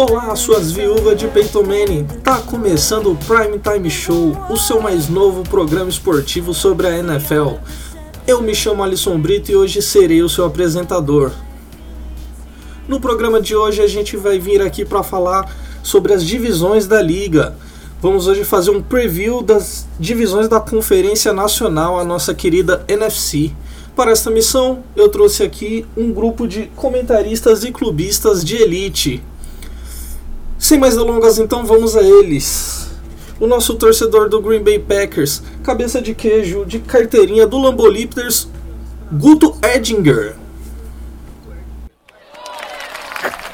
Olá, suas viúvas de Manning! Tá começando o Prime Time Show, o seu mais novo programa esportivo sobre a NFL. Eu me chamo Alisson Brito e hoje serei o seu apresentador. No programa de hoje a gente vai vir aqui para falar sobre as divisões da liga. Vamos hoje fazer um preview das divisões da Conferência Nacional, a nossa querida NFC. Para esta missão, eu trouxe aqui um grupo de comentaristas e clubistas de elite. Sem mais delongas, então vamos a eles. O nosso torcedor do Green Bay Packers, cabeça de queijo de carteirinha do Lambolipters, Guto Edinger.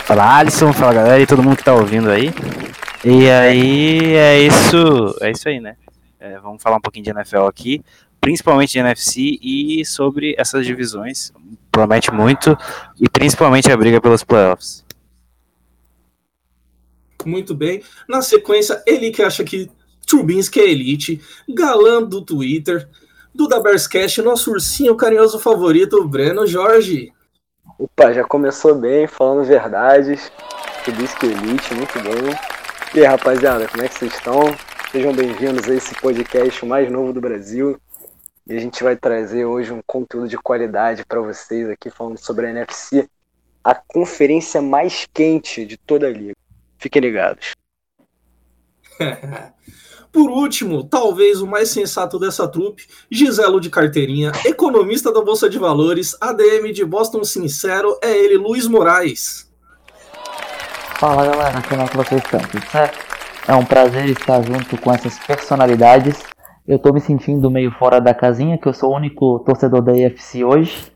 Fala Alisson, fala galera e todo mundo que tá ouvindo aí. E aí é isso, é isso aí, né? É, vamos falar um pouquinho de NFL aqui, principalmente de NFC e sobre essas divisões. Promete muito e principalmente a briga pelos playoffs. Muito bem. Na sequência, ele que acha que Trubinsky é elite, galã do Twitter, do da Bearscast, nosso ursinho carinhoso favorito, Breno Jorge. Opa, já começou bem, falando verdades. Trubinsky é elite, muito bem. E aí, rapaziada, como é que vocês estão? Sejam bem-vindos a esse podcast mais novo do Brasil. E a gente vai trazer hoje um conteúdo de qualidade para vocês aqui, falando sobre a NFC, a conferência mais quente de toda a liga. Fiquem ligados. Por último, talvez o mais sensato dessa trupe, Giselo de Carteirinha, economista da Bolsa de Valores, ADM de Boston Sincero, é ele, Luiz Moraes. Fala galera, como é que vocês estão? Tudo certo? É um prazer estar junto com essas personalidades. Eu tô me sentindo meio fora da casinha, que eu sou o único torcedor da EFC hoje,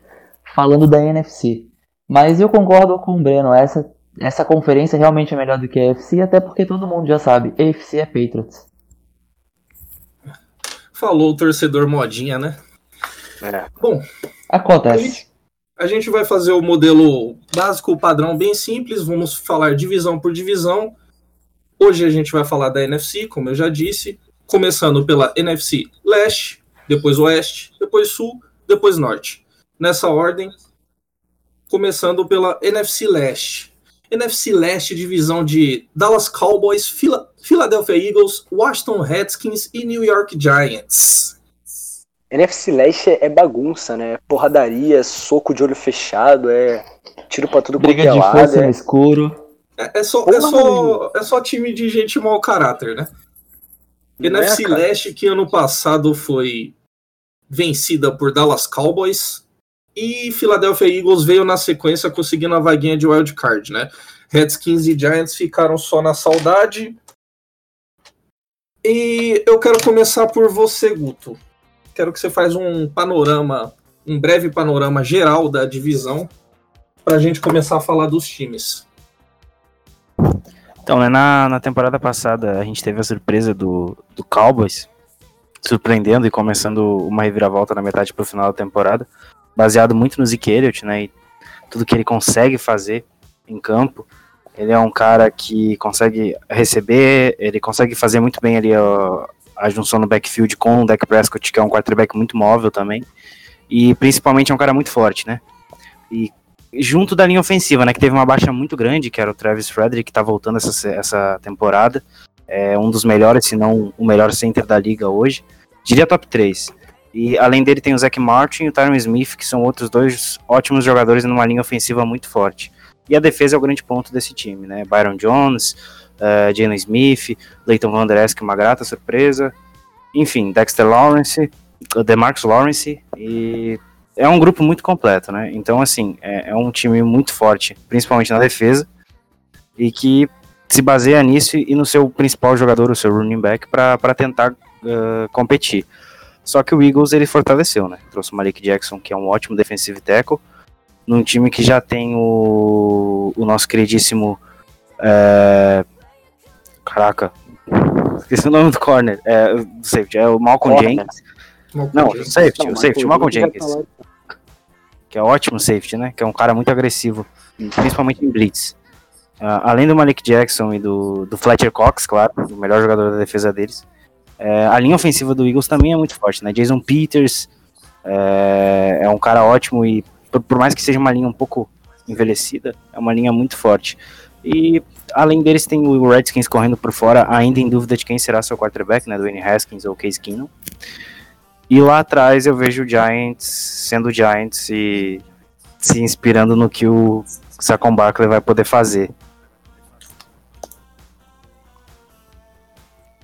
falando da NFC. Mas eu concordo com o Breno, essa essa conferência realmente é melhor do que a AFC, até porque todo mundo já sabe, AFC é Patriots. Falou o torcedor modinha, né? É. Bom, acontece. A gente, a gente vai fazer o modelo básico, o padrão bem simples, vamos falar divisão por divisão. Hoje a gente vai falar da NFC, como eu já disse, começando pela NFC Leste, depois Oeste, depois Sul, depois Norte. Nessa ordem, começando pela NFC Leste. NFC Leste, divisão de Dallas Cowboys, Phila Philadelphia Eagles, Washington Redskins e New York Giants. NFC Leste é bagunça, né? Porradaria, soco de olho fechado, é tiro pra tudo Briga de lado, força é... no escuro. É, é, só, é, só, é só time de gente mau caráter, né? Não NFC é, Leste, que ano passado foi vencida por Dallas Cowboys, e Philadelphia Eagles veio na sequência conseguindo a vaguinha de wild card, né? Redskins e Giants ficaram só na saudade. E eu quero começar por você, Guto. Quero que você faça um panorama, um breve panorama geral da divisão, para a gente começar a falar dos times. Então, né, na, na temporada passada a gente teve a surpresa do, do Cowboys, surpreendendo e começando uma reviravolta na metade para o final da temporada baseado muito no Zeke Elliott, né? E tudo que ele consegue fazer em campo. Ele é um cara que consegue receber, ele consegue fazer muito bem ali a, a junção no backfield com o Dak Prescott, que é um quarterback muito móvel também. E principalmente é um cara muito forte, né? E junto da linha ofensiva, né? Que teve uma baixa muito grande, que era o Travis Frederick, que tá voltando essa, essa temporada. É um dos melhores, se não o melhor center da liga hoje. Diria top 3. E além dele tem o Zach Martin e o Tyron Smith, que são outros dois ótimos jogadores numa linha ofensiva muito forte. E a defesa é o grande ponto desse time, né? Byron Jones, uh, Jalen Smith, Leighton Van Der Esk, uma grata surpresa. Enfim, Dexter Lawrence, DeMarcus Lawrence e é um grupo muito completo, né? Então, assim, é, é, um time muito forte, principalmente na defesa, e que se baseia nisso e no seu principal jogador, o seu running back, para tentar uh, competir. Só que o Eagles ele fortaleceu, né? Trouxe o Malik Jackson, que é um ótimo defensive tackle, num time que já tem o, o nosso queridíssimo. É... Caraca, esqueci o nome do corner, é, do safety, é o Malcolm corner. Jenkins. Malcolm Não, Jenkins. o safety, Não, o safety, o Malcolm Jenkins. Que é ótimo safety, né? Que é um cara muito agressivo, principalmente em blitz. Uh, além do Malik Jackson e do, do Fletcher Cox, claro, o melhor jogador da defesa deles. É, a linha ofensiva do Eagles também é muito forte, né? Jason Peters é, é um cara ótimo e por, por, mais que seja uma linha um pouco envelhecida, é uma linha muito forte. E além deles tem o Redskins correndo por fora, ainda em dúvida de quem será seu quarterback, né, Dwayne Haskins ou Case Keenum. E lá atrás eu vejo o Giants sendo Giants e se inspirando no que o Saquon Barkley vai poder fazer.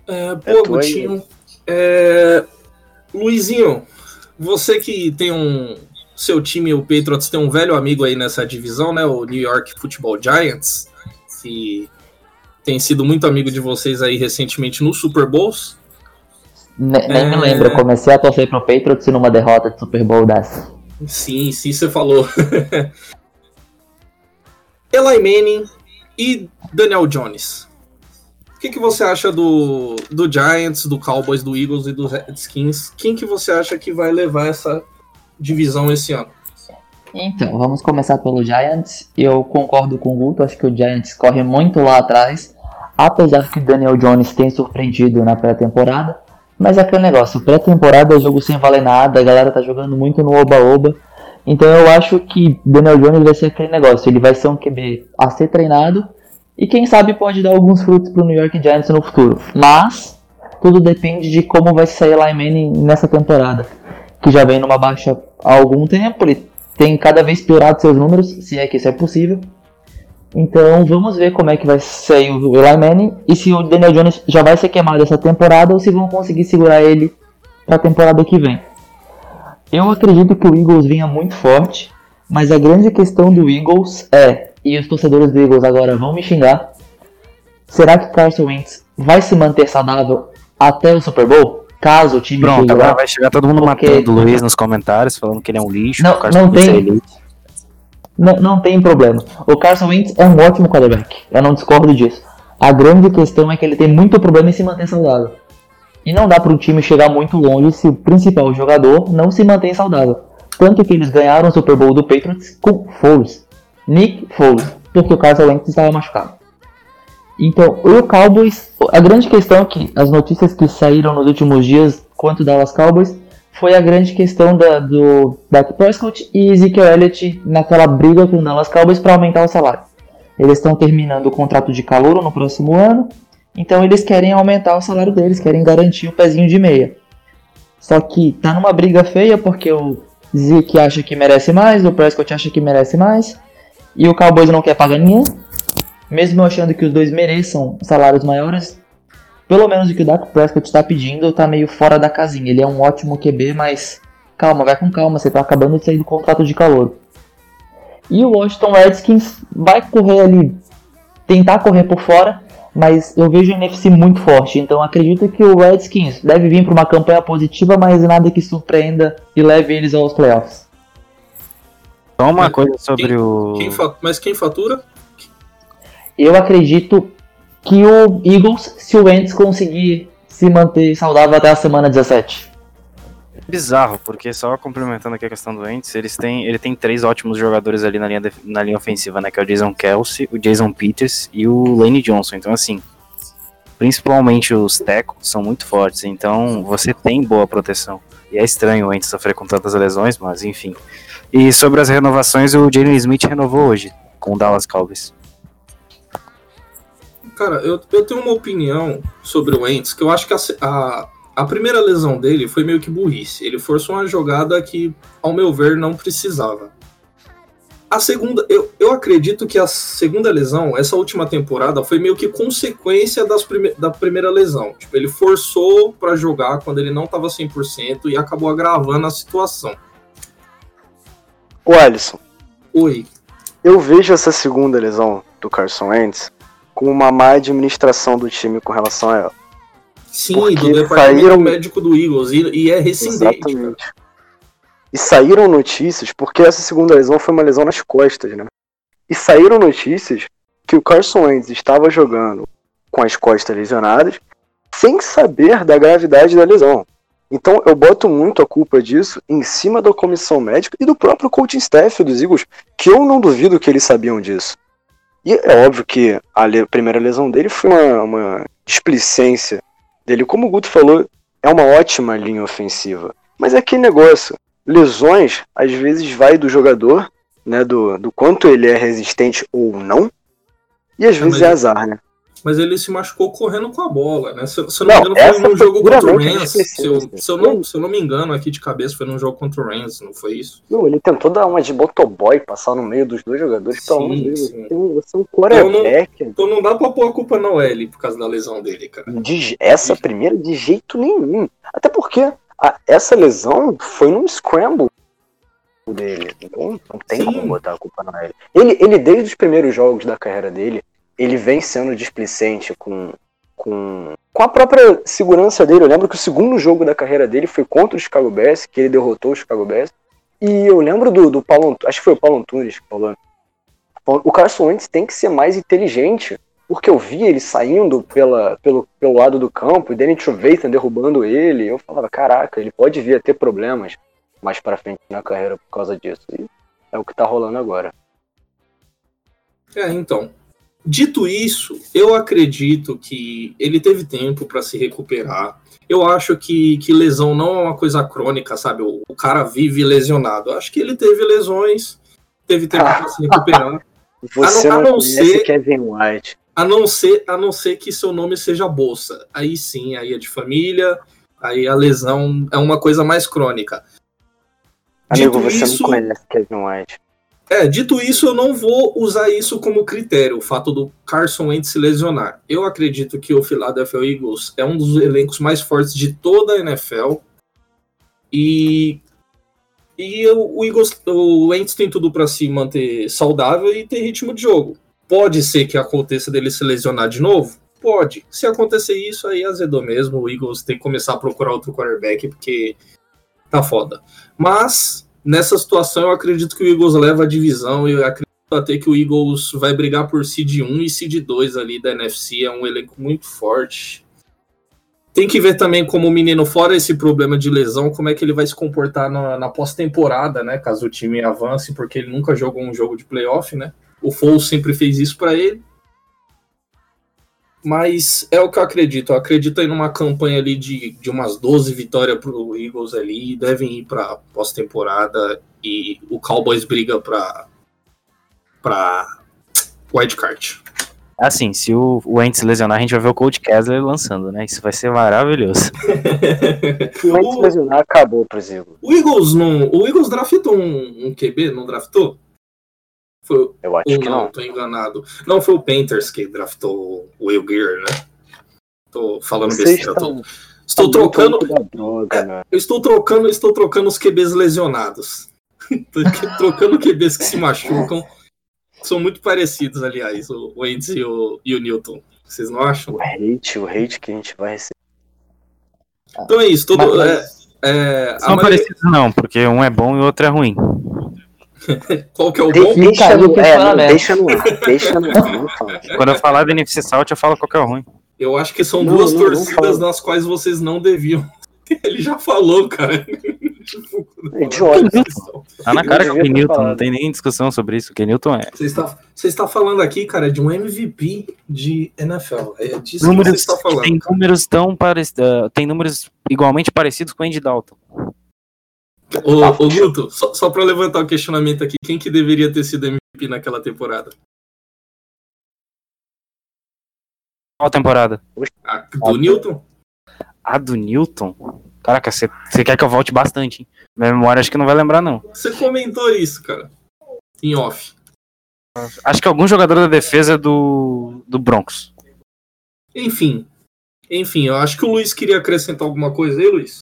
É, pô, Gutinho. É, Luizinho, você que tem um. Seu time, o Patriots, tem um velho amigo aí nessa divisão, né? O New York Football Giants, que tem sido muito amigo de vocês aí recentemente no Super Bowls. Nem, nem é... me lembro, eu comecei a torcer pro Patriots numa derrota de Super Bowl dessa. Sim, sim, você falou. Eli Manning e Daniel Jones. O que, que você acha do, do Giants, do Cowboys, do Eagles e do Redskins? Quem que você acha que vai levar essa divisão esse ano? Então, vamos começar pelo Giants. Eu concordo com o Guto, acho que o Giants corre muito lá atrás. Apesar que o Daniel Jones tem surpreendido na pré-temporada. Mas é aquele negócio, pré-temporada é jogo sem valer nada, a galera tá jogando muito no oba-oba. Então eu acho que Daniel Jones vai ser aquele negócio, ele vai ser um QB a ser treinado e quem sabe pode dar alguns frutos pro New York Giants no futuro. Mas tudo depende de como vai sair a Manning nessa temporada, que já vem numa baixa há algum tempo, ele tem cada vez piorado seus números, se é que isso é possível. Então vamos ver como é que vai sair o Eli Manning e se o Daniel Jones já vai ser queimado essa temporada ou se vão conseguir segurar ele para a temporada que vem. Eu acredito que o Eagles vinha muito forte, mas a grande questão do Eagles é, e os torcedores do Eagles agora vão me xingar, será que Carson Wentz vai se manter saudável até o Super Bowl? Caso o time Pronto, agora vai chegar todo mundo porque... matando o Luiz nos comentários, falando que ele é um lixo. Não, não tem. Não, não tem problema. O Carson Wentz é um ótimo quarterback. Eu não discordo disso. A grande questão é que ele tem muito problema em se manter saudável. E não dá para um time chegar muito longe se o principal jogador não se mantém saudável. Tanto que eles ganharam o Super Bowl do Patriots com Foles. Nick Foles. Porque o Carson Wentz estava machucado. Então, o Cowboys, a grande questão é que as notícias que saíram nos últimos dias quanto Dallas Cowboys foi a grande questão da, do Dak Prescott e Ezekiel Elliott naquela briga com o Dallas Cowboys para aumentar o salário. Eles estão terminando o contrato de calor no próximo ano, então eles querem aumentar o salário deles, querem garantir o pezinho de meia. Só que tá numa briga feia porque o Zeke acha que merece mais, o Prescott acha que merece mais, e o Cowboys não quer pagar ninguém. Mesmo achando que os dois mereçam salários maiores, pelo menos o que o Dak Prescott está pedindo tá meio fora da casinha. Ele é um ótimo QB, mas calma, vai com calma, você tá acabando de sair do contrato de calor. E o Washington Redskins vai correr ali, tentar correr por fora, mas eu vejo o NFC muito forte, então acredito que o Redskins deve vir para uma campanha positiva, mas nada que surpreenda e leve eles aos playoffs. Só uma coisa sobre quem, o. Quem mas quem fatura? Eu acredito que o Eagles, se o Wentz conseguir se manter saudável até a semana 17. Bizarro, porque só complementando aqui a questão do Wentz, eles têm, ele tem três ótimos jogadores ali na linha, de, na linha ofensiva, né? Que é o Jason Kelsey, o Jason Peters e o Lane Johnson. Então, assim, principalmente os tackles são muito fortes, então você tem boa proteção. E é estranho o Wentz sofrer com tantas lesões, mas enfim. E sobre as renovações, o Jalen Smith renovou hoje com o Dallas Cowboys. Cara, eu, eu tenho uma opinião sobre o Wentz, que eu acho que a, a, a, primeira lesão dele foi meio que burrice. Ele forçou uma jogada que, ao meu ver, não precisava. A segunda, eu, eu acredito que a segunda lesão, essa última temporada, foi meio que consequência das prime, da primeira lesão. Tipo, ele forçou para jogar quando ele não estava 100% e acabou agravando a situação. O Alisson. Oi. Eu vejo essa segunda lesão do Carson Wentz com uma má administração do time com relação a ela. Sim, Porque do departamento saíram... médico do Eagles, e, é rescindente. Exatamente. E saíram notícias, porque essa segunda lesão foi uma lesão nas costas, né? E saíram notícias que o Carson Wentz estava jogando com as costas lesionadas, sem saber da gravidade da lesão. Então eu boto muito a culpa disso em cima da comissão médica e do próprio coaching staff dos Eagles, que eu não duvido que eles sabiam disso. E é óbvio que a le primeira lesão dele foi uma, uma displicência dele. Como o Guto falou, é uma ótima linha ofensiva. Mas é que negócio, lesões às vezes vai do jogador, né, do, do quanto ele é resistente ou não, E às vezes é azar, né? Mas ele se machucou correndo com a bola, né? Se, se eu não, não me engano, foi num jogo contra o Rams. Se eu, se, eu não, se eu não me engano, aqui de cabeça, foi num jogo contra o Rams, não foi isso? Não, ele tentou dar uma de motoboy, passar no meio dos dois jogadores. Sim, pelo amor Você é um quarterback. Então, então não dá pra pôr a culpa na OL por causa da lesão dele, cara. De, essa primeira, de jeito nenhum. Até porque a, essa lesão foi num scramble dele. Então não tem Sim. como botar a culpa na OL. Ele, ele, desde os primeiros jogos da carreira dele, ele vem sendo displicente com, com, com a própria segurança dele. Eu lembro que o segundo jogo da carreira dele foi contra o Chicago Bears, que ele derrotou o Chicago Bears. E eu lembro do, do Paulo, acho que foi o Paulo Antunes que falou. O Carson Wentz tem que ser mais inteligente, porque eu vi ele saindo pela, pelo, pelo lado do campo e Danny Trevathan derrubando ele. Eu falava, caraca, ele pode vir a ter problemas mais para frente na carreira por causa disso. E é o que tá rolando agora. É, então, Dito isso, eu acredito que ele teve tempo para se recuperar. Eu acho que, que lesão não é uma coisa crônica, sabe? O, o cara vive lesionado. Eu acho que ele teve lesões, teve tempo para se recuperar. Você a não, a não ser Kevin White. A não ser, a não ser que seu nome seja bolsa. Aí sim, aí é de família, aí a lesão é uma coisa mais crônica. Amigo, Dito você isso, não conhece Kevin White. É, dito isso, eu não vou usar isso como critério, o fato do Carson Wentz se lesionar. Eu acredito que o Philadelphia Eagles é um dos elencos mais fortes de toda a NFL. E, e o, Eagles, o Wentz tem tudo para se manter saudável e ter ritmo de jogo. Pode ser que aconteça dele se lesionar de novo? Pode. Se acontecer isso, aí azedou mesmo. O Eagles tem que começar a procurar outro quarterback, porque tá foda. Mas nessa situação eu acredito que o Eagles leva a divisão eu acredito até que o Eagles vai brigar por seed 1 e seed 2 ali da NFC, é um elenco muito forte. Tem que ver também como o menino, fora esse problema de lesão, como é que ele vai se comportar na, na pós-temporada, né? Caso o time avance, porque ele nunca jogou um jogo de playoff, né? O Foles sempre fez isso para ele. Mas é o que eu acredito. Eu acredito em uma campanha ali de, de umas 12 vitórias pro Eagles ali. Devem ir para pós-temporada e o Cowboys briga para para wildcard. Assim, se o Wentz lesionar, a gente vai ver o Coach Kessler lançando, né? Isso vai ser maravilhoso. se o Wentz lesionar, acabou, por exemplo. O Eagles não. O Eagles draftou um, um QB, não draftou? Foi, eu acho que não. Tô enganado. Não, foi o Panthers que draftou o Will Gear, né? Tô falando Vocês besteira. Estão, estou trocando. Droga, né? Eu estou trocando, estou trocando os QBs lesionados. trocando QBs que se machucam. São muito parecidos, aliás, o Wentz e o, e o Newton. Vocês não acham? O hate, o hate que a gente vai receber. Então é isso. Todo, mas, é, é, são maioria... parecidos não, porque um é bom e o outro é ruim. Qual que é o bom? Deixa no, é, não, deixa no ar, deixa no ar. Quando eu falar do NFC South, eu falo qual que é o ruim. Eu acho que são não, duas não, torcidas nas quais vocês não deviam. Ele já falou, cara. Idiota. Tá na cara que o Kenilton, não tem nem discussão sobre isso. O Kenilton é. Você está, você está falando aqui, cara, de um MVP de NFL. É disso números, que você está falando. Tem números tão parecidos. Uh, tem números igualmente parecidos com o Andy Dalton. Ô, tá. ô Guto, só, só para levantar o questionamento aqui, quem que deveria ter sido MVP naquela temporada? Qual temporada? A do Newton? A do Newton? Caraca, você quer que eu volte bastante, hein? Minha memória acho que não vai lembrar, não. Você comentou isso, cara. Em off. Acho que algum jogador da defesa do, do Broncos. Enfim. Enfim, eu acho que o Luiz queria acrescentar alguma coisa aí, Luiz.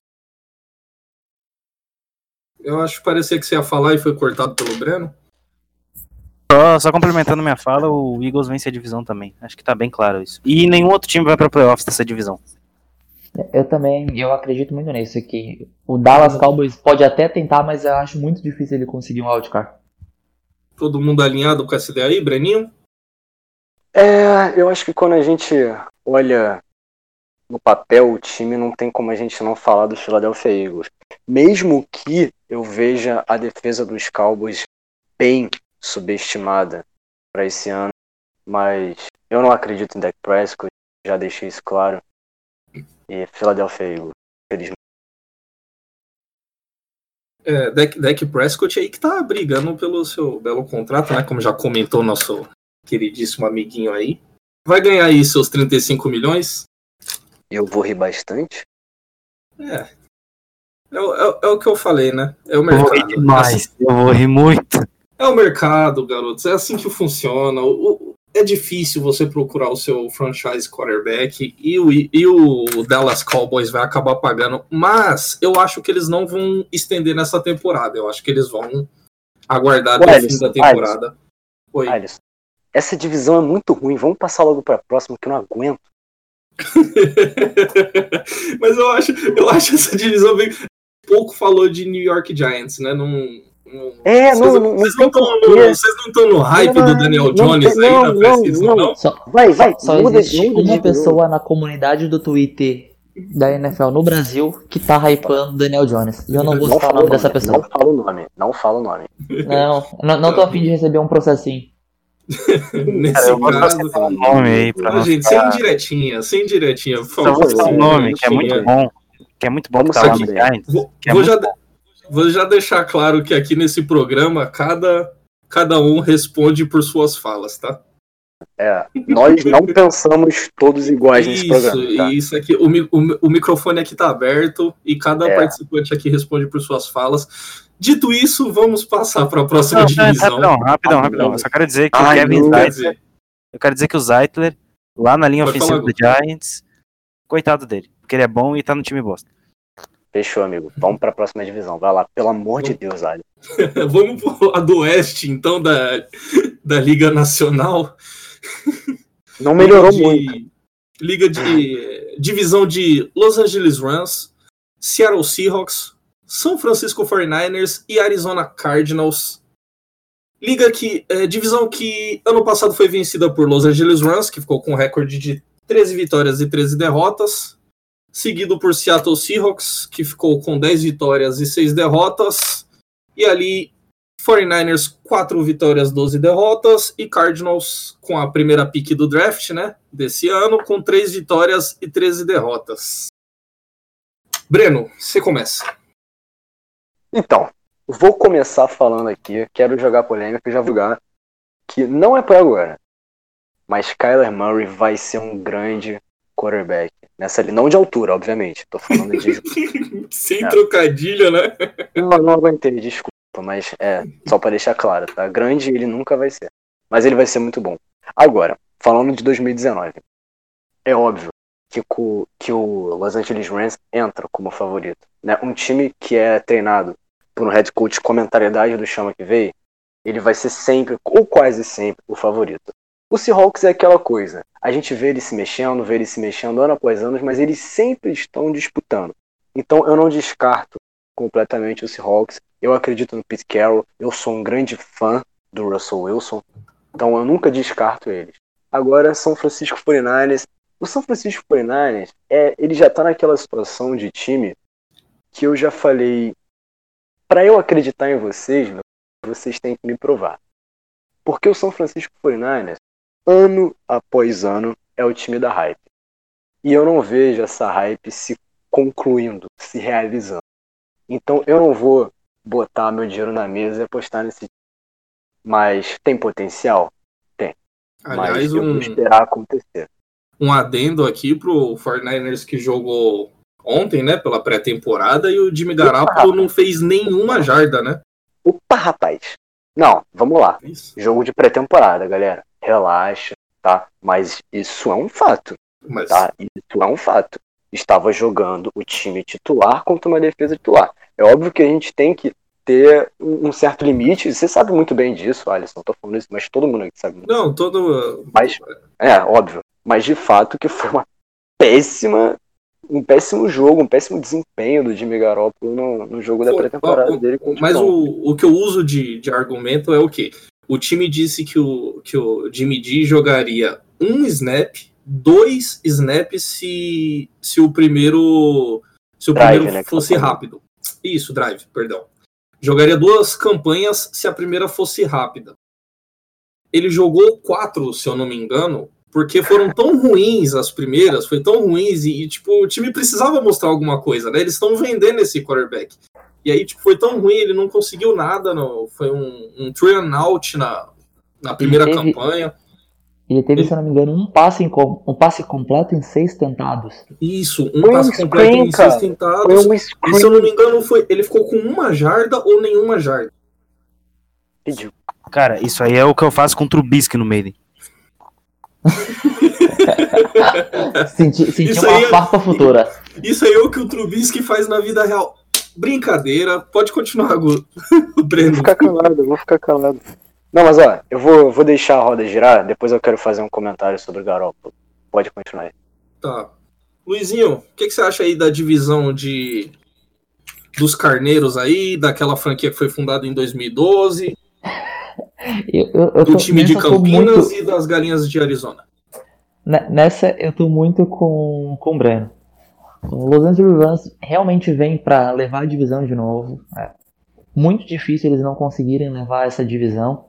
Eu acho que parecia que você ia falar e foi cortado pelo Breno. Só, só, complementando minha fala, o Eagles vence a divisão também. Acho que tá bem claro isso. E nenhum outro time vai pra playoffs dessa divisão. Eu também, eu acredito muito nisso, que o Dallas Cowboys pode até tentar, mas eu acho muito difícil ele conseguir um wildcard. Todo mundo alinhado com essa ideia aí, Breninho? É, eu acho que quando a gente olha no papel o time, não tem como a gente não falar do Philadelphia Eagles. Mesmo que eu veja a defesa dos Cowboys bem subestimada para esse ano, mas eu não acredito em Dak Prescott, já deixei isso claro. E Philadelphia Eagles, felizmente. É, Dak, Dak Prescott aí que tá brigando pelo seu belo contrato, né? Como já comentou nosso queridíssimo amiguinho aí. Vai ganhar aí seus 35 milhões. Eu vou rir bastante. É. É, o- é é o que eu falei, né? É o Eu vou rir mercado. demais. Eu vou rir muito. É o mercado, garotos. É assim que funciona. O- o- é difícil você procurar o seu franchise quarterback e o, e o Dallas Cowboys vai acabar pagando. Mas eu acho que eles não vão estender nessa temporada. Eu acho que eles vão aguardar até o fim da temporada. Oi. Alisson, essa divisão é muito ruim. Vamos passar logo pra próxima, que eu não aguento. Mas eu acho, eu acho essa divisão bem. Pouco falou de New York Giants, né? Não. não- É, vocês, não- não- vocês não estão no, vocês não estão no hype Não, do Daniel não Jones não, na não, não. não? Só, Vai, vai, só muda, existe muda uma pessoa na comunidade do Twitter da NFL no Brasil que tá hypando Daniel Jones. E eu não vou Não citar o nome dessa pessoa. Não fala o nome. Não fala o nome. Não, não, não tô afim de receber um processinho. Nesse Cara, caso. nome aí pra Ah, não gente, ficar- sem direitinha, sem direitinha, por Só favor. vou citar o nome, que é muito bom. Que é muito bom Vamos tá lá no. Giants. Vou, é vou já, vou já deixar claro que aqui nesse programa cada, cada um responde por suas falas, tá? É, nós não pensamos todos iguais nesse Isso, programa. Tá? isso aqui, o, o, o microfone aqui tá aberto e cada É. participante aqui responde por suas falas. Dito isso, vamos passar para a próxima Não, não, divisão. rapidão, rapidão, rapidão. Eu só quero dizer que Ai, o Kevin não, Zeitler, eu quero dizer que o Zeitler, lá na linha Pode ofensiva do Giants, coitado dele, porque ele é bom e tá no time bosta. Fechou, amigo. Vamos pra próxima divisão. Vai lá, pelo amor de Deus, Ali. vamos para a do Oeste, então, da, da Liga Nacional. Não melhorou de, muito. Liga de divisão de Los Angeles Rams, Seattle Seahawks, São Francisco 49ers e Arizona Cardinals. Liga que é, divisão que ano passado foi vencida por Los Angeles Rams, que ficou com um recorde de 13 vitórias e 13 derrotas, seguido por Seattle Seahawks, que ficou com 10 vitórias e 6 derrotas, e ali 49ers, 4 vitórias, 12 derrotas. E Cardinals, com a primeira pick do draft, né? Desse ano, com 3 vitórias e 13 derrotas. Breno, você começa. Então, vou começar falando aqui. Quero jogar polêmica, já vou jogar. Que não é pra agora. Mas Kyler Murray vai ser um grande quarterback. Nessa ali, não de altura, obviamente. Tô falando de. Sem É. trocadilho, né? não, não aguentei, desculpa. Mas é, só pra deixar claro, tá? Grande ele nunca vai ser. Mas ele vai ser muito bom. Agora, falando de 2019. É óbvio que, co- que o Los Angeles Rams entra como favorito. Né? Um time que é treinado por um head coach com a mentalidade do chama que veio, ele vai ser sempre, ou quase sempre, o favorito. O Seahawks é aquela coisa. A gente vê ele se mexendo, vê ele se mexendo ano após ano, mas eles sempre estão disputando. Então eu não descarto completamente o Seahawks. Eu acredito no Pete Carroll. Eu sou um grande fã do Russell Wilson. Então eu nunca descarto eles. Agora, São Francisco 49ers. O São Francisco 49ers, é, ele já tá naquela situação de time que eu já falei. Para eu acreditar em vocês, vocês têm que me provar. Porque o São Francisco 49ers, ano após ano, é o time da hype. E eu não vejo essa hype se concluindo, se realizando. Então eu não vou botar meu dinheiro na mesa e apostar nesse time. Mas tem potencial? Aliás, mas eu um, vou esperar acontecer. um adendo aqui pro 49ers que jogou ontem, né? Pela pré-temporada, e o Jimmy Garoppolo não fez nenhuma jarda, né? Opa, rapaz! Não, vamos lá. Isso. Jogo de pré-temporada, galera. Relaxa, tá? Mas isso é um fato, Mas tá? Isso é um fato. Estava jogando o time titular contra uma defesa titular. É óbvio que a gente tem que ter um certo limite. Você sabe muito bem disso, Alisson. Tô falando isso, mas todo mundo aqui sabe muito. Não, todo. Mas, é, óbvio. Mas de fato que foi uma péssima. Um péssimo jogo, um péssimo desempenho do Jimmy Garoppolo no, no jogo da pré-temporada dele. Mas o, o que eu uso de, de argumento é o quê? O time disse que o, que o Jimmy D jogaria um snap, dois snaps se, se o primeiro se o Drive, primeiro né, fosse rápido. Isso, drive, perdão. Jogaria duas campanhas se a primeira fosse rápida. Ele jogou quatro, se eu não me engano, porque foram tão ruins as primeiras, foi tão ruins e, e, tipo, o time precisava mostrar alguma coisa, né? Eles estão vendendo esse quarterback. E aí, tipo, foi tão ruim, ele não conseguiu nada, no, foi um, um three and out na, na primeira teve- campanha. Ele teve, se eu não me engano, um passe, em, um passe completo em seis tentados. Isso, um foi passe um completo screen, em cara. seis tentados. Um e se eu não me engano, foi, ele ficou com uma jarda ou nenhuma jarda. Cara, isso aí é o que eu faço com o Trubisky no Maiden. senti senti isso uma é- farpa futura. Isso aí é o que o Trubisky faz na vida real. Brincadeira, pode continuar, Gu. Breno. Vou ficar calado, vou ficar calado. Não, mas ó, eu vou, vou deixar a roda girar, depois eu quero fazer um comentário sobre o Garoppolo. Pode continuar aí. Tá. Luizinho, o que, que, você acha aí da divisão de dos carneiros aí, daquela franquia que foi fundada em 2012? Eu, eu, eu do tô, time de Campinas muito... e das galinhas de Arizona. Nessa eu tô muito com, com o Breno. O Los Angeles Rams realmente vem para levar a divisão de novo. É muito difícil eles não conseguirem levar essa divisão.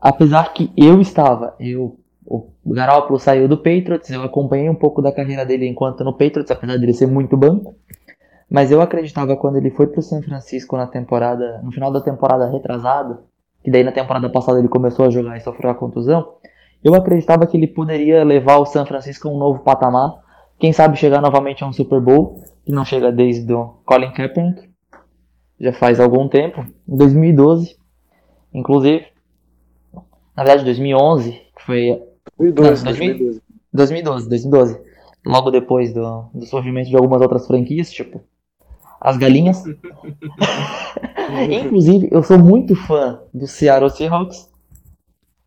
Apesar que eu estava, eu, o Garoppolo saiu do Patriots, eu acompanhei um pouco da carreira dele enquanto no Patriots, apesar dele ser muito banco. Mas eu acreditava quando ele foi para o San Francisco na temporada, no final da temporada retrasada, que daí na temporada passada ele começou a jogar e sofreu a contusão, eu acreditava que ele poderia levar o San Francisco a um novo patamar, quem sabe chegar novamente a um Super Bowl, que não chega desde o Colin Kaepernick, já faz algum tempo, em 2012, inclusive, na verdade 2011, que foi... 2012, não, 2012. 2012, 2012, logo depois do, do surgimento de algumas outras franquias, tipo as galinhas. Inclusive, eu sou muito fã do Seattle Seahawks.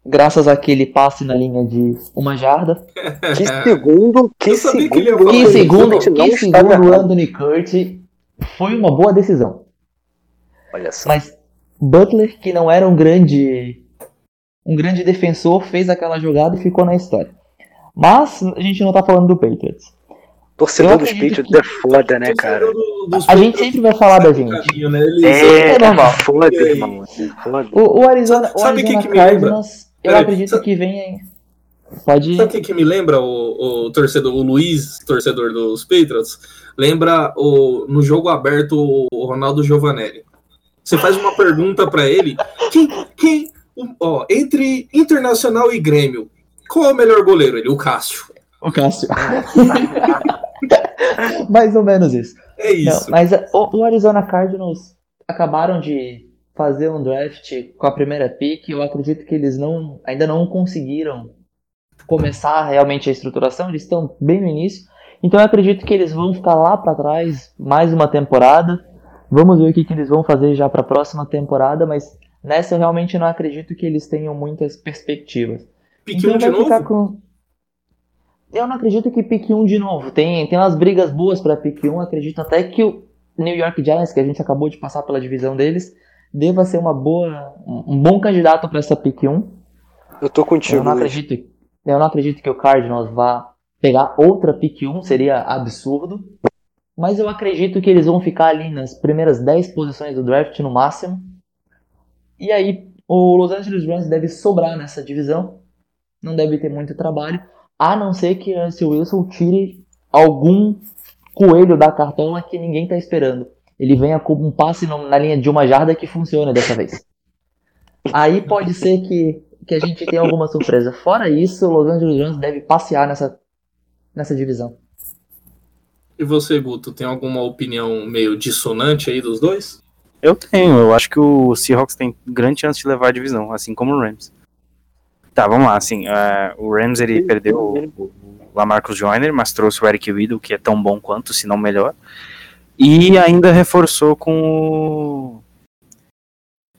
Graças àquele passe na linha de uma jarda. Que segundo, que segundo, que, que segundo, que segundo Anthony Curtis foi uma boa decisão. Olha só. Mas Butler, que não era um grande um grande defensor, fez aquela jogada e ficou na história. Mas a gente não tá falando do Patriots. Torcedor dos Patriots que... é foda, né, cara? A gente sempre vai falar da gente. Né? É, é normal. Foda, irmão. O, o Arizona, o Arizona que que Cardinals, eu Peraí, acredito sabe... que vem Pode... Sabe o que, que me lembra o, o, torcedor, o Luiz, torcedor dos Patriots? Lembra o, no jogo aberto o Ronaldo Giovanelli. Você faz uma pergunta para ele, quem, quem, ó, entre Internacional e Grêmio, qual é o melhor goleiro? Ele, o Cássio. O Cássio. Mais ou menos isso. É isso. Não, mas o, o, Arizona Cardinals acabaram de fazer um draft com a primeira pick. Eu acredito que eles não, ainda não conseguiram começar realmente a estruturação. Eles estão bem no início. Então eu acredito que eles vão ficar lá para trás mais uma temporada. Vamos ver o que, que eles vão fazer já para a próxima temporada, mas nessa eu realmente não acredito que eles tenham muitas perspectivas. Pique então, um de novo? Com... Eu não acredito que pique 1 de novo. Tem, tem umas brigas boas para pique 1. Acredito até que o New York Giants, que a gente acabou de passar pela divisão deles, deva ser uma boa, um bom candidato para essa pique 1. Eu tô contigo. Eu não, acredito, eu não acredito que o Cardinals vá pegar outra pique 1, seria absurdo. Mas eu acredito que eles vão ficar ali nas primeiras 10 posições do draft no máximo. E aí o Los Angeles Rams deve sobrar nessa divisão. Não deve ter muito trabalho. A não ser que Russell Wilson tire algum coelho da cartola que ninguém está esperando. Ele venha com um passe na linha de uma jarda que funcione dessa vez. Aí pode ser que, que a gente tenha alguma surpresa. Fora isso, o Los Angeles Rams deve passear nessa, nessa divisão. E você, Guto, tem alguma opinião meio dissonante aí dos dois? Eu tenho, eu acho que o Seahawks tem grande chance de levar a divisão, assim como o Rams. Tá, vamos lá, assim, uh, o Rams ele perdeu o, Lamarcus Joyner, mas trouxe o Eric Weedle, que é tão bom quanto, se não melhor, e ainda reforçou com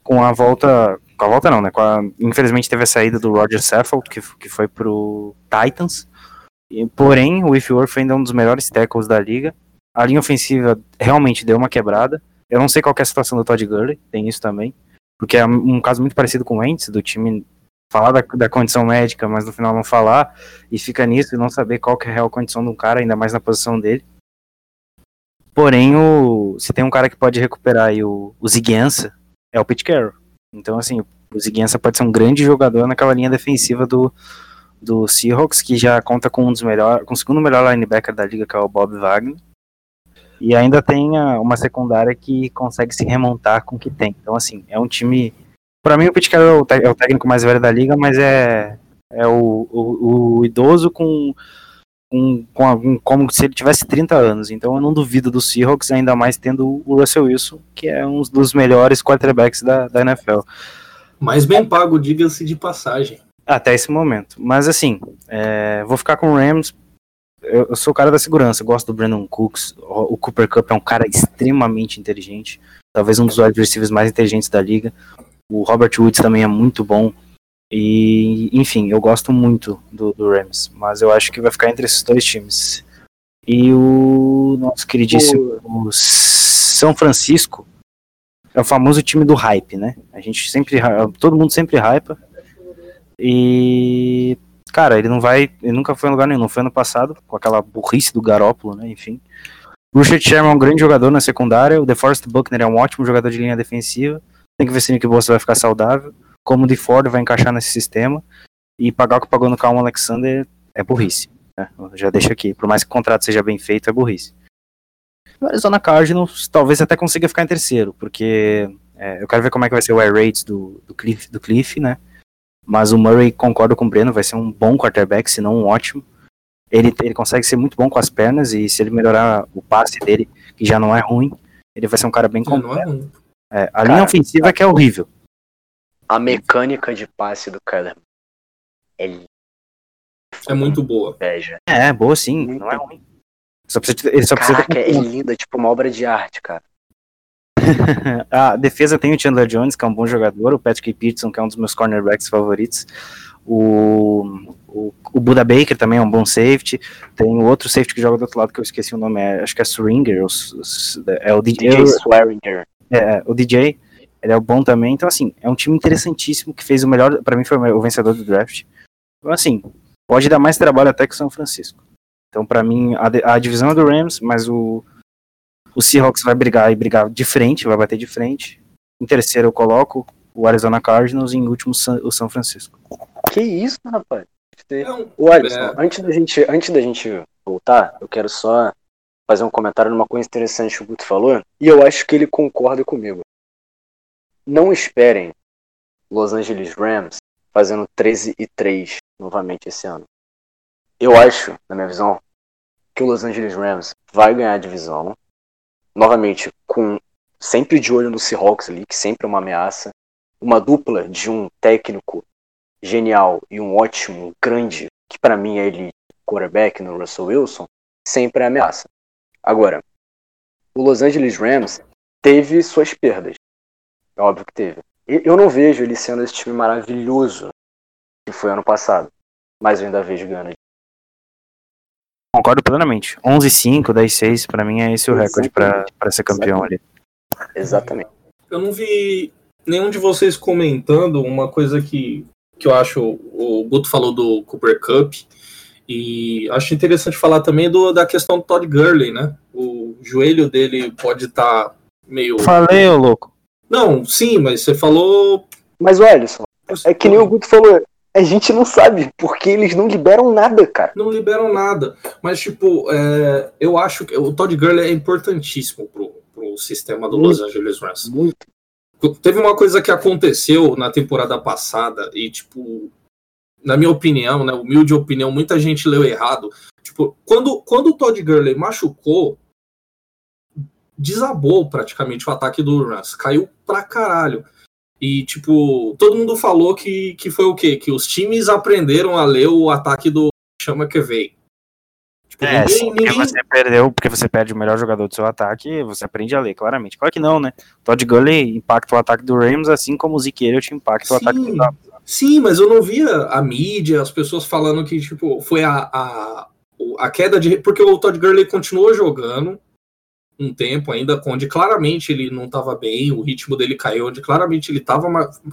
com a volta, com a volta não, né, a, infelizmente teve a saída do Roger Saffold, que, que foi pro Titans, e, porém o Whitworth ainda é um dos melhores tackles da liga, a linha ofensiva realmente deu uma quebrada, eu não sei qual é a situação do Todd Gurley, tem isso também, porque é um caso muito parecido com o Wentz, do time falar da, da, condição médica, mas no final não falar, e fica nisso e não saber qual que é a real condição de um cara, ainda mais na posição dele. Porém, o, se tem um cara que pode recuperar aí o, o Ziguiança, é o Pete Carroll. Então, assim, o Ziguiança pode ser um grande jogador naquela linha defensiva do, do Seahawks, que já conta com um dos melhores, com o segundo melhor linebacker da liga, que é o Bob Wagner. E ainda tem uma secundária que consegue se remontar com o que tem. Então, assim, é um time. Para mim, o Pete Carroll é, é o técnico mais velho da liga, mas é, É o, o, o idoso com, com, com algum, como se ele tivesse 30 anos. Então eu não duvido do Seahawks, ainda mais tendo o Russell Wilson, que é um dos melhores quarterbacks da, da NFL. Mais bem pago, diga-se de passagem. Até esse momento. Mas assim, é, vou ficar com o Rams. Eu, eu, sou o cara da segurança, gosto do Brandon Cooks. O, Cooper Cup é um cara extremamente inteligente. Talvez um dos wide receivers mais inteligentes da liga. O Robert Woods também é muito bom. E, enfim, eu gosto muito do, do Rams. Mas eu acho que vai ficar entre esses dois times. E o nosso queridíssimo o São Francisco é o famoso time do hype, né? A gente sempre. Todo mundo sempre hypa. E. Cara, ele não vai. Ele nunca foi em lugar nenhum. Foi ano passado, com aquela burrice do Garópolo, né? Enfim. Richard Sherman é um grande jogador na secundária. O DeForest Buckner é um ótimo jogador de linha defensiva. Tem que ver se o Nick Bosa vai ficar saudável. Como o DeFord vai encaixar nesse sistema. E pagar o que pagou no Calmo Alexander é burrice. Né? Já deixo aqui. Por mais que o contrato seja bem feito, é burrice. O Arizona Cardinals talvez até consiga ficar em terceiro, porque é, eu quero ver como é que vai ser o air rates do, do, Cliff, do Cliff, né? Mas o Murray, concordo com o Breno, vai ser um bom quarterback, se não um ótimo. Ele, ele consegue ser muito bom com as pernas e se ele melhorar o passe dele, que já não é ruim, ele vai ser um cara bem completo. É, a cara, linha ofensiva cara, que é horrível. A mecânica de passe do Keller é, é muito boa. Veja. É, boa sim, muito não é ruim. Só precisa, ele só Caraca, precisa é linda, tipo uma obra de arte, cara. a defesa tem o Chandler Jones, que é um bom jogador, o Patrick Peterson, que é um dos meus cornerbacks favoritos, o, o, o Buda Baker também é um bom safety, tem o outro safety que joga do outro lado, que eu esqueci o nome, é, acho que é Swinger, é o DJ, DJ Swearinger. É, é, o DJ, ele é bom também, então assim, é um time interessantíssimo, que fez o melhor, para mim foi o vencedor do draft, então assim, pode dar mais trabalho até que o São Francisco. Então, para mim, a, a, divisão é do Rams, mas o, o Seahawks vai brigar e brigar de frente, vai bater de frente. Em terceiro eu coloco o Arizona Cardinals e em último o São Francisco. Que isso, rapaz? O Alisson, é... antes, da gente, antes da gente voltar, eu quero só fazer um comentário numa coisa interessante que o Guto falou, e eu acho que ele concorda comigo. Não esperem Los Angeles Rams fazendo 13 e 3 novamente esse ano. Eu acho, na minha visão, que o Los Angeles Rams vai ganhar a divisão novamente, com sempre de olho no Seahawks ali, que sempre é uma ameaça, uma dupla de um técnico genial e um ótimo, grande, que para mim é ele quarterback no Russell Wilson, sempre é ameaça. Agora, o Los Angeles Rams teve suas perdas. É óbvio que teve. Eu não vejo ele sendo esse time maravilhoso que foi ano passado, mas eu ainda vejo ganhando Concordo plenamente. 11-5, 10-6, pra mim é esse o recorde pra, pra ser campeão Exatamente. ali. Exatamente. Eu não vi nenhum de vocês comentando uma coisa que, que eu acho. O Guto falou do Cooper Cup. E acho interessante falar também do, da questão do Todd Gurley, né? O joelho dele pode estar tá meio. Falei, ô louco. Não, sim, mas você falou. Mas olha só, é que nem o Guto falou, a gente não sabe, porque eles não liberam nada, cara. Não liberam nada. Mas, tipo, é, eu acho que o Todd Gurley é importantíssimo pro, pro sistema do muito, Los Angeles Rams. Muito. Teve uma coisa que aconteceu na temporada passada e, tipo, na minha opinião, né, humilde opinião, muita gente leu errado. Tipo, quando, quando o Todd Gurley machucou, desabou praticamente o ataque do Rams. Caiu pra caralho. E, tipo, todo mundo falou que, que foi o quê? Que os times aprenderam a ler o ataque do Chama que veio. Tipo, é, ninguém, sim, ninguém... você perdeu, porque você perde o melhor jogador do seu ataque, você aprende a ler, claramente. Claro que não, né? Todd Gurley impacta o ataque do Rams, assim como o Zeke Elliott impacta sim, o ataque do Rams. Sim, mas eu não via a mídia, as pessoas falando que, tipo, foi a, a, a queda de... Porque o Todd Gurley continuou jogando, um tempo ainda, onde claramente ele não estava bem, o ritmo dele caiu, onde claramente ele estava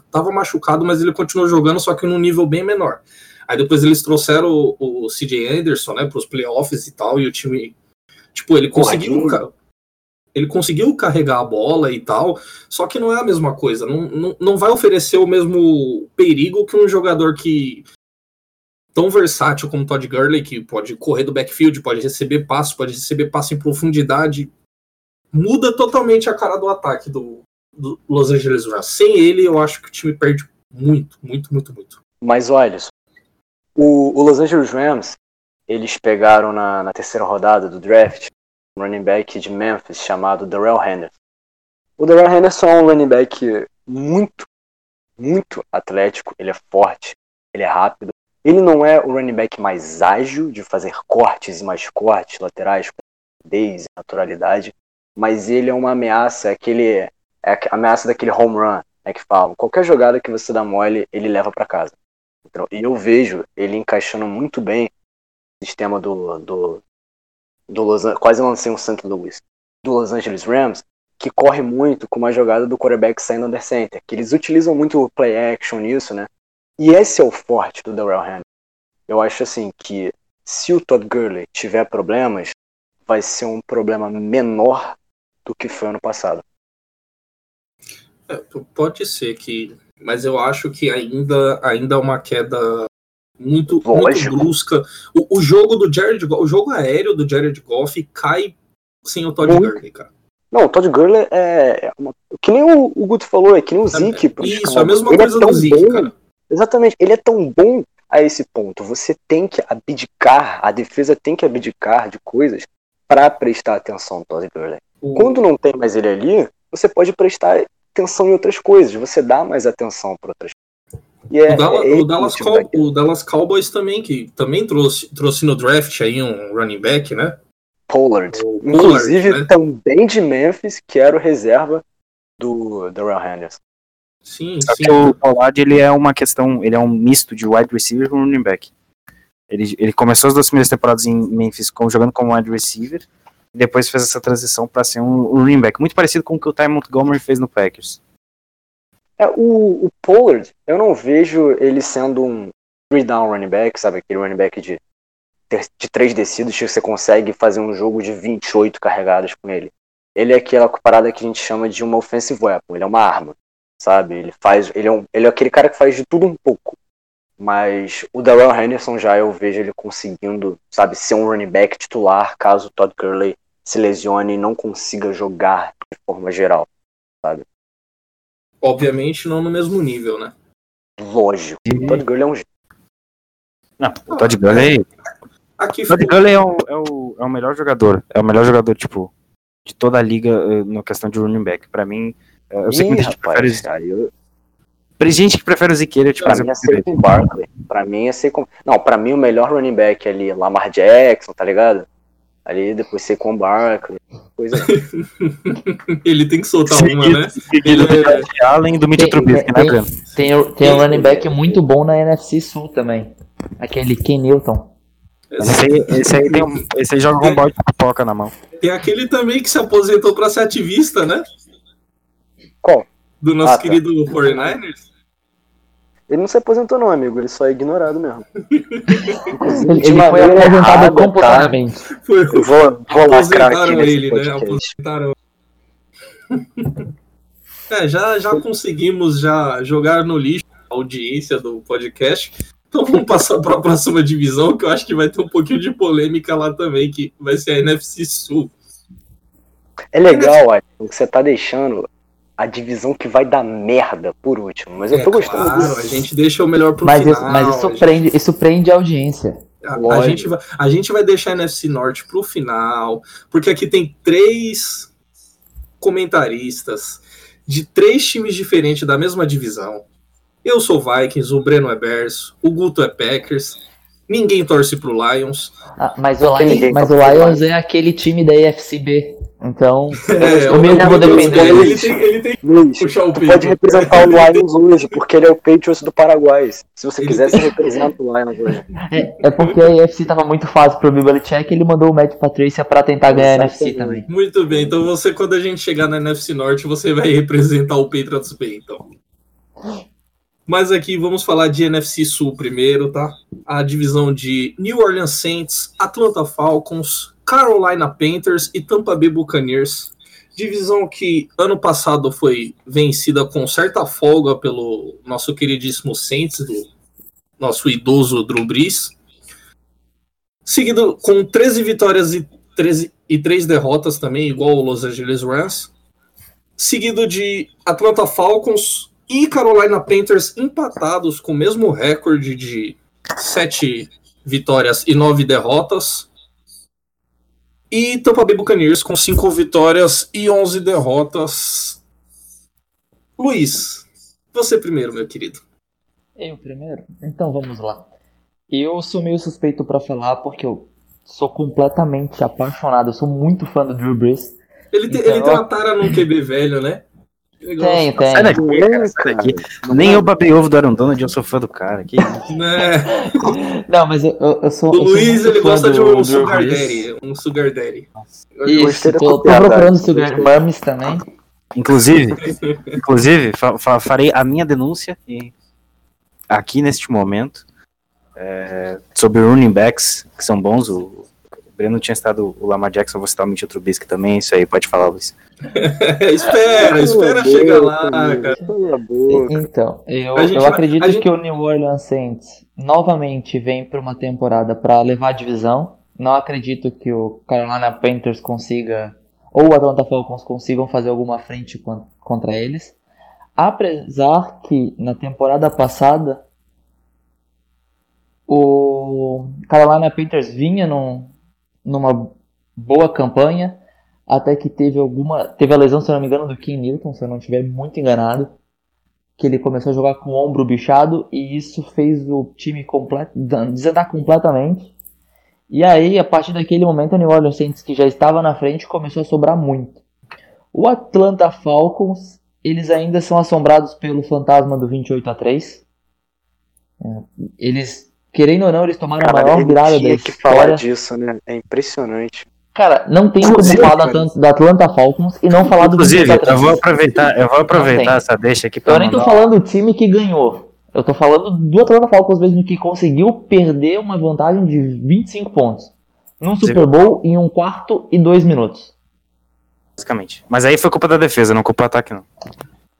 tava machucado, mas ele continuou jogando, só que num nível bem menor. Aí depois eles trouxeram o, o CJ Anderson, né, para os playoffs e tal, e o time, tipo, ele conseguiu, ele conseguiu carregar a bola e tal, só que não é a mesma coisa, não, não, não vai oferecer o mesmo perigo que um jogador que tão versátil como Todd Gurley, que pode correr do backfield, pode receber passo, pode receber passo em profundidade, muda totalmente a cara do ataque do, do Los Angeles Rams. Sem ele, eu acho que o time perde muito, muito, muito, muito. Mas olha, O, o Los Angeles Rams, eles pegaram na, na terceira rodada do draft um running back de Memphis chamado Darrell Henderson. O Darrell Henderson é um running back muito, muito atlético, ele é forte, ele é rápido. Ele não é o running back mais ágil de fazer cortes e mais cortes laterais com rapidez e naturalidade, mas ele é uma ameaça, aquele, é a ameaça daquele home run, né, que falam. Qualquer jogada que você dá mole, ele leva para casa. Então, e eu vejo ele encaixando muito bem no sistema do, do, do Los Angeles, quase lancei um St. Louis, do Los Angeles Rams, que corre muito com uma jogada do quarterback saindo under center, que eles utilizam muito o play action nisso, né? E esse é o forte do Darrell Henry. Eu acho assim que se o Todd Gurley tiver problemas, vai ser um problema menor do que foi ano passado. É, pode ser que, mas eu acho que ainda ainda é uma queda muito, muito brusca. O, o, jogo do Jared, o jogo aéreo do Jared Goff cai sem o Todd Gurley, cara. Não, o Todd Gurley é, é uma, que nem o, o Guto falou, é que nem o Zeke. É, isso, é a mesma ele é coisa é do Zeke, bom, cara. Exatamente, ele é tão bom a esse ponto. Você tem que abdicar, a defesa tem que abdicar de coisas para prestar atenção no Todd Gurley. Quando não tem mais ele ali, você pode prestar atenção em outras coisas, você dá mais atenção para outras é, o, Dallas, é o, Dallas o, Dallas Cowboys também, que também trouxe, trouxe no draft aí um running back, né? Pollard. O Inclusive Pollard, né? também de Memphis, que era o reserva do Darrell Henderson. Sim, Só sim. que o Pollard ele é uma questão, ele é um misto de wide receiver com running back. Ele, ele começou as duas primeiras temporadas em Memphis com, jogando como wide receiver depois fez essa transição para ser um, um running back, muito parecido com o que o Ty Montgomery fez no Packers. É, o, o Pollard, eu não vejo ele sendo um three down running back, sabe? Aquele running back de, de três descidos que você consegue fazer um jogo de 28 carregadas com ele. Ele é aquela parada que a gente chama de uma offensive weapon, ele é uma arma, sabe? Ele faz, ele é, um, ele é aquele cara que faz de tudo um pouco. Mas o Darrell Henderson já eu vejo ele conseguindo, sabe, ser um running back titular caso o Todd Gurley se lesione e não consiga jogar de forma geral, sabe? Obviamente não no mesmo nível, né? Lógico. O Todd Gurley é um. Não, o Todd Gurley. Aqui o Todd Gurley é o, é, o, é o melhor jogador. É o melhor jogador, tipo, de toda a liga uh, na questão de running back. Pra mim, uh, eu Ih, sei que muita gente prefere. Cara, eu... Pra gente que prefere o Ziqueira, tipo, pra mim é ser com o Barkley. Pra mim é ser com. Não, pra mim o melhor running back ali, Lamar Jackson, tá ligado? Ali depois ser com Barkley, coisa Ele tem que soltar uma, né? Ele é... Além do Mitchell Trubisky, né, Breno? Tem, tem, tem um running back muito bom na NFC Sul também. Aquele Ken Newton. Esse aí, esse aí, tem um, esse aí joga com um balde de pipoca na mão. Tem aquele também que se aposentou pra ser ativista, né? Qual? Do nosso ah, tá. querido 49ers. Ele não se aposentou não, amigo, ele só é ignorado mesmo. ele, ele foi aposentado tá? compulsoriamente. Tá? Foi, vou, vou lacrar aqui ele, né? Aposentaram. é, já, já conseguimos já jogar no lixo a audiência do podcast. Então vamos passar para a próxima divisão, que eu acho que vai ter um pouquinho de polêmica lá também, que vai ser a NFC Sul. É legal, olha, o que você tá deixando a divisão que vai dar merda por último. Mas eu é, tô gostando claro, disso. A gente deixa o melhor pro mas final. Isso, mas isso, gente... prende, isso prende a audiência. A, a, gente vai, a gente vai deixar a NFC Norte pro final, porque aqui tem três comentaristas de três times diferentes da mesma divisão. Eu sou Vikings, o Breno é Bears, o Guto é Packers, ninguém torce pro Lions. Ah, mas o Lions, mas o Lions é aquele time da EFCB. Então, é, eu mesmo vou defender ele. Ele tem, ele tem Luiz, puxar o peito. pode representar o Lions hoje, porque ele é o Patriots do Paraguai. Se você quiser, você representa o Lions hoje. É, é porque a NFC tava muito fácil pro Bill Check ele mandou o Matt Patrícia pra tentar ganhar a NFC também. Muito bem, então você, quando a gente chegar na NFC Norte, você vai representar o Patriots bem, então. Mas aqui vamos falar de NFC Sul primeiro, tá? A divisão de New Orleans Saints, Atlanta Falcons, Carolina Panthers e Tampa Bay Buccaneers. Divisão que ano passado foi vencida com certa folga pelo nosso queridíssimo Saints, do nosso idoso Drew Brees. Seguido com 13 vitórias e, 13, e 3 derrotas também, igual o Los Angeles Rams. Seguido de Atlanta Falcons e Carolina Panthers empatados com o mesmo recorde de sete vitórias e nove derrotas. E Tampa Bay Buccaneers com cinco vitórias e onze derrotas. Luiz, você primeiro, meu querido. Eu primeiro? Então vamos lá. Eu sou meio suspeito para falar porque eu sou completamente apaixonado, eu sou muito fã do Drew Brees. Ele, te, então, ele tem uma tara num QB velho, né? Tem, tem. Sai daqui, cara, sai daqui. Nem eu babei ovo do Aaron Donald, eu sou fã do cara. Que... Né? Não, mas eu, eu sou. O Luiz, ele gosta de um Sugar Daddy. Um Sugar Daddy. Isso, tô, tô procurando Sugar Mummies também. Inclusive, inclusive fa fa farei a minha denúncia e aqui neste momento é, sobre running backs que são bons. O, Breno tinha estado o Lamar Jackson, vou citar o Mitchell Trubisky também, isso aí, pode falar, Luiz. espera, espera chegar lá, cara. Então, eu, eu acredito gente... que o New Orleans Saints novamente vem para uma temporada para levar a divisão. Não acredito que o Carolina Panthers consiga, ou o Atlanta Falcons consigam fazer alguma frente contra eles. Apesar que na temporada passada o Carolina Panthers vinha num, numa boa campanha, até que teve alguma. Teve a lesão, se não me engano, do Ken Newton, se eu não estiver muito enganado. Que ele começou a jogar com o ombro bichado e isso fez o time completo, desandar completamente. E aí, a partir daquele momento, o New Orleans Saints, que já estava na frente, começou a sobrar muito. O Atlanta Falcons, eles ainda são assombrados pelo fantasma do 28 a 3. É, eles Querendo ou não, eles tomaram cara, a maior virada da história. que falar disso, né? É impressionante. Cara, não tem como falar da Atlanta, da Atlanta, Falcons e não falar do Inclusive, eu vou aproveitar, eu vou aproveitar essa deixa aqui pra Eu nem tô falando do time que ganhou. Eu tô falando do Atlanta Falcons mesmo que conseguiu perder uma vantagem de 25 pontos. Num Super Bowl em um quarto e dois minutos. Basicamente. Mas aí foi culpa da defesa, não culpa do ataque, não.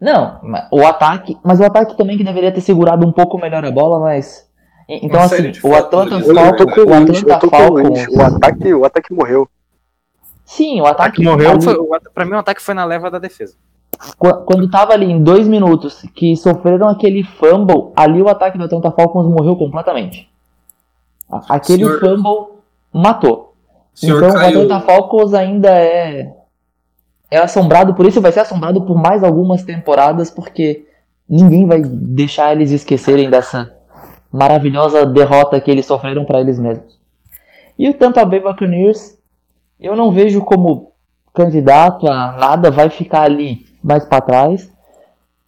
Não, o ataque. Mas o ataque também que deveria ter segurado um pouco melhor a bola, mas então, assim, o Atlanta Falcons. O Atlanta Falcons. O ataque, o ataque morreu. Sim, o ataque, o ataque morreu. Ali... Foi, pra mim, o ataque foi na leva da defesa. Quando tava ali em dois minutos que sofreram aquele fumble, ali o ataque do Atlanta Falcons morreu completamente. Aquele Senhor... fumble matou. Senhor então Caio... o Atlanta Falcons ainda é é assombrado por isso vai ser assombrado por mais algumas temporadas porque ninguém vai deixar eles esquecerem dessa maravilhosa derrota que eles sofreram para eles mesmos. E o Tampa Bay Buccaneers, eu não vejo como candidato a nada, vai ficar ali mais para trás,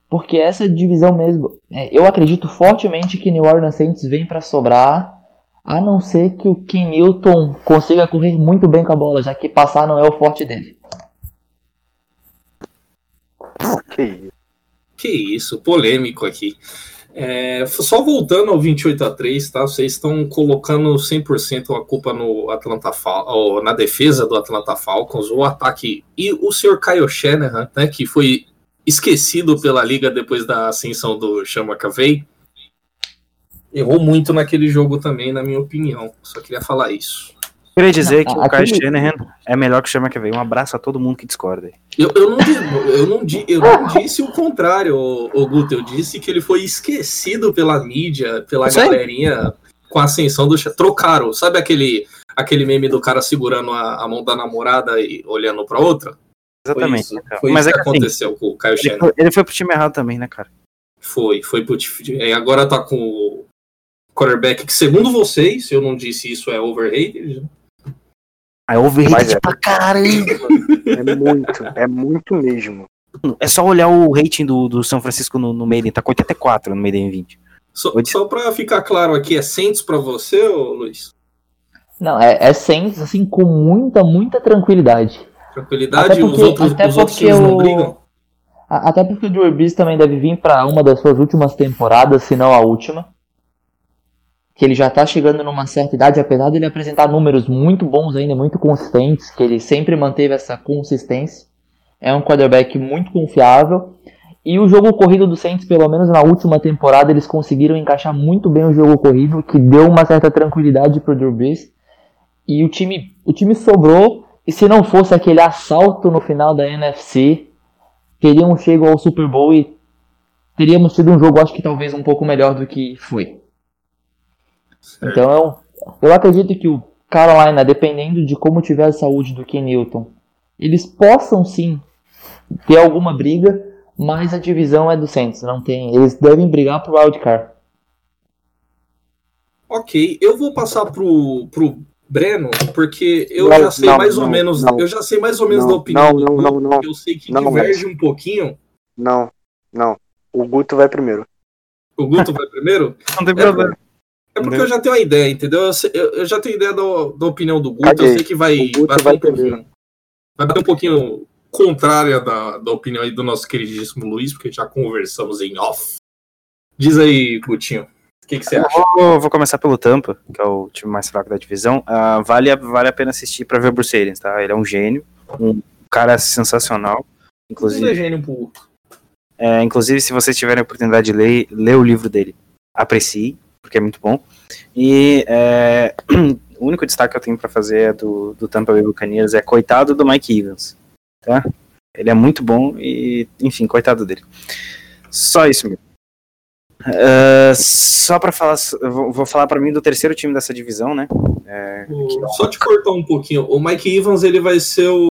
porque essa divisão mesmo, é, eu acredito fortemente que New Orleans Saints vem para sobrar, a não ser que o Ken Newton consiga correr muito bem com a bola, já que passar não é o forte dele. Que isso, que isso polêmico aqui. É, só voltando ao 28 a 3, tá? Vocês estão colocando 100% a culpa no Atlanta Fal na defesa do Atlanta Falcons, o ataque e o Sr. Kyle Shanahan, né, que foi esquecido pela liga depois da ascensão do Sean McAvey. Errou muito naquele jogo também, na minha opinião. Só queria falar isso. Queria dizer que o Kyle Shanahan é melhor que o Sean McVay. Um abraço a todo mundo que discorda. Eu, eu, não, eu, não, eu não disse o contrário, o, Guto. Eu disse que ele foi esquecido pela mídia, pela galerinha, com a ascensão do. Trocaram. Sabe aquele, aquele meme do cara segurando a, a mão da namorada e olhando pra outra? Exatamente. Foi isso, foi Mas isso é que, que assim, aconteceu com o Kyle Shanahan. Ele, ele foi pro time errado também, né, cara? Foi, foi pro time. Agora tá com o quarterback que, segundo vocês, eu não disse isso é overrated, Aí overrated é. pra caramba. É muito, é muito mesmo. É só olhar o rating do, do São Francisco no, no Maiden, tá com 84 no Maiden 20. So, só pra ficar claro aqui, é Saints pra você, ô, Luiz? Não, é, é Saints, assim, com muita, muita tranquilidade. Tranquilidade? Porque, os outros, os outros times não brigam? Até porque o Drew Brees também deve vir para uma das suas últimas temporadas, se não a última que ele já está chegando numa certa idade, apesar de ele apresentar números muito bons ainda, muito consistentes, que ele sempre manteve essa consistência. É um quarterback muito confiável. E o jogo corrido do Saints, pelo menos na última temporada, eles conseguiram encaixar muito bem o jogo corrido, que deu uma certa tranquilidade para o Drew Brees. E o time, o time sobrou, e se não fosse aquele assalto no final da NFC, teríamos chegado ao Super Bowl e teríamos tido um jogo, acho que talvez um pouco melhor do que foi. Então eu, eu acredito que o Carolina, dependendo de como tiver a saúde do Ken Newton, eles possam sim ter alguma briga, mas a divisão é do Saints, não tem. Eles devem brigar pro wildcard. Ok, eu vou passar pro, pro Breno, porque eu Não, já sei não, mais ou não, menos, não. eu já sei mais ou menos Não, da opinião não, do não, Guto, não, não. eu sei que Não, diverge um pouquinho. Não, não. O Guto vai primeiro. O Guto vai primeiro? Não tem É, problema. É porque Entendeu? eu já tenho uma ideia, entendeu? Eu, sei- eu- eu já tenho ideia da, da opinião do Guto, Caguei. eu sei que vai, vai um pouquinho. Vai bater um pouquinho contrária da, da opinião aí do nosso queridíssimo Luiz, porque já conversamos em off. Diz aí, Gutinho, o que, que você acha? Vou, vou começar pelo Tampa, que é o time mais fraco da divisão. Ah, vale, a- vale a pena assistir pra ver o Bruce Arians, tá? Ele é um gênio, um cara sensacional. Um Inclusive, gênio pro é, inclusive se vocês tiverem a oportunidade de ler, ler o livro dele, aprecie, porque é muito bom. E é, o único destaque que eu tenho pra fazer é do, do Tampa Bay Buccaneers é coitado do Mike Evans, tá? Ele é muito bom e, enfim, coitado dele. Só isso mesmo. Ah, só pra falar, vou, vou falar pra mim do terceiro time dessa divisão, né? É, O- Só te cortar um pouquinho. O Mike Evans, ele vai ser o.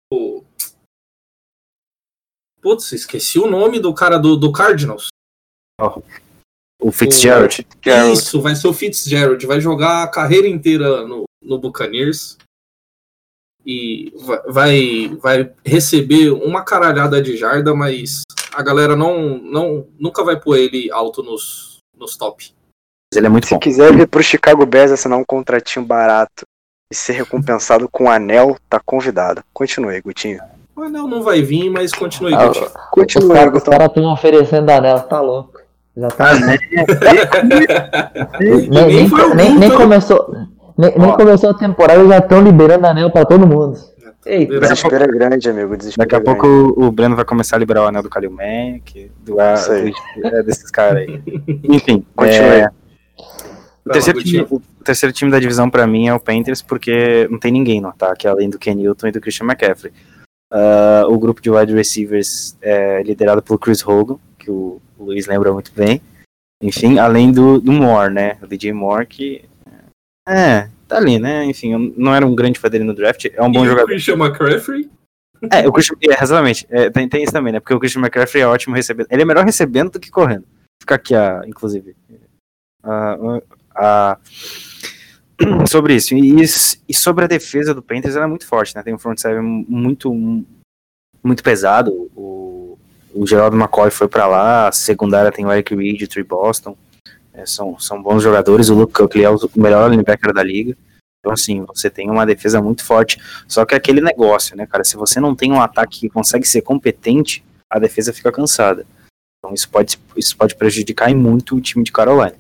Putz, esqueci o nome do cara do, do Cardinals. O Fitzgerald. Isso, vai ser o Fitzgerald. Vai jogar a carreira inteira no, no Buccaneers. E vai, vai, receber uma caralhada de jarda, mas a galera não, não nunca vai pôr ele alto nos, nos top. Ele é muito Se bom. quiser vir pro Chicago Bears assinar um contratinho barato e ser recompensado com um anel, tá convidado. Continue, Gutinho. O anel não vai vir, mas continue, Ah, Gutinho. Os Continue, caras Gutão. cara estão oferecendo anel, tá louco. Já tá. nem, nem, começou. Nem, começou a temporada e já estão liberando anel pra todo mundo. Ei, O desespero é grande, amigo. Desespero Daqui a é grande. pouco o, Breno vai começar a liberar o anel do Kalil Mack, do, do- é, desses caras aí. Enfim, Continue. é, o, terceiro time, o terceiro time da divisão pra mim é o Panthers, porque não tem ninguém no ataque, além do Ken Newton e do Christian McCaffrey. Ah, o grupo de wide receivers é liderado por Chris Hogan, que o, o Luiz lembra muito bem. Enfim, além do, do Moore, né? O DJ Moore, que. É, tá ali, né? Enfim, eu não era um grande fã dele no draft, é um bom e jogador. o Christian McCaffrey? É, o Christian, é, exatamente. É, tem, tem isso também, né? Porque o Christian McCaffrey é ótimo recebendo. Ele é melhor recebendo do que correndo. Fica aqui, a, inclusive. a- a- sobre isso. E, e sobre a defesa do Panthers, ela é muito forte, né? Tem um front seven muito, muito pesado. O, o Geraldo McCoy foi pra lá. A secundária tem o Eric Reed, o Trey Boston. É, são, são bons jogadores. O Luke Kuechly é o melhor linebacker da liga. Então, assim, você tem uma defesa muito forte. Só que é aquele negócio, né, cara? Se você não tem um ataque que consegue ser competente, a defesa fica cansada. Então isso pode, isso pode prejudicar muito o time de Carolina.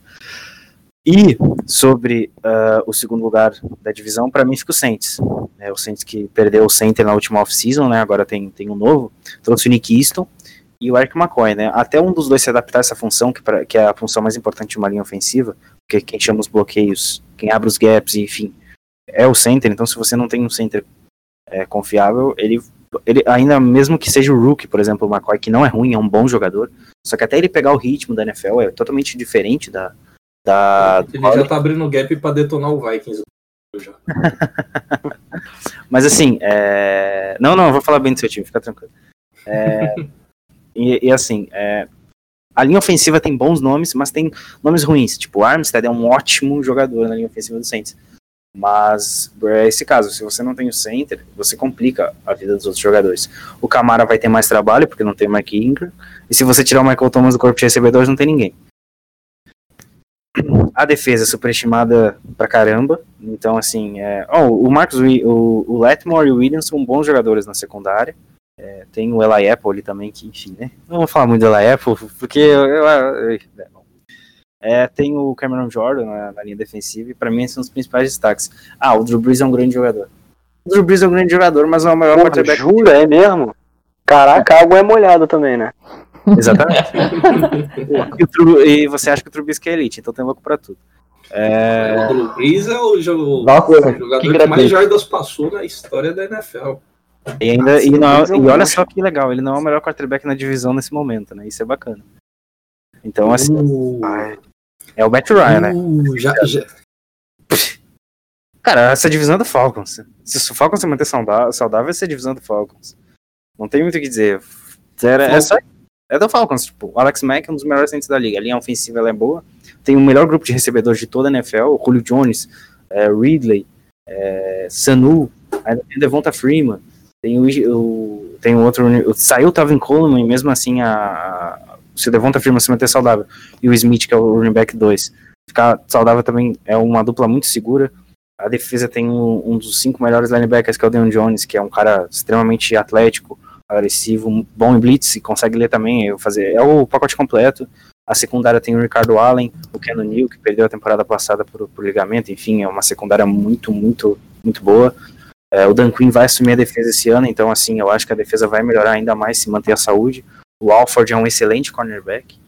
E sobre ah, o segundo lugar da divisão, para mim fica o Saints. É, o Saints que perdeu o center na última off-season, né? Agora tem, tem um novo. Trouxe o Nick Easton e o Eric McCoy, né? Até um dos dois se adaptar a essa função, que, pra- que é a função mais importante de uma linha ofensiva, porque quem chama os bloqueios, quem abre os gaps, enfim, é o center. Então, se você não tem um center é, confiável, ele, ele, ainda mesmo que seja o rookie, por exemplo, o McCoy, que não é ruim, é um bom jogador, só que até ele pegar o ritmo da NFL é totalmente diferente da. da Ele já tá abrindo gap pra detonar o Vikings. Mas assim, é... não, não, eu vou falar bem do seu time, fica tranquilo. É, e, e assim, é, a linha ofensiva tem bons nomes, mas tem nomes ruins. Tipo, o Armstead é um ótimo jogador na linha ofensiva do Saints. Mas é esse caso, se você não tem o center, você complica a vida dos outros jogadores. O Camara vai ter mais trabalho, porque não tem o Mike Ingram. E se você tirar o Michael Thomas do corpo de recebedores, não tem ninguém. A defesa é superestimada pra caramba. Então, assim, é... oh, o Marcos, o, o Letmore e o Williams são bons jogadores na secundária. É, tem o Eli Apple ali também, que, enfim, né? Não vou falar muito do Eli Apple, porque eu, eu- eu- é. É, tem o Cameron Jordan na, na linha defensiva, e pra mim esses são os principais destaques. Ah, o Drew Brees é um grande jogador. O Drew Brees é um grande jogador, mas é o maior Porra, quarterback. jura? É mesmo? Caraca, a água é molhada também, né? Exatamente. e, você acha que o Trubisky é elite, então tem louco pra tudo. É, O Drew Brees é o, jo- Nossa, o que jogador que, mais jardas passou na história da NFL. E, ainda, e, não é- é e olha só que legal, ele não é o melhor quarterback na divisão nesse momento, né? Isso é bacana. Então, assim, Uh, Ai, é o Matt Ryan, né? uh, já, já, Cara, essa divisão é do Falcons. Se o Falcons se manter saudável, essa divisão é do Falcons. Não tem muito o que dizer. Era, é, só, é do Falcons. Tipo, o Alex Mack é um dos melhores centros da liga. A linha ofensiva ela é boa. Tem o melhor grupo de recebedores de toda a NFL. O Julio Jones, é, Ridley, é, Sanu, ainda tem Devonta Freeman. Tem o, o tem outro. Saiu o Tavin Coleman e mesmo assim a, a, se o Devonta Freeman se manter saudável e o Smith, que é o running back 2, ficar saudável também é uma dupla muito segura. A defesa tem um, um dos cinco melhores linebackers, que é o Deion Jones, que é um cara extremamente atlético, agressivo, bom em blitz, e consegue ler também, fazer, é o pacote completo. A secundária tem o Ricardo Allen, o Keanu Neal, que perdeu a temporada passada por, por ligamento, enfim, é uma secundária muito, muito, muito boa. É, o Dan Quinn vai assumir a defesa esse ano, então assim, eu acho que a defesa vai melhorar ainda mais se manter a saúde. O Alford é um excelente cornerback.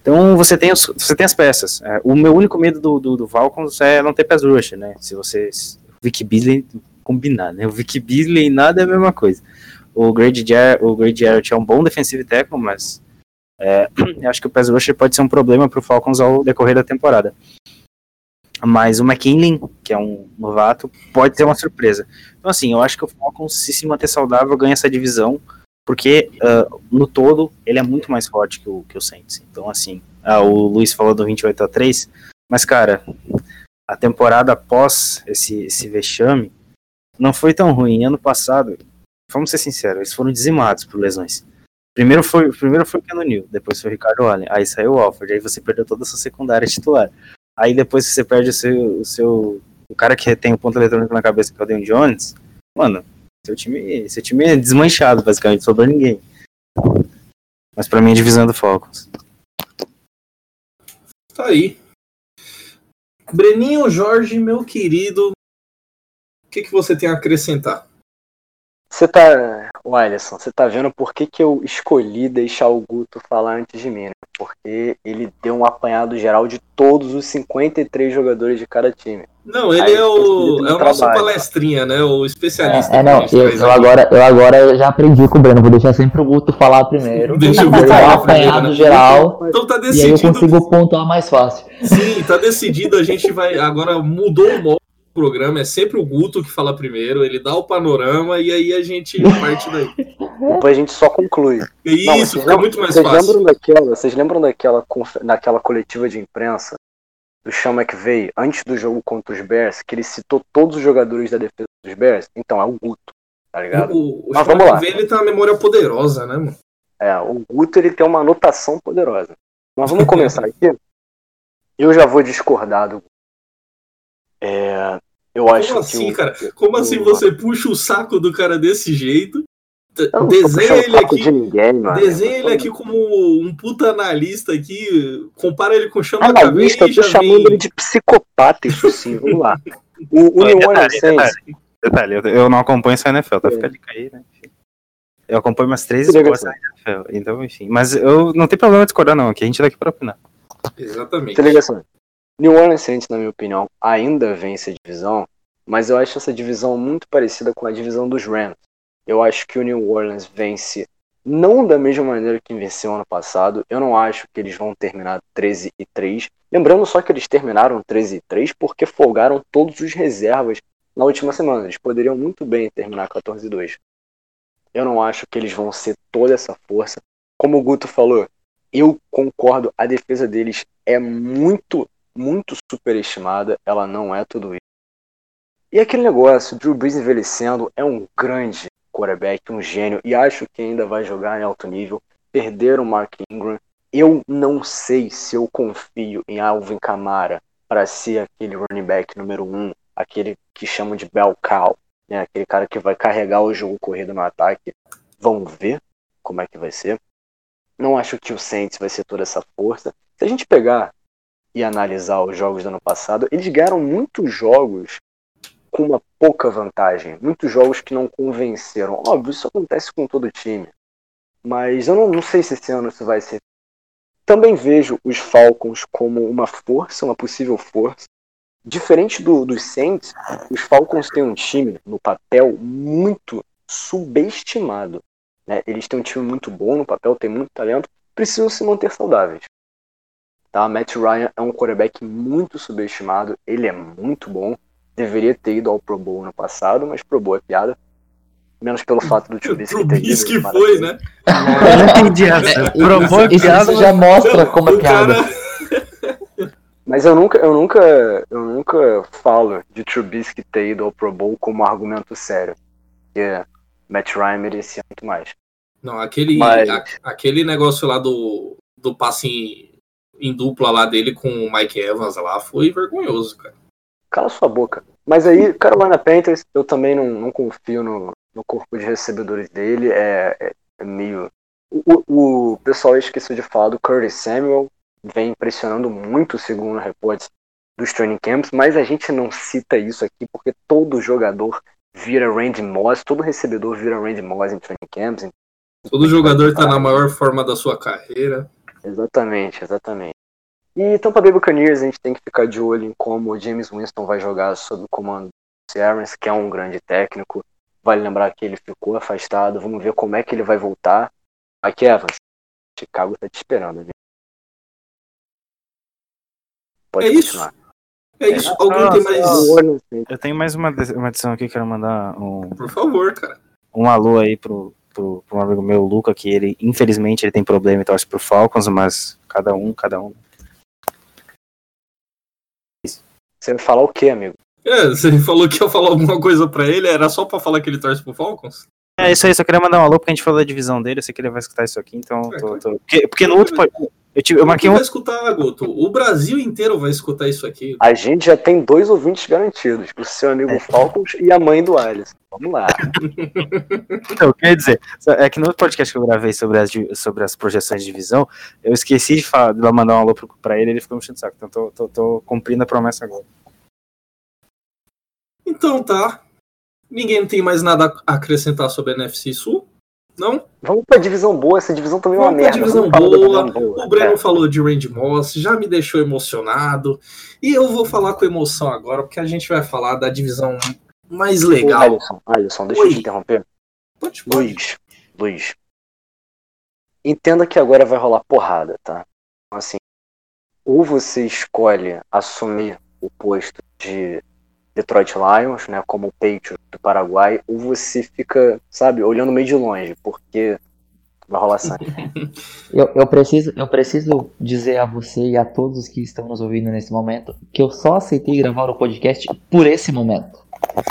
Então você tem, os, você tem as peças. É, o meu único medo do, do, do, Falcons é não ter pass rush, né? Se você. O Vic Beasley combinar, né? O Vic Beasley e nada é a mesma coisa. O Grady, Jar, o Jarrett é um bom defensive tackle, mas é, acho que o pass rush pode ser um problema para o Falcons ao decorrer da temporada. Mas o McKinley, que é um novato, pode ter uma surpresa. Então, assim, eu acho que o Falcons, se se manter saudável, ganha essa divisão porque uh, no todo ele é muito mais forte que o, que o Saints. Então, assim, uh, o Luiz falou do 28 a 3, mas, cara, a temporada após esse, esse vexame não foi tão ruim. Ano passado, vamos ser sinceros, eles foram dizimados por lesões. Primeiro foi, primeiro foi o Keanu Neal, depois foi o Ricardo Allen, aí saiu o Alford, aí você perdeu toda a sua secundária titular. Aí depois você perde o seu, o seu o cara que tem o ponto eletrônico na cabeça, que é o Dean Jones, mano, seu time, seu time é desmanchado, basicamente, sobrou ninguém. Mas pra mim é divisão do Falcons. Tá aí. Breninho Jorge, meu querido, o que, que você tem a acrescentar? Você tá. O Alisson, você tá vendo por que, que eu escolhi deixar o Guto falar antes de mim, né? Porque ele deu um apanhado geral de todos os 53 jogadores de cada time. Não, ele Aí, é o, é o nosso palestrinha, né? O especialista. É, é não, eu, eu agora, eu agora já aprendi com o Breno, vou deixar sempre o Guto falar primeiro. Deixa o Guto falar apanhado né? geral. Então tá decidido. E aí eu consigo pontuar mais fácil. Sim, tá decidido. A gente vai. Agora mudou o modo programa é sempre o Guto que fala primeiro, ele dá o panorama e aí a gente parte daí. Depois a gente só conclui. Isso, Não, fica lembram, muito mais vocês fácil. Lembram daquela, vocês lembram daquela, daquela coletiva de imprensa do Sean McVay antes do jogo contra os Bears, que ele citou todos os jogadores da defesa dos Bears? Então, é o Guto, tá ligado? O, o Mas Sean vamos McVay, lá. ele tem uma memória poderosa, né, mano? É, o Guto ele tem uma anotação poderosa. Mas vamos começar aqui. Eu já vou discordar do é, eu Como acho assim, que o, cara? Como o, assim você puxa o saco do cara desse jeito? Desenha ele aqui. De ninguém, mano. Desenha ele aqui como um puta analista aqui. Compara ele com o Chama Analista, eu tô chamando vem... ele de psicopata, isso sim. Vamos lá. O, o New Orleans Saints. Detalhe, eu, não acompanho essa NFL, tá? É. Fica de cair, né? Eu acompanho umas três esportes na NFL. Então, enfim. Mas eu não tem problema discordar, não. Aqui a gente tá aqui pra opinar. Exatamente. New Orleans Saints, na minha opinião, ainda vence a divisão, mas eu acho essa divisão muito parecida com a divisão dos Rams. Eu acho que o New Orleans vence não da mesma maneira que venceu ano passado. Eu não acho que eles vão terminar 13 e 3. Lembrando só que eles terminaram 13 e 3 porque folgaram todos os reservas na última semana. Eles poderiam muito bem terminar 14 e 2. Eu não acho que eles vão ser toda essa força. Como o Guto falou, eu concordo, a defesa deles é muito muito superestimada, ela não é tudo isso. E aquele negócio, Drew Brees envelhecendo é um grande quarterback, um gênio, e acho que ainda vai jogar em alto nível. Perderam o Mark Ingram. Eu não sei se eu confio em Alvin Kamara para ser aquele running back número um, aquele que chamam de bell cow, né? aquele cara que vai carregar o jogo corrido no ataque. Vamos ver como é que vai ser. Não acho que o Saints vai ser toda essa força. Se a gente pegar e analisar os jogos do ano passado, eles ganharam muitos jogos com uma pouca vantagem. Muitos jogos que não convenceram. Óbvio, isso acontece com todo time. Mas eu não, não sei se esse ano isso vai ser. Também vejo os Falcons como uma força, uma possível força. Diferente do, dos Saints, os Falcons têm um time, no papel, muito subestimado. Né? Eles têm um time muito bom no papel, têm muito talento, precisam se manter saudáveis. Tá? Matt Ryan é um quarterback muito subestimado, ele é muito bom. deveria ter ido ao Pro Bowl no passado, mas Pro Bowl é piada. Menos pelo fato do Trubisky ter ido. Trubisky foi, né? Eu não entendi essa. Provou Isso, piada, isso já mostra como é piada. Mas eu nunca, eu nunca, eu nunca falo de Trubisky ter ido ao Pro Bowl como argumento sério. Porque Matt Ryan merecia muito mais. Não, aquele, Mas- a- aquele negócio lá do, do passe em, dupla lá dele com o Mike Evans lá foi vergonhoso, cara. Cala sua boca. Mas aí, Carolina Panthers, eu também não, não confio no, no corpo de recebedores dele. É, é- é meio. O, o, o pessoal esqueceu de falar do Curtis Samuel. Vem impressionando muito, segundo reportes dos training camps, mas a gente não cita isso aqui porque todo jogador vira Randy Moss, todo recebedor vira Randy Moss em training camps. Todo jogador tá na maior forma da sua carreira. Exatamente, exatamente. E Tampa Bay Buccaneers, a gente tem que ficar de olho em como o James Winston vai jogar sob o comando do Arians, que é um grande técnico. Vale lembrar que ele ficou afastado. Vamos ver como é que ele vai voltar. Aqui, Evans. Chicago tá te esperando. Viu? Pode É isso? continuar. É isso. Alguém tem mais. Eu tenho mais uma, edição aqui, quero mandar um, Por favor, cara. um alô aí pro, pro, pro um amigo meu, o Luca, que ele, infelizmente, ele tem problema e torce pro Falcons, mas cada um, cada um. Você vai falar o quê, amigo? É, você falou que ia falar alguma coisa pra ele, era só pra falar que ele torce pro Falcons? É isso aí, só queria mandar um alô porque a gente falou da divisão dele, eu sei que ele vai escutar isso aqui, então. É, tô- tô- Porque, porque no outro. Eu, tive, eu marquei um. vai escutar, Goto? O Brasil inteiro vai escutar isso aqui. A gente já tem dois ouvintes garantidos. O seu amigo Falcons e a mãe do Alisson. Vamos lá. Então, quer dizer, é que no outro podcast que eu gravei sobre as, sobre as projeções de divisão, eu esqueci de, falar, de mandar um alô pra ele ele ficou me enchendo o saco. Então tô, tô, tô cumprindo a promessa agora. Então tá. Ninguém tem mais nada a acrescentar sobre a NFC Sul? Não? Vamos pra divisão boa. Essa divisão também é uma merda. divisão boa. divisão boa. O Breno É. falou de Randy Moss, já me deixou emocionado. E eu vou falar com emoção agora, porque a gente vai falar da divisão mais Ô, legal. Alisson, Alisson, deixa eu Oi. te interromper. Pode, pode. Luiz, Luiz. Entenda que agora vai rolar porrada, tá? Assim, ou você escolhe assumir o posto de Detroit Lions, né, como o Patriot do Paraguai, ou você fica, sabe, olhando meio de longe, porque vai rolar sangue. Eu, eu, preciso, eu preciso dizer a você e a todos que estão nos ouvindo nesse momento que eu só aceitei gravar o podcast por esse momento.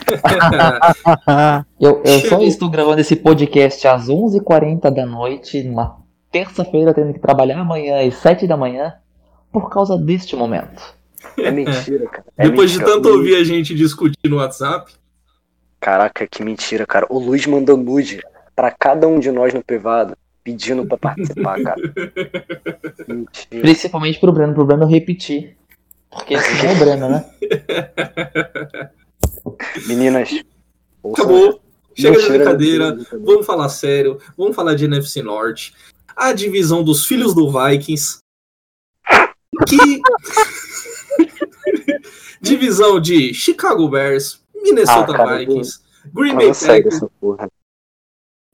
Eu, eu só estou gravando esse podcast às 11h40 da noite, numa terça-feira, tendo que trabalhar amanhã às 7 da manhã, por causa deste momento. É mentira, cara. É Depois de mentira. tanto ouvir a gente discutir no WhatsApp, Caraca, que mentira, cara. O Luiz mandou nude pra cada um de nós no privado, pedindo pra participar, cara. Mentira. Principalmente pro Breno, pro Breno repetir. Porque esse não é o Breno, né? Meninas. ouçam acabou. Chega de brincadeira. mentira. Vamos falar sério. Vamos falar de NFC Norte. A divisão dos filhos do Vikings. Que. Divisão de Chicago Bears, Minnesota Ah, cara, Vikings, Green Bay Packers.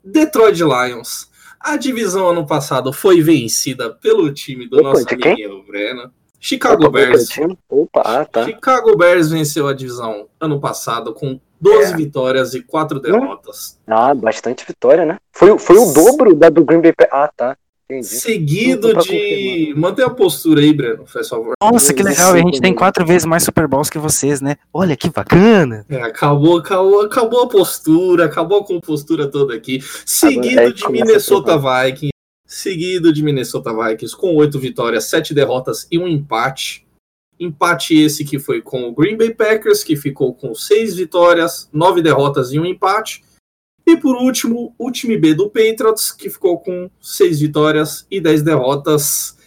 Detroit Lions. A divisão ano passado foi vencida pelo time do Opa, nosso amiguinho Breno. Chicago Opa, Bears. Opa, ah, tá. Chicago Bears venceu a divisão ano passado com 12 É. vitórias e 4 derrotas. Ah, bastante vitória, né? Foi, foi o dobro da do Green Bay Packers. Ah, tá. Entendi. Seguido de. Mantém a postura aí, Breno, faz favor. Nossa, que legal, a gente tem quatro vezes mais Super Bowls que vocês, né? Olha que bacana. É, acabou, acabou, acabou a postura, acabou a compostura toda aqui. Seguido Agora, é, de Minnesota Vikings. Seguido de Minnesota Vikings com oito vitórias, sete derrotas e um empate. Empate esse que foi com o Green Bay Packers, que ficou com seis vitórias, nove derrotas e um empate. E por último, o time B do Patriots, que ficou com seis vitórias e dez derrotas.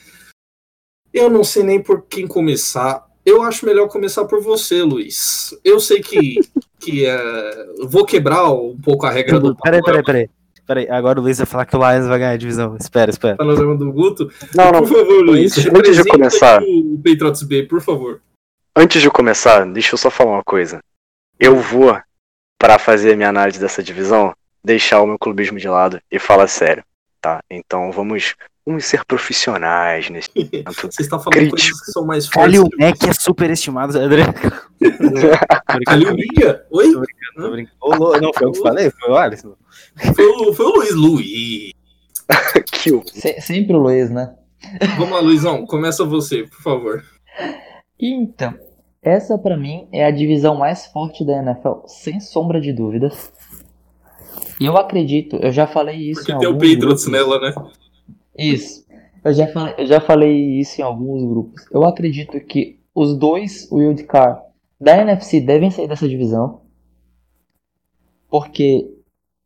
Eu não sei nem por quem começar. Eu acho melhor começar por você, Luiz. Eu sei que, que é, vou quebrar um pouco a regra do Peraí, peraí, peraí. Peraí, agora o Luiz vai falar que o Lions vai ganhar a divisão. Espera, espera. panorama do Guto. Não, não. Por favor, Luiz. Antes- de começar. O Patriots B, por favor. Antes de começar, deixa eu só falar uma coisa. Eu vou, para fazer a minha análise dessa divisão, deixar o meu clubismo de lado e falar sério, tá? Então vamos Vamos ser profissionais nesse momento. Você está falando Crítico. coisas que são mais fortes. Kalil Mack é superestimado, André. Kalil Liga? Oi? Tô brincando. Não, foi eu que falei, foi o Alisson. Foi o, foi o Luiz Luiz. que o- Se- sempre o Luiz, né? Vamos lá, Luizão. Começa você, por favor. Então, essa pra mim é a divisão mais forte da NFL, sem sombra de dúvidas. E eu acredito, eu já falei isso Porque em tem o alguns Patriots grupos. nela, né? Isso. Eu já, falei, eu já falei isso em alguns grupos. Eu acredito que os dois wildcard da NFC devem sair dessa divisão. Porque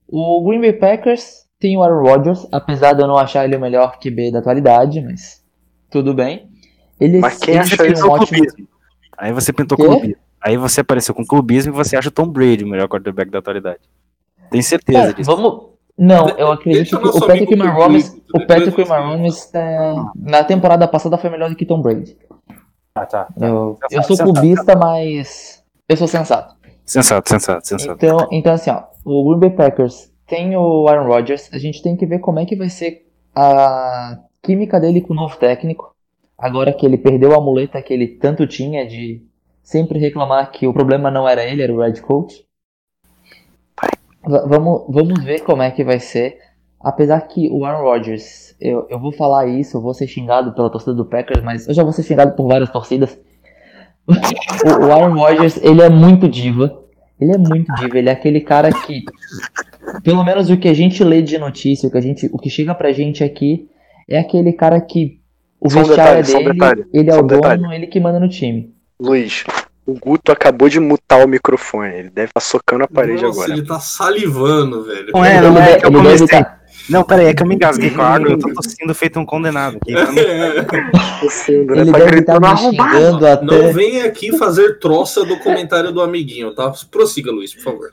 o Green Bay Packers tem o Aaron Rodgers, apesar de eu não achar ele o melhor QB da atualidade, mas tudo bem. Eles, Mas quem eles acha isso um é ótimo... clubismo. Aí você pintou Quê? clubismo. Aí você apareceu com clubismo e você acha o Tom Brady o melhor quarterback da atualidade. Tem certeza É, disso. vamos... Não, eu acredito que o Patrick Mahomes, o Patrick Mahomes é, na temporada passada foi melhor do que Tom Brady. Ah, tá. Eu, Sensato, eu sou sensato. clubista, mas eu sou sensato. Sensato, sensato, sensato. Então, então assim, ó, o Green Bay Packers tem o Aaron Rodgers, a gente tem que ver como é que vai ser a química dele com o novo técnico. Agora que ele perdeu a muleta que ele tanto tinha de sempre reclamar que o problema não era ele, era o Red Coach. V- vamos, vamos ver como é que vai ser. Apesar que o Aaron Rodgers, eu, eu vou falar isso, eu vou ser xingado pela torcida do Packers, mas eu já vou ser xingado por várias torcidas. o, o Aaron Rodgers, ele é muito diva. Ele é muito diva, ele é aquele cara que, pelo menos o que a gente lê de notícia, o que, a gente, o que chega pra gente aqui, é aquele cara que o Só um detalhe, só um dele, detalhe, ele é o um dono, detalhe. ele que manda no time. Luiz, o Guto acabou de mutar o microfone. Ele deve estar socando a parede Nossa, agora. ele tá salivando, velho. Não é, não é eu ele deve comecei. tá- Não, peraí, é que eu me engasguei com a água eu tô tossindo feito um condenado aqui. Você, André, Ele tá deve estar arrombado. xingando até. Não venha aqui fazer troça do comentário do amiguinho, tá? Prossiga, Luiz, por favor.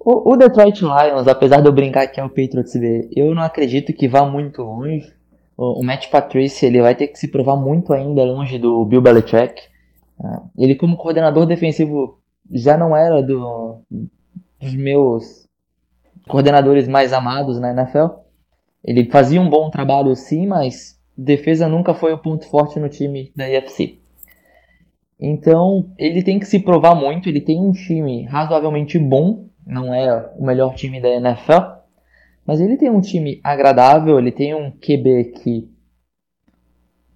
O, o Detroit Lions, apesar de eu brincar que é o Patriots B, eu não acredito que vá muito longe. O, Matt Patricia ele vai ter que se provar muito ainda longe do Bill Belichick. Ah, Ele como coordenador defensivo já não era do, dos meus coordenadores mais amados na NFL. Ele fazia um bom trabalho sim, mas defesa nunca foi o ponto forte no time da UFC. Então, ele tem que se provar muito, ele tem um time razoavelmente bom, não é o melhor time da NFL, mas ele tem um time agradável, ele tem um QB que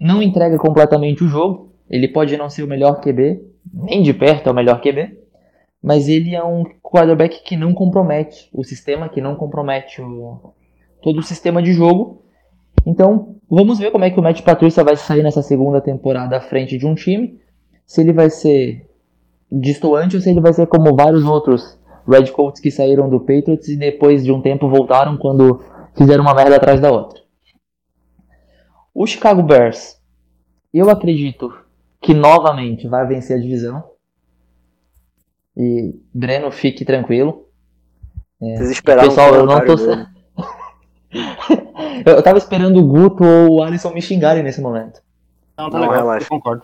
não entrega completamente o jogo, ele pode não ser o melhor QB, nem de perto é o melhor QB, mas ele é um quarterback que não compromete o sistema, que não compromete o, todo o sistema de jogo. Então, vamos ver como é que o Matt Patricia vai sair nessa segunda temporada à frente de um time. Se ele vai ser distoante ou se ele vai ser como vários outros Red Coats que saíram do Patriots e depois de um tempo voltaram quando fizeram uma merda atrás da outra. O Chicago Bears, eu acredito que novamente vai vencer a divisão. E Breno, fique tranquilo. Vocês esperaram Pessoal, eu não tô. eu tava esperando o Guto ou o Alisson me xingarem nesse momento. Não, Não, relaxa. eu concordo.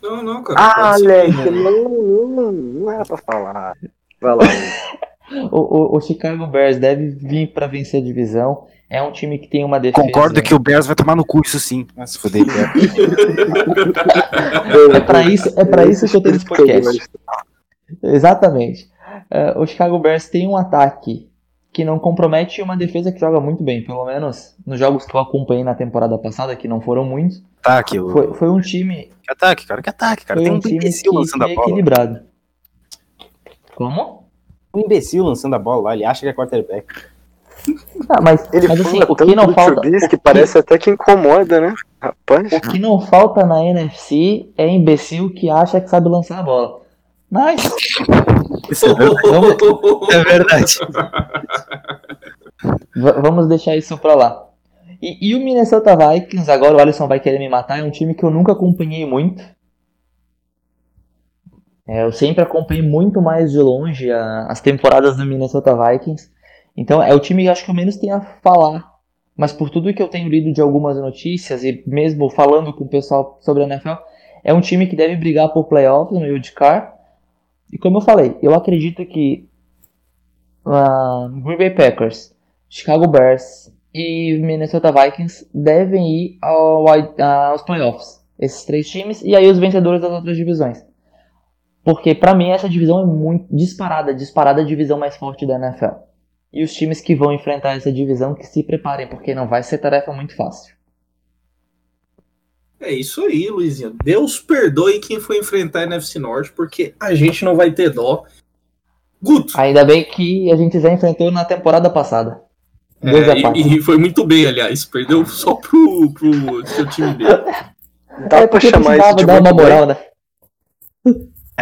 Não, não, cara. Ah. Alex, não, não, não era pra falar. Vai lá. O, o- o Chicago Bears deve vir pra vencer a divisão. É um time que tem uma defesa. Concordo que o Bears vai tomar no cu, isso sim. Fodei, Bears. É pra isso, é pra isso que eu tenho esse podcast. Exatamente. É, o Chicago Bears tem um ataque que não compromete e uma defesa que joga muito bem. Pelo menos nos jogos que eu acompanhei na temporada passada, que não foram muitos. Ataque. Foi, foi um time, que ataque, cara, que ataque, cara. foi Tem um time que, lançando a que é bola. equilibrado. Como? Um imbecil lançando a bola lá, ele acha que é quarterback. Ah, mas, Ele mas assim, fala o que tanto não falta. Que que- parece até que incomoda, né? Rapaz, O que não falta na NFC é imbecil que acha que sabe lançar a bola. Mas Isso é verdade. vamos, É verdade. va- vamos deixar isso pra lá. E, e o Minnesota Vikings, agora o Alisson vai querer me matar, é um time que eu nunca acompanhei muito. É, eu sempre acompanhei muito mais de longe a- as temporadas do Minnesota Vikings. Então é o time que acho que eu menos tenho a falar. Mas por tudo que eu tenho lido de algumas notícias e mesmo falando com o pessoal sobre a NFL, é um time que deve brigar por playoffs no Wildcard. E como eu falei, eu acredito que ah, Green Bay Packers, Chicago Bears e Minnesota Vikings devem ir ao, aos playoffs. Esses três times e aí os vencedores das outras divisões. Porque para mim essa divisão é muito disparada, disparada a divisão mais forte da NFL. E os times que vão enfrentar essa divisão que se preparem, porque não vai ser tarefa muito fácil. É isso aí, Luizinho. Deus perdoe quem foi enfrentar a NFC Norte, porque a gente não vai ter dó. Guto. Ainda bem que a gente já enfrentou na temporada passada. É, e, e, foi muito bem, aliás. Perdeu só pro, pro seu time dele. Dá é pra chamar isso de dar uma moral, né?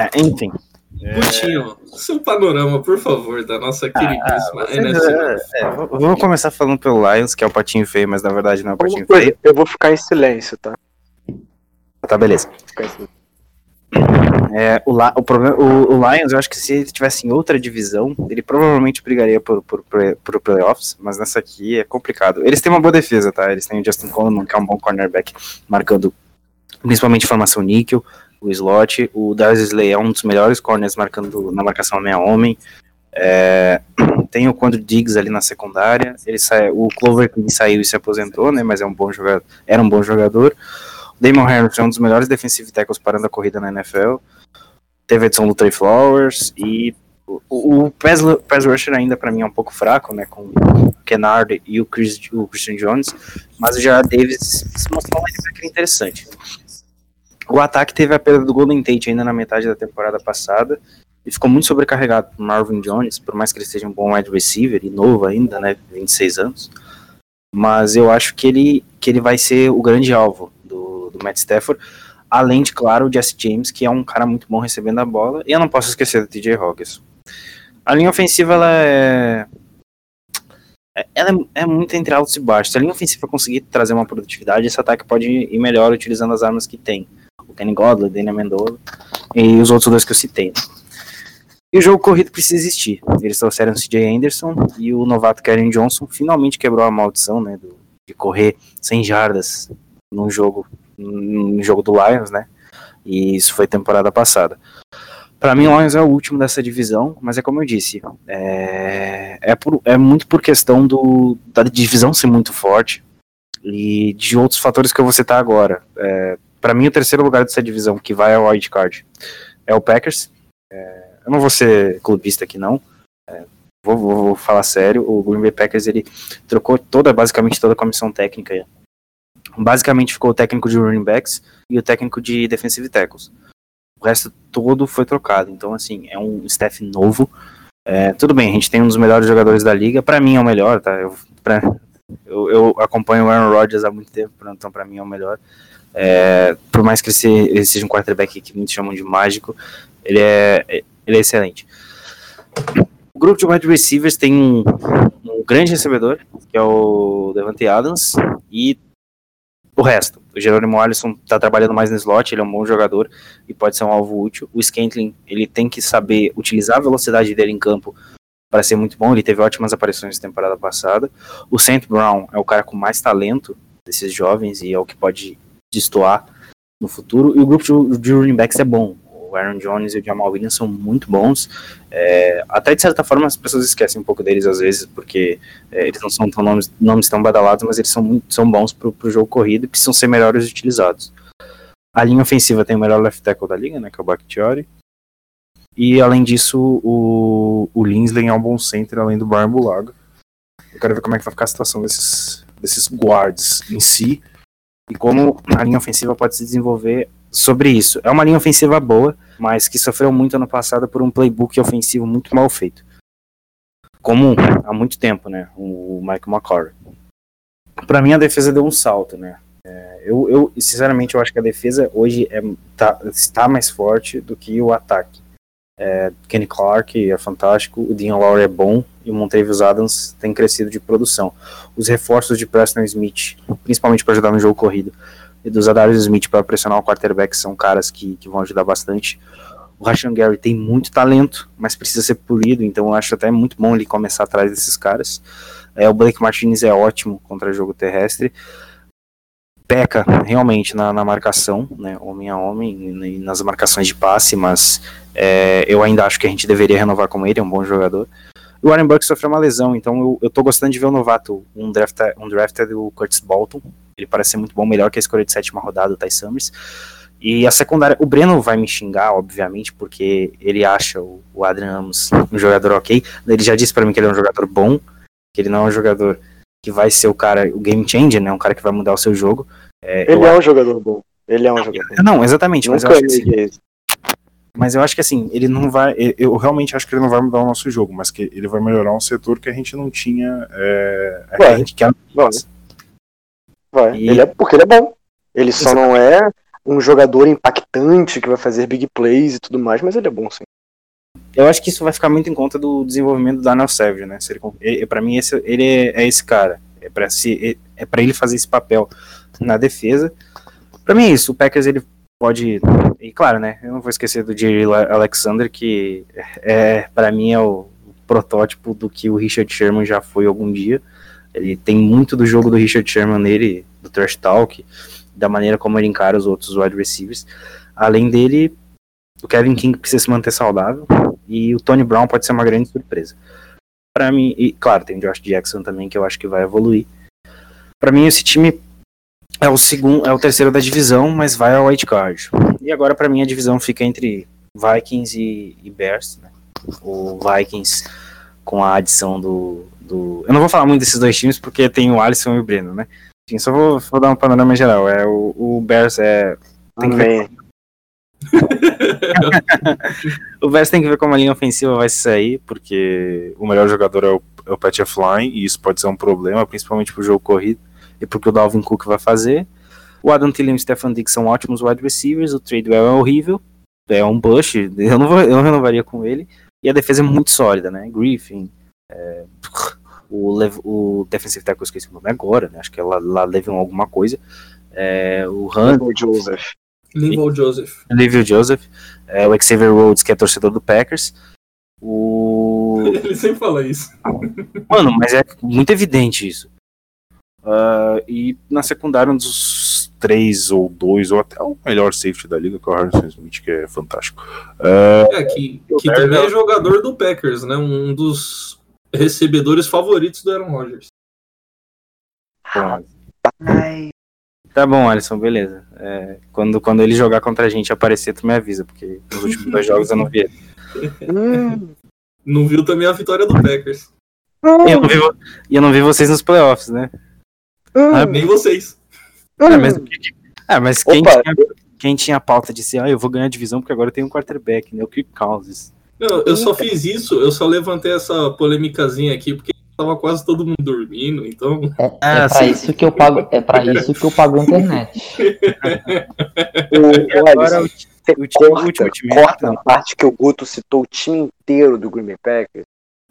É, enfim. Gutinho, é... seu panorama, por favor, da nossa ah, queridíssima ah, NFC. É, é, vamos começar falando pelo Lions, que é o patinho feio, mas na verdade não é o patinho feio. Eu vou ficar em silêncio, tá? Tá, beleza. É, o, o, problema, o, o, Lions, eu acho que se ele tivesse em outra divisão, ele provavelmente brigaria por, por, por, por playoffs, mas nessa aqui é complicado. Eles têm uma boa defesa, tá? Eles têm o Justin Coleman, que é um bom cornerback, marcando principalmente formação níquel, o slot. O Darius Slay é um dos melhores corners marcando na marcação homem-homem. É, tem o Quandro Diggs ali na secundária. Ele sai, o Clover Queen saiu e se aposentou, né? Mas é um bom jogador, era um bom jogador. Damon Harris é um dos melhores defensive tackles parando a corrida na NFL. Teve a edição do Trey Flowers e o, o pass, pass rusher ainda para mim é um pouco fraco, né, com o Kennard e o, Chris, o Christian Jones, mas o Gerard Davis mostrou um linebacker interessante. O ataque teve a perda do Golden Tate ainda na metade da temporada passada e ficou muito sobrecarregado por Marvin Jones, por mais que ele seja um bom wide receiver e novo ainda, né, 26 anos. Mas eu acho que ele, que ele vai ser o grande alvo do, Matt Stafford, além de, claro, o Jesse James, que é um cara muito bom recebendo a bola, e eu não posso esquecer do TJ Hawkins. A linha ofensiva, ela é... é ela é, é muito entre altos e baixos. Se a linha ofensiva conseguir trazer uma produtividade, esse ataque pode ir melhor utilizando as armas que tem. O Kenny Godley, o Daniel Mendoza e os outros dois que eu citei. Né? E o jogo corrido precisa existir. Eles trouxeram o CJ Anderson e o novato Karen Johnson finalmente quebrou a maldição né, do, de correr 100 jardas num jogo no jogo do Lions, né? E isso foi temporada passada. Para mim, o Lions é o último dessa divisão, mas é como eu disse, é, é, por, é muito por questão do, da divisão ser muito forte e de outros fatores que eu vou citar agora. É, para mim, o terceiro lugar dessa divisão que vai ao wild card é o Packers. É, eu não vou ser clubista aqui, não. É, vou, vou, vou, falar sério. O Green Bay Packers ele trocou toda, basicamente toda a comissão técnica Basicamente ficou o técnico de running backs e o técnico de defensive tackles. O resto todo foi trocado. Então, assim, é um staff novo. É, tudo bem, a gente tem um dos melhores jogadores da liga. Para mim é o melhor, tá? Eu, pra, eu, eu, acompanho o Aaron Rodgers há muito tempo, então para mim é o melhor. É, por mais que ele seja, um quarterback que muitos chamam de mágico, ele é, ele é excelente. O grupo de wide receivers tem um, um grande recebedor, que é o Devante Adams, e o resto, o Jerônimo Alisson está trabalhando mais no slot, ele é um bom jogador e pode ser um alvo útil. O Scantling, ele tem que saber utilizar a velocidade dele em campo para ser muito bom, ele teve ótimas aparições na temporada passada. O Saint Brown é o cara com mais talento desses jovens e é o que pode destoar no futuro. E o grupo de running backs é bom o Aaron Jones e o Jamal Williams são muito bons. É, até de certa forma as pessoas esquecem um pouco deles às vezes, porque é, eles não são tão nomes, nomes tão badalados, mas eles são, são bons para o jogo corrido e precisam ser melhores utilizados. A linha ofensiva tem o melhor left tackle da liga, né, que é o Bakhtiari. E além disso, o, o Linsley é um bom center, além do Brian Bulaga. Eu quero ver como é que vai ficar a situação desses, desses guards em si e como a linha ofensiva pode se desenvolver sobre isso. É uma linha ofensiva boa, mas que sofreu muito ano passado por um playbook ofensivo muito mal feito. Como há muito tempo, né? O Mike McCord. Para mim, a defesa deu um salto, né? É, eu, eu, sinceramente, eu acho que a defesa hoje é, tá, está mais forte do que o ataque. É, Kenny Clark é fantástico, o Dean Lowry é bom e o Montravius Adams tem crescido de produção. Os reforços de Preston Smith, principalmente para ajudar no jogo corrido, e dos Adarius Smith para pressionar o quarterback são caras que, que vão ajudar bastante. O Rashan Gary tem muito talento, mas precisa ser polido, então eu acho até muito bom ele começar atrás desses caras. É, o Blake Martinez é ótimo contra jogo terrestre. Peca realmente na, na marcação, né, homem a homem, nas marcações de passe, mas é, eu ainda acho que a gente deveria renovar com ele, é um bom jogador. O Warren Buck sofreu uma lesão, então eu, eu tô gostando de ver o novato, um draft, um draft do Curtis Bolton. Ele parece ser muito bom, melhor que a escolha de sétima rodada do Ty Summers. E a secundária, o Breno vai me xingar, obviamente, porque ele acha o, o Adrian Amos um jogador ok. Ele já disse para mim que ele é um jogador bom, que ele não é um jogador que vai ser o cara, o game changer, né? Um cara que vai mudar o seu jogo. É, ele é um jogador bom. Ele é um não, jogador. Não, exatamente. Mas eu, acho que, assim, mas eu acho que assim, ele não vai. Eu realmente acho que ele não vai mudar o nosso jogo, mas que ele vai melhorar um setor que a gente não tinha. É, vai, a gente quer. Vai. vai. E... Ele é, porque ele é bom. Ele só não é um jogador impactante que vai fazer big plays e tudo mais, mas ele é bom sim. Eu acho que isso vai ficar muito em conta do desenvolvimento do Daniel Savage, né? Se ele, para mim esse, ele é, é, esse cara. É para se é, é para ele fazer esse papel na defesa. Para mim é isso. O Packers ele pode e claro, né? Eu não vou esquecer do Jerry Alexander que é para mim é o protótipo do que o Richard Sherman já foi algum dia. Ele tem muito do jogo do Richard Sherman nele, do trash talk, da maneira como ele encara os outros wide receivers. Além dele, o Kevin King precisa se manter saudável e o Tony Brown pode ser uma grande surpresa. Para mim, e claro, tem o Josh Jackson também que eu acho que vai evoluir. Para mim esse time é o segundo, é o terceiro da divisão, mas vai ao white card. E agora para mim a divisão fica entre Vikings e, e Bears, né? O Vikings com a adição do, do, eu não vou falar muito desses dois times porque tem o Alisson e o Breno, né? Só vou, vou dar um panorama geral. É o, o Bears é tem que ver o Bears tem que ver como a linha ofensiva vai sair, porque o melhor jogador é o, é o Pat Flying, e isso pode ser um problema, principalmente pro jogo corrido porque o Dalvin Cook vai fazer. O Adam Thielen e o Stefan Diggs são ótimos wide receivers, o Tradewell é horrível, é um bush, eu não, vou, eu não renovaria com ele, e a defesa é muito sólida, né? Griffin, é, o, o defensive tackle, eu esqueci o nome agora, né? Acho que é lá, lá Levion alguma coisa. É, o Hunt, Joseph. Livell Joseph. Livell Joseph. É, o Xavier Rhodes, que é torcedor do Packers. O... Ele sempre fala isso. Mano, mas é muito evidente isso. Uh, e na secundária, um dos três ou dois, ou até o melhor safety da liga, que é o Harrison Smith, que é fantástico. Uh, é, que, que também é jogador do Packers, né? Um dos recebedores favoritos do Aaron Rodgers. Ai. Tá bom, Alisson, beleza. É, quando, quando ele jogar contra a gente aparecer, tu me avisa, porque nos últimos dois jogos eu não vi ele. não viu também a vitória do Packers. E eu não vi, eu não vi vocês nos playoffs, né? Ah, Nem vocês. É, mas, é, mas quem, tinha, quem tinha a pauta de ser, ah, eu vou ganhar a divisão porque agora eu tenho um quarterback, né? O Kirk Cousins. Não, eu só fiz isso, eu só levantei essa polêmicazinha aqui, porque tava quase todo mundo dormindo, então. É, é ah, pra isso que eu pago, é para isso que eu pago a internet. o, agora, o, corta, último time, corta a parte que o Guto citou o time inteiro do Green Bay Packers.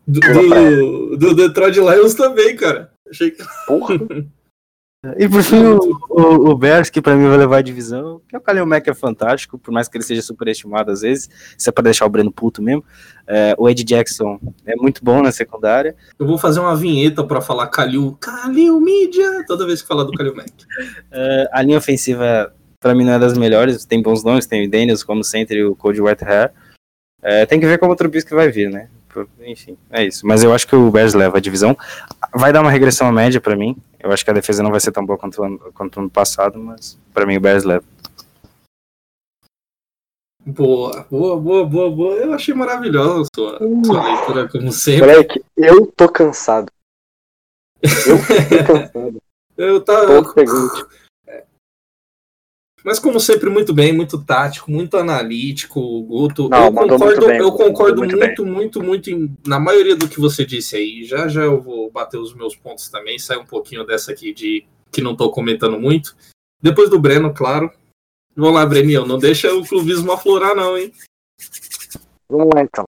Do, do, do Detroit Lions também, cara. Achei que. Porra. E por fim, o, o, o Bears, que pra mim vai levar a divisão, que é o Kalil Mack é fantástico, por mais que ele seja superestimado às vezes, isso é pra deixar o Breno puto mesmo. É, o Ed Jackson é muito bom na secundária. Eu vou fazer uma vinheta pra falar Kalil, Kalil Mídia, toda vez que falar do Kalil Mack. É, a linha ofensiva, pra mim, não é das melhores, tem bons nomes, tem o Daniels como center e o Cody Whitehair. É, tem que ver como o Trubisky vai vir, né? Enfim, é isso. Mas eu acho que o Bears leva a divisão. Vai dar uma regressão à média para mim. Eu acho que a defesa não vai ser tão boa quanto o ano, quanto o ano passado, mas para mim o Bears leva. Boa, boa, boa, boa, boa. Eu achei maravilhosa a sua, sua leitura, como sempre. Moleque, eu tô cansado. Eu tô cansado. eu tava. Mas como sempre, muito bem, muito tático, muito analítico, Guto. Não, eu concordo, muito bem, eu concordo muito, muito, muito, muito, em, na maioria do que você disse aí. Já já eu vou bater os meus pontos também, sair um pouquinho dessa aqui de que não estou comentando muito. Depois do Breno, claro. Vamos lá, Brenião, não deixa o clubismo aflorar, não, hein? Vamos lá, então.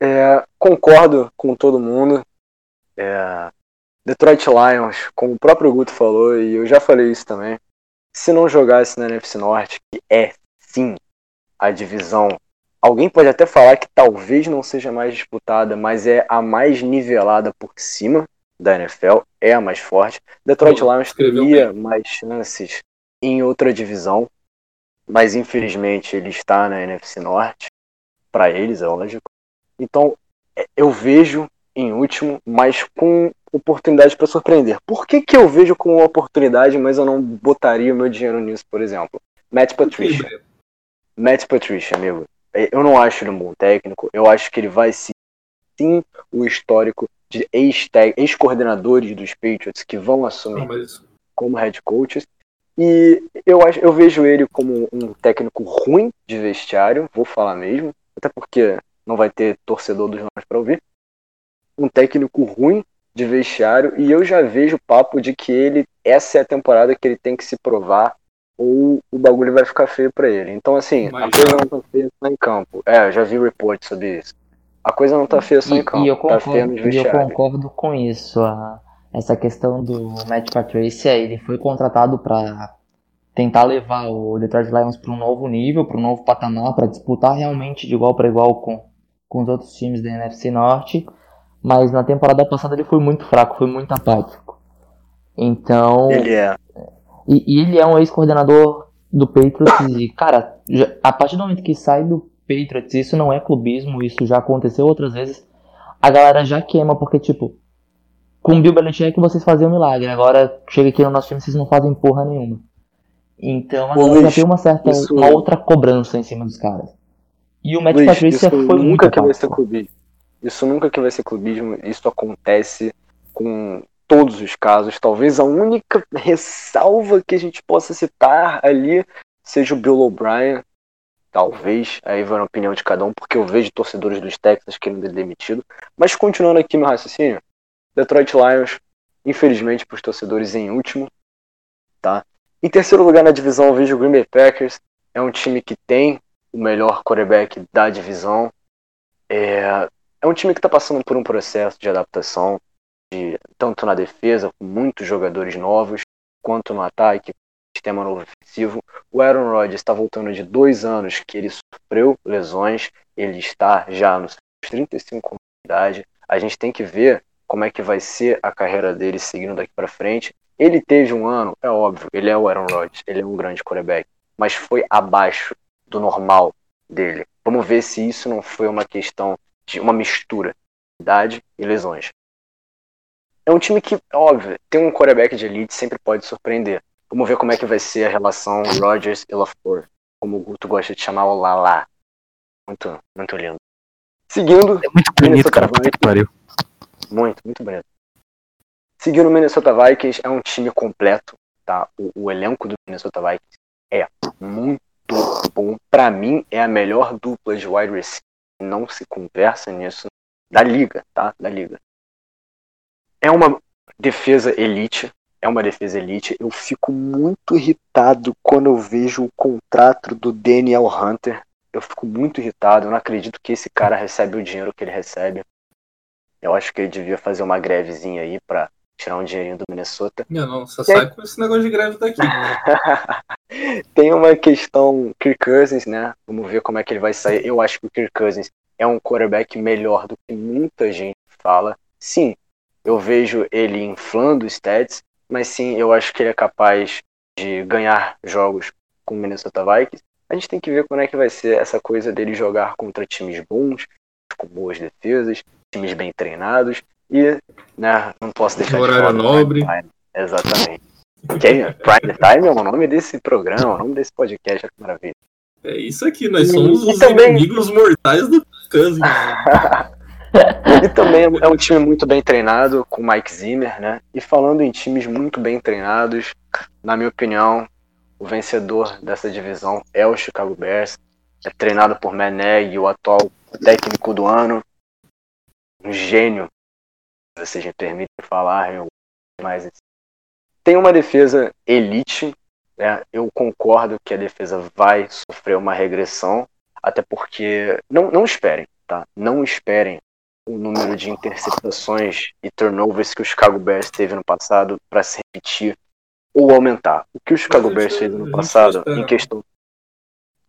É, concordo com todo mundo. É, Detroit Lions, como o próprio Guto falou, e eu já falei isso também se não jogasse na NFC Norte, que é sim a divisão, alguém pode até falar que talvez não seja mais disputada, mas é a mais nivelada por cima da NFL, é a mais forte. Detroit Lions teria mais chances em outra divisão, mas infelizmente ele está na NFC Norte, para eles é lógico. Então, é, eu vejo em último, mas com oportunidade para surpreender. Por que, que eu vejo como uma oportunidade, mas eu não botaria o meu dinheiro nisso, por exemplo? Matt Patricia. Matt Patricia, amigo. É, eu não acho ele um bom técnico. Eu acho que ele vai sim o histórico de ex-coordenadores dos Patriots que vão assumir mas... como head coaches. E eu, acho, eu vejo ele como um técnico ruim de vestiário, vou falar mesmo, até porque não vai ter torcedor dos Rams para ouvir. Um técnico ruim de vestiário, e eu já vejo o papo de que ele essa é a temporada que ele tem que se provar ou o bagulho vai ficar feio para ele. Então, assim, Mas a coisa já... não tá feia só em campo. É, já vi report sobre isso. A coisa não tá feia só e, em campo. E eu concordo, tá feia e eu concordo com isso. A, essa questão do Matt Patricia, ele foi contratado para tentar levar o Detroit Lions para um novo nível, para um novo patamar, para disputar realmente de igual para igual com, com os outros times da NFC Norte. Mas na temporada passada ele foi muito fraco, foi muito apático. Então. Ele é. E, e ele é um ex-coordenador do Patriots e, cara, já, a partir do momento que sai do Patriots, isso não é clubismo, isso já aconteceu outras vezes, a galera já queima, porque, tipo, com o Bill Belichick vocês faziam milagre, agora chega aqui no nosso time vocês não fazem porra nenhuma. Então a galera já tem uma certa, isso... uma outra cobrança em cima dos caras. E o Matt Luiz, Patrícia foi nunca muito que vai ser clubismo. Isso nunca que vai ser clubismo, isso acontece com todos os casos. Talvez a única ressalva que a gente possa citar ali seja o Bill O'Brien. Talvez, aí vai na opinião de cada um, porque eu vejo torcedores dos Texas querendo ele demitido. Mas continuando aqui meu raciocínio, Detroit Lions, infelizmente para os torcedores em último, tá? Em terceiro lugar na divisão eu vejo o Green Bay Packers, é um time que tem o melhor quarterback da divisão. É, é um time que está passando por um processo de adaptação, de, tanto na defesa, com muitos jogadores novos, quanto no ataque, sistema novo ofensivo. O Aaron Rodgers está voltando de dois anos que ele sofreu lesões, ele está já nos 35 anos de idade. A gente tem que ver como é que vai ser a carreira dele seguindo daqui para frente. Ele teve um ano, é óbvio, ele é o Aaron Rodgers, ele é um grande quarterback, mas foi abaixo do normal dele. Vamos ver se isso não foi uma questão de uma mistura de idade e lesões. É um time que, óbvio, tem um quarterback de elite, sempre pode surpreender. Vamos ver como é que vai ser a relação Rodgers e LaFleur, como o Guto gosta de chamar o Lala. Muito, muito lindo. Seguindo. É muito bonito, cara. Vikings, pariu. Muito, muito bonito. Seguindo o Minnesota Vikings, é um time completo, tá? O, o elenco do Minnesota Vikings é muito bom. Para mim, é a melhor dupla de wide receiver. Não se conversa nisso da liga, tá? Da liga. É uma defesa elite, é uma defesa elite. Eu fico muito irritado quando eu vejo o contrato do Daniel Hunter. Eu fico muito irritado. Eu não acredito que esse cara recebe o dinheiro que ele recebe. Eu acho que ele devia fazer uma grevezinha aí para tirar um dinheirinho do Minnesota. Não, não, só sai com esse negócio de greve daqui. Tem uma questão Kirk Cousins, né? Vamos ver como é que ele vai sair. Eu acho que o Kirk Cousins é um quarterback melhor do que muita gente fala. Sim, eu vejo ele inflando stats, mas sim, eu acho que ele é capaz de ganhar jogos com o Minnesota Vikings. A gente tem que ver como é que vai ser essa coisa dele jogar contra times bons, com boas defesas, times bem treinados e, né, não posso deixar de fora nobre. Exatamente. Quem? Prime Time é o nome desse programa, é o nome desse podcast, que maravilha. É isso aqui, nós somos e, os também... inimigos mortais do Cousins. e também é um time muito bem treinado, com Mike Zimmer, né? E falando em times muito bem treinados, na minha opinião, o vencedor dessa divisão é o Chicago Bears. É treinado por Matt Nagy, o atual técnico do ano. Um gênio, vocês me permitem falar, eu mais tem uma defesa elite, né? Eu concordo que a defesa vai sofrer uma regressão, até porque não, não esperem, tá? Não esperem o número de interceptações e turnovers que o Chicago Bears teve no passado para se repetir ou aumentar. O que o Chicago Bears fez no passado, em questão.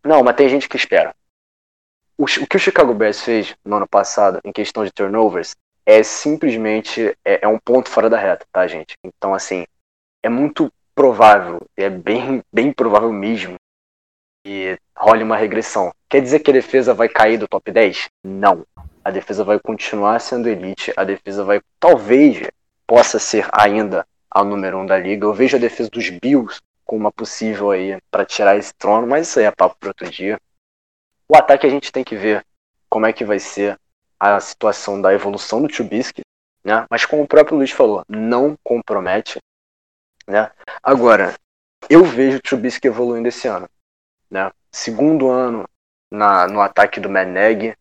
Não, mas tem gente que espera. O, o, que o Chicago Bears fez no ano passado, em questão de turnovers, é simplesmente é, é um ponto fora da reta, tá, gente? Então, assim, é muito provável, é bem, bem provável mesmo, que role uma regressão. Quer dizer que a defesa vai cair do top 10? Não a defesa vai continuar sendo elite, a defesa vai talvez possa ser ainda a número um da liga. Eu vejo a defesa dos Bills como uma possível aí para tirar esse trono, mas isso aí é papo para outro dia. O ataque a gente tem que ver como é que vai ser a situação da evolução do Trubisky, né? Mas como o próprio Luiz falou, não compromete, né? Agora, eu vejo o Trubisky evoluindo esse ano, né? Segundo ano na, no ataque do Meneg,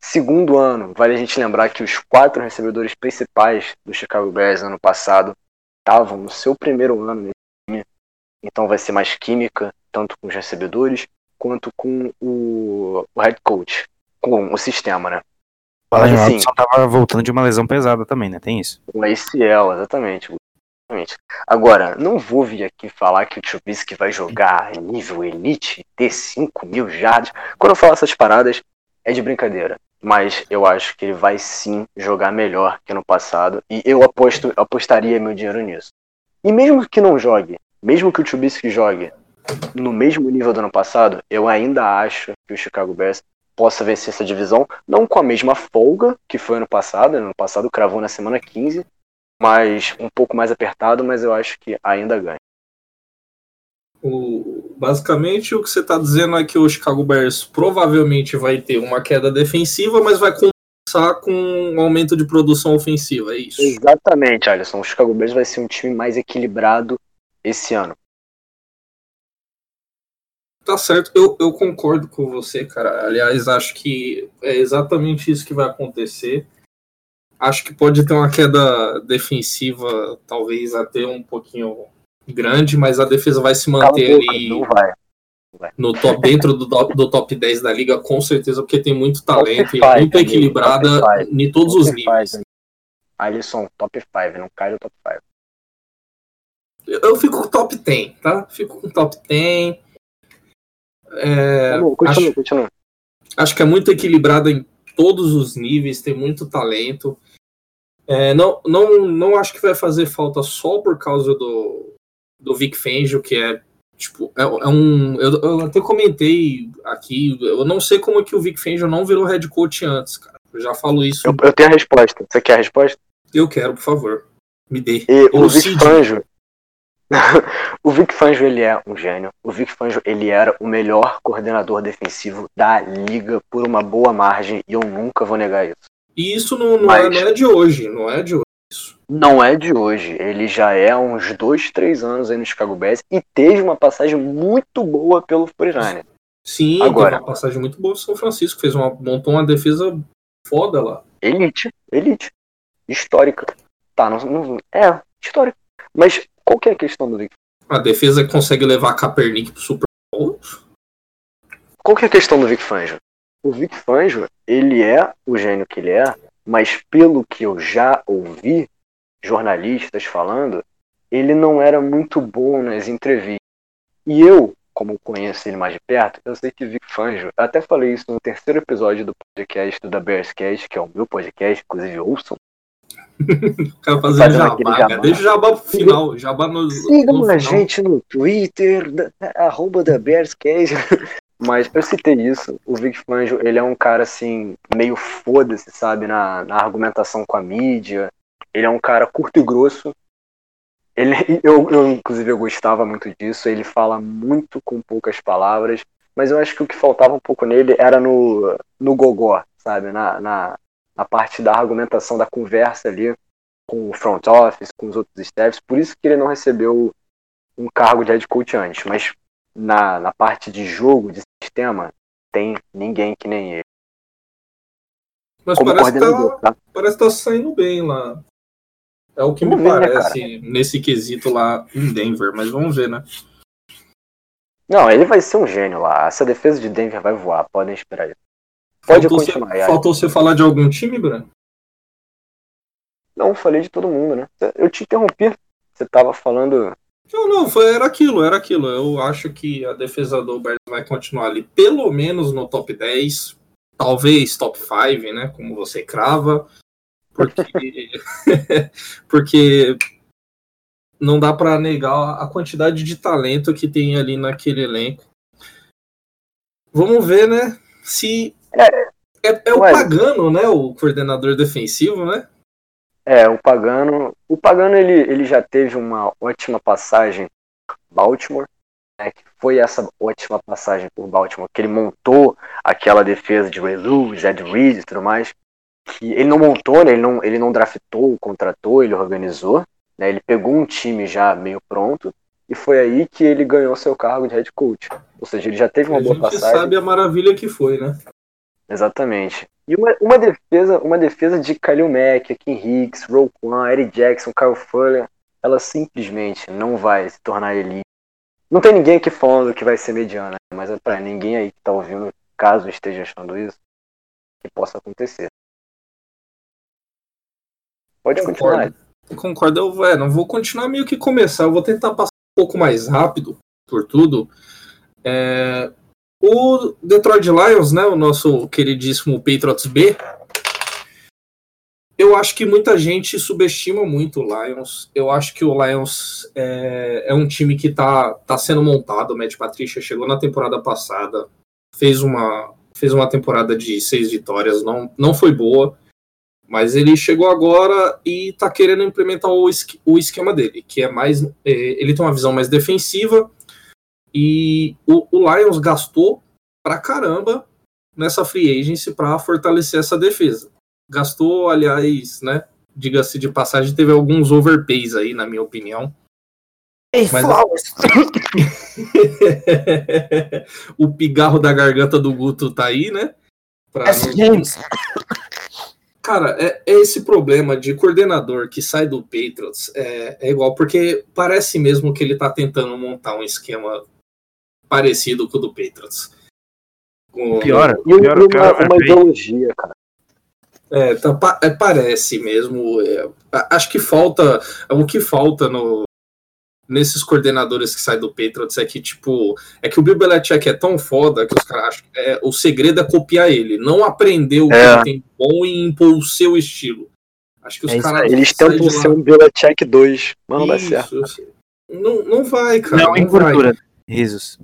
segundo ano, vale a gente lembrar que os quatro recebedores principais do Chicago Bears ano passado estavam no seu primeiro ano nesse time, então vai ser mais química, tanto com os recebedores quanto com o, o head coach, com o sistema, né? Mas, assim, só tava voltando de uma lesão pesada também, né? Tem isso. Com ACL, exatamente. exatamente. Agora, não vou vir aqui falar que o Trubisky vai jogar nível elite, ter 5 mil jardas. Quando eu falo essas paradas, é de brincadeira. Mas eu acho que ele vai sim jogar melhor que no passado. E eu aposto, apostaria meu dinheiro nisso. E mesmo que não jogue, mesmo que o Trubisky jogue no mesmo nível do ano passado, eu ainda acho que o Chicago Bears possa vencer essa divisão, não com a mesma folga que foi ano passado, né? ano passado cravou na semana 15, mas um pouco mais apertado, mas eu acho que ainda ganha. O, basicamente o que você está dizendo é que o Chicago Bears provavelmente vai ter uma queda defensiva, mas vai compensar com um aumento de produção ofensiva, é isso? Exatamente, Alisson. O Chicago Bears vai ser um time mais equilibrado esse ano. Tá certo, eu, eu concordo com você, cara. Aliás, acho que é exatamente isso que vai acontecer. Acho que pode ter uma queda defensiva, talvez até um pouquinho grande, mas a defesa vai se manter ali vai. no top, dentro do, do top 10 da liga, com certeza, porque tem muito talento e é muito equilibrada em todos top os níveis. Alisson, top 5, não cai no top 5. Eu fico com top 10, tá? Fico com top 10. É, bom, continua, acho, continua. acho que é muito equilibrada em todos os níveis, tem muito talento. É, não, não, não acho que vai fazer falta só por causa do, do Vic Fangio, que é tipo, é, é um. Eu, eu, até comentei aqui, eu não sei como é que o Vic Fangio não virou head coach antes, cara. Eu já falo isso. Eu, eu tenho a resposta. Você quer a resposta? Eu quero, por favor. Me dê. E o Vic Fangio, o Vic Fangio ele é um gênio. O Vic Fangio ele era o melhor coordenador defensivo da liga por uma boa margem e eu nunca vou negar isso. E isso não, não, Mas... é, não é, de hoje, não é de hoje. Não é de hoje. Ele já é há uns dois, três anos aí no Chicago Bears e teve uma passagem muito boa pelo 49 Sim, Agora, uma passagem muito boa no São Francisco. Fez uma, montou uma defesa foda lá. Elite, elite. Histórica. Tá, não, não é, histórica. Mas qual que é a questão do Vic? A defesa consegue levar a Kaepernick pro Super Bowl? Qual que é a questão do Vic Fangio? O Vic Fangio, ele é o gênio que ele é, mas pelo que eu já ouvi jornalistas falando, ele não era muito bom nas entrevistas. E eu, como conheço ele mais de perto, eu sei que Vic Fangio, até falei isso no terceiro episódio do podcast do Bearscast, que é o meu podcast, inclusive ouçam, o cara fazendo jabá, jabá. Deixa o jabá pro final. Jabá no, Sigam no a gente no Twitter, da, arroba da Bearscast. Mas eu citei isso, o Vic Fangio, ele é um cara assim, meio foda-se, sabe, na, na argumentação com a mídia. Ele é um cara curto e grosso. Ele, eu, eu, inclusive, eu gostava muito disso. Ele fala muito com poucas palavras. Mas eu acho que o que faltava um pouco nele era no, no gogó, sabe? Na, na, a parte da argumentação, da conversa ali com o front office, com os outros staffs. Por isso que ele não recebeu um cargo de head coach antes. Mas na, na parte de jogo, de sistema, tem ninguém que nem ele. Mas Como parece que tá, tá? parece tá saindo bem lá. É o que vamos me ver, parece né, nesse quesito lá em Denver, mas vamos ver, né? Não, ele vai ser um gênio lá. Essa defesa de Denver vai voar, podem esperar isso. Pode faltou continuar. Você, faltou você falar de algum time, Bruno? Não, falei de todo mundo, né? Eu te interrompi. Você tava falando. Não, não, foi, era aquilo, era aquilo. Eu acho que a defesa do Bears vai continuar ali, pelo menos no top 10, talvez top 5, né? Como você crava. Porque, porque não dá para negar a quantidade de talento que tem ali naquele elenco. Vamos ver, né? Se é, É, é o Ué. Pagano, né? O coordenador defensivo, né? É, o Pagano. O Pagano ele, ele já teve uma ótima passagem Baltimore, né? Que foi essa ótima passagem por Baltimore, que ele montou aquela defesa de Ray Lewis, Ed Reed e tudo mais. Que ele não montou, né? Ele não, ele não draftou, contratou, ele organizou. Né? Ele pegou um time já meio pronto. E foi aí que ele ganhou seu cargo de head coach. Ou seja, ele já teve uma a boa gente passagem. sabe a maravilha que foi, né? Exatamente. E uma, uma defesa, uma defesa de Kalil Mack, Kim Hicks, Roquan, Eric Jackson, Kyle Fuller, ela simplesmente não vai se tornar elite. Não tem ninguém aqui falando que vai ser mediana, mas é pra ninguém aí que tá ouvindo, caso esteja achando isso, que possa acontecer. Pode continuar. Concordo. Concordo. Eu é, não vou continuar meio que começar. Eu vou tentar passar um pouco mais rápido por tudo. É, o Detroit Lions, né, o nosso queridíssimo Patriots B, eu acho que muita gente subestima muito o Lions. Eu acho que o Lions é, é um time que tá, tá sendo montado. O Matt Patricia chegou na temporada passada, fez uma, fez uma temporada de seis vitórias, não, não foi boa, mas ele chegou agora e tá querendo implementar o, o esquema dele, que é mais. é, ele tem uma visão mais defensiva. E o, o Lions gastou pra caramba nessa free agency para fortalecer essa defesa. Gastou, aliás, né? Diga-se de passagem, teve alguns overpays aí, na minha opinião. Mas- o pigarro da garganta do Guto tá aí, né? Pra não- Cara, é, é esse problema de coordenador que sai do Patriots é, é igual, porque parece mesmo que ele tá tentando montar um esquema parecido com o do Patriots. Com- Pior, um- pior, uma, pior uma ideologia, cara. É, tá, pa- é, parece mesmo. é, acho que falta. O que falta no, nesses coordenadores que saem do Patriots é que, tipo, é que o Bill Belichick é tão foda que os caras acham que é, o segredo é copiar ele, não aprender o que É. ele tem bom e impor o seu estilo. Acho que os É caras. Eles tentam ser um Belichick 2, mas não Isso, certo. isso. Não, não vai, cara. Não, em não vai. Risos.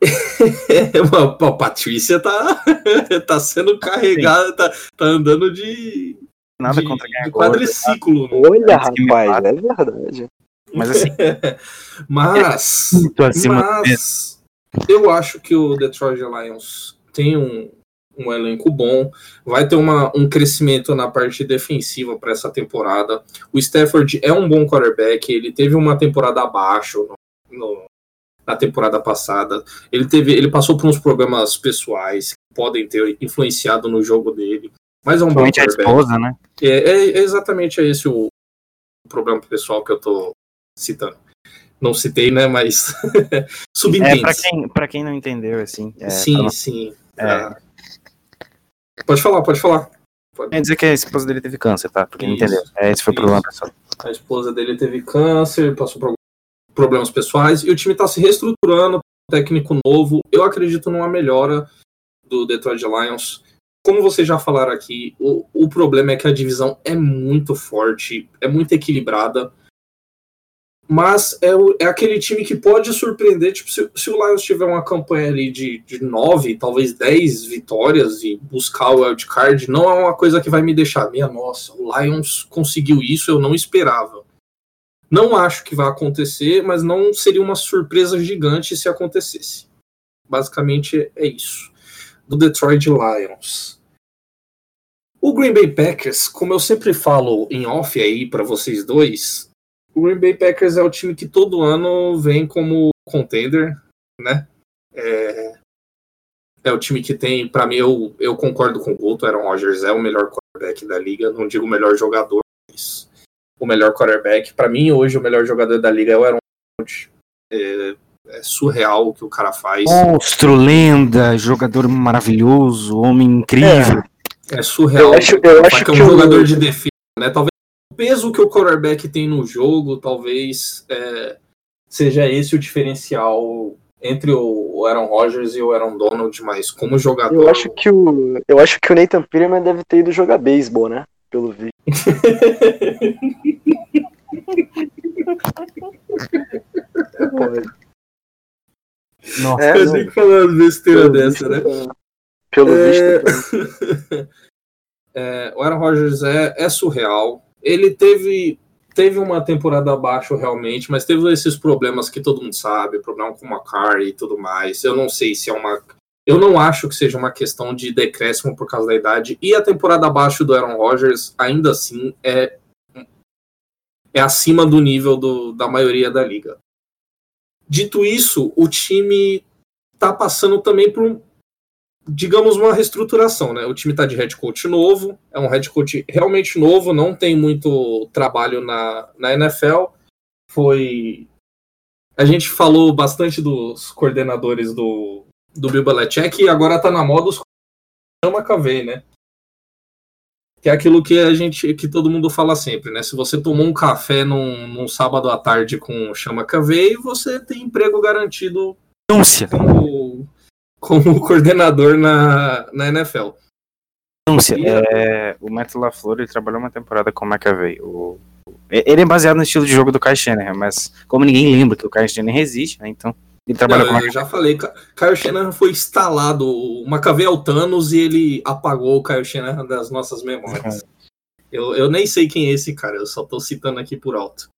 a Patrícia tá, tá sendo carregada, tá, tá andando de, Nada de, contra quem é de gordo. quadriciclo. né? Olha, rapaz, é verdade. Mas assim, Mas, muito acima mas eu acho que o Detroit Lions tem um, um elenco bom, vai ter uma, um crescimento na parte defensiva para essa temporada. O Stafford é um bom quarterback, ele teve uma temporada abaixo no- no- na temporada passada. Ele teve, ele passou por uns problemas pessoais que podem ter influenciado no jogo dele. Mas é um bom a esposa, né? É, é- é exatamente esse o problema pessoal que eu tô citando. Não citei, né? Mas É, subentende. pra quem, pra quem não entendeu, assim. É, sim, pra sim. é, Ah. Pode falar, pode falar. quer dizer que a esposa dele teve câncer, tá? Pra quem não entendeu. É, esse foi o problema, pessoal. A esposa dele teve câncer, passou por problemas pessoais e o time tá se reestruturando, técnico novo. Eu acredito numa melhora do Detroit Lions. Como vocês já falaram aqui, o, o problema é que a divisão é muito forte, é muito equilibrada. Mas é, o- é aquele time que pode surpreender. Tipo, se, se o Lions tiver uma campanha ali de, de 9, talvez 10 vitórias e buscar o wildcard, não é uma coisa que vai me deixar. Minha nossa, o Lions conseguiu isso, eu não esperava. Não acho que vai acontecer, mas não seria uma surpresa gigante se acontecesse. Basicamente é isso. Do Detroit Lions. O Green Bay Packers, como eu sempre falo em off aí para vocês dois, o Green Bay Packers é o time que todo ano vem como contender, né? É, é o time que tem, para mim, eu, eu concordo com o Guto, Aaron Rodgers é o melhor quarterback da liga, não digo o melhor jogador, mas o melhor quarterback. Para mim, hoje, o melhor jogador da liga é o Aaron Rodgers. É, é surreal o que o cara faz. Monstro, lenda, jogador maravilhoso, homem incrível. É surreal. Eu acho- eu acho que é um que o- jogador de defesa, né? Talvez o peso que o quarterback tem no jogo, talvez é, seja esse o diferencial entre o Aaron Rodgers e o Aaron Donald, mas como jogador. Eu acho que o. Eu acho que o Nathan Peterman deve ter ido jogar beisebol, né? Pelo vídeo. Pode. Nossa, É, não, nem falando besteira pelo dessa, visto, né? é. Pelo é... visto. é, o Aaron Rodgers é, é surreal. Ele teve teve uma temporada abaixo realmente, mas teve esses problemas que todo mundo sabe, problema com o McCarry e tudo mais. Eu não sei se é uma. Eu não acho que seja uma questão de decréscimo por causa da idade. E a temporada abaixo do Aaron Rodgers, ainda assim, é, é acima do nível do, da maioria da liga. Dito isso, o time está passando também por, digamos, uma reestruturação, né? O time está de head coach novo, é um head coach realmente novo, não tem muito trabalho na, na NFL. Foi. A gente falou bastante dos coordenadores do, do Bill Belichick e agora está na moda os chama KV, né? Que é aquilo que a gente, que todo mundo fala sempre, né? Se você tomou um café num, num sábado à tarde com chama KV, você tem emprego garantido Denúncia. como como coordenador na, na NFL. Denúncia. É, o Matt LaFleur ele trabalhou uma temporada com o McAvey. O, ele é baseado no estilo de jogo do Kyle Shanahan, mas como ninguém lembra que o Kyle Shanahan existe, né, então ele trabalha Não, com Eu já falei, Kyle Shanahan foi instalado, o McAvey é o Thanos e ele apagou o Kyle Shanahan das nossas memórias. Eu, eu nem sei quem é esse cara, eu só tô citando aqui por alto.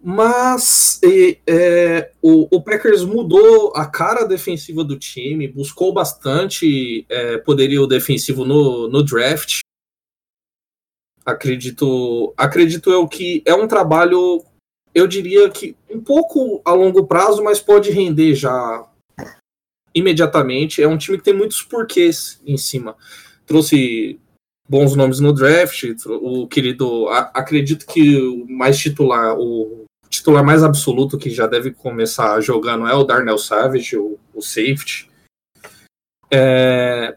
Mas é, o, o, Packers mudou a cara defensiva do time, buscou bastante é, poderio defensivo no, no draft. Acredito, acredito eu que é um trabalho, eu diria que um pouco a longo prazo, mas pode render já imediatamente. É um time que tem muitos porquês em cima. Trouxe bons nomes no draft, o querido, acredito que o mais titular, o titular mais absoluto que já deve começar jogando é o Darnell Savage, o, o safety. É,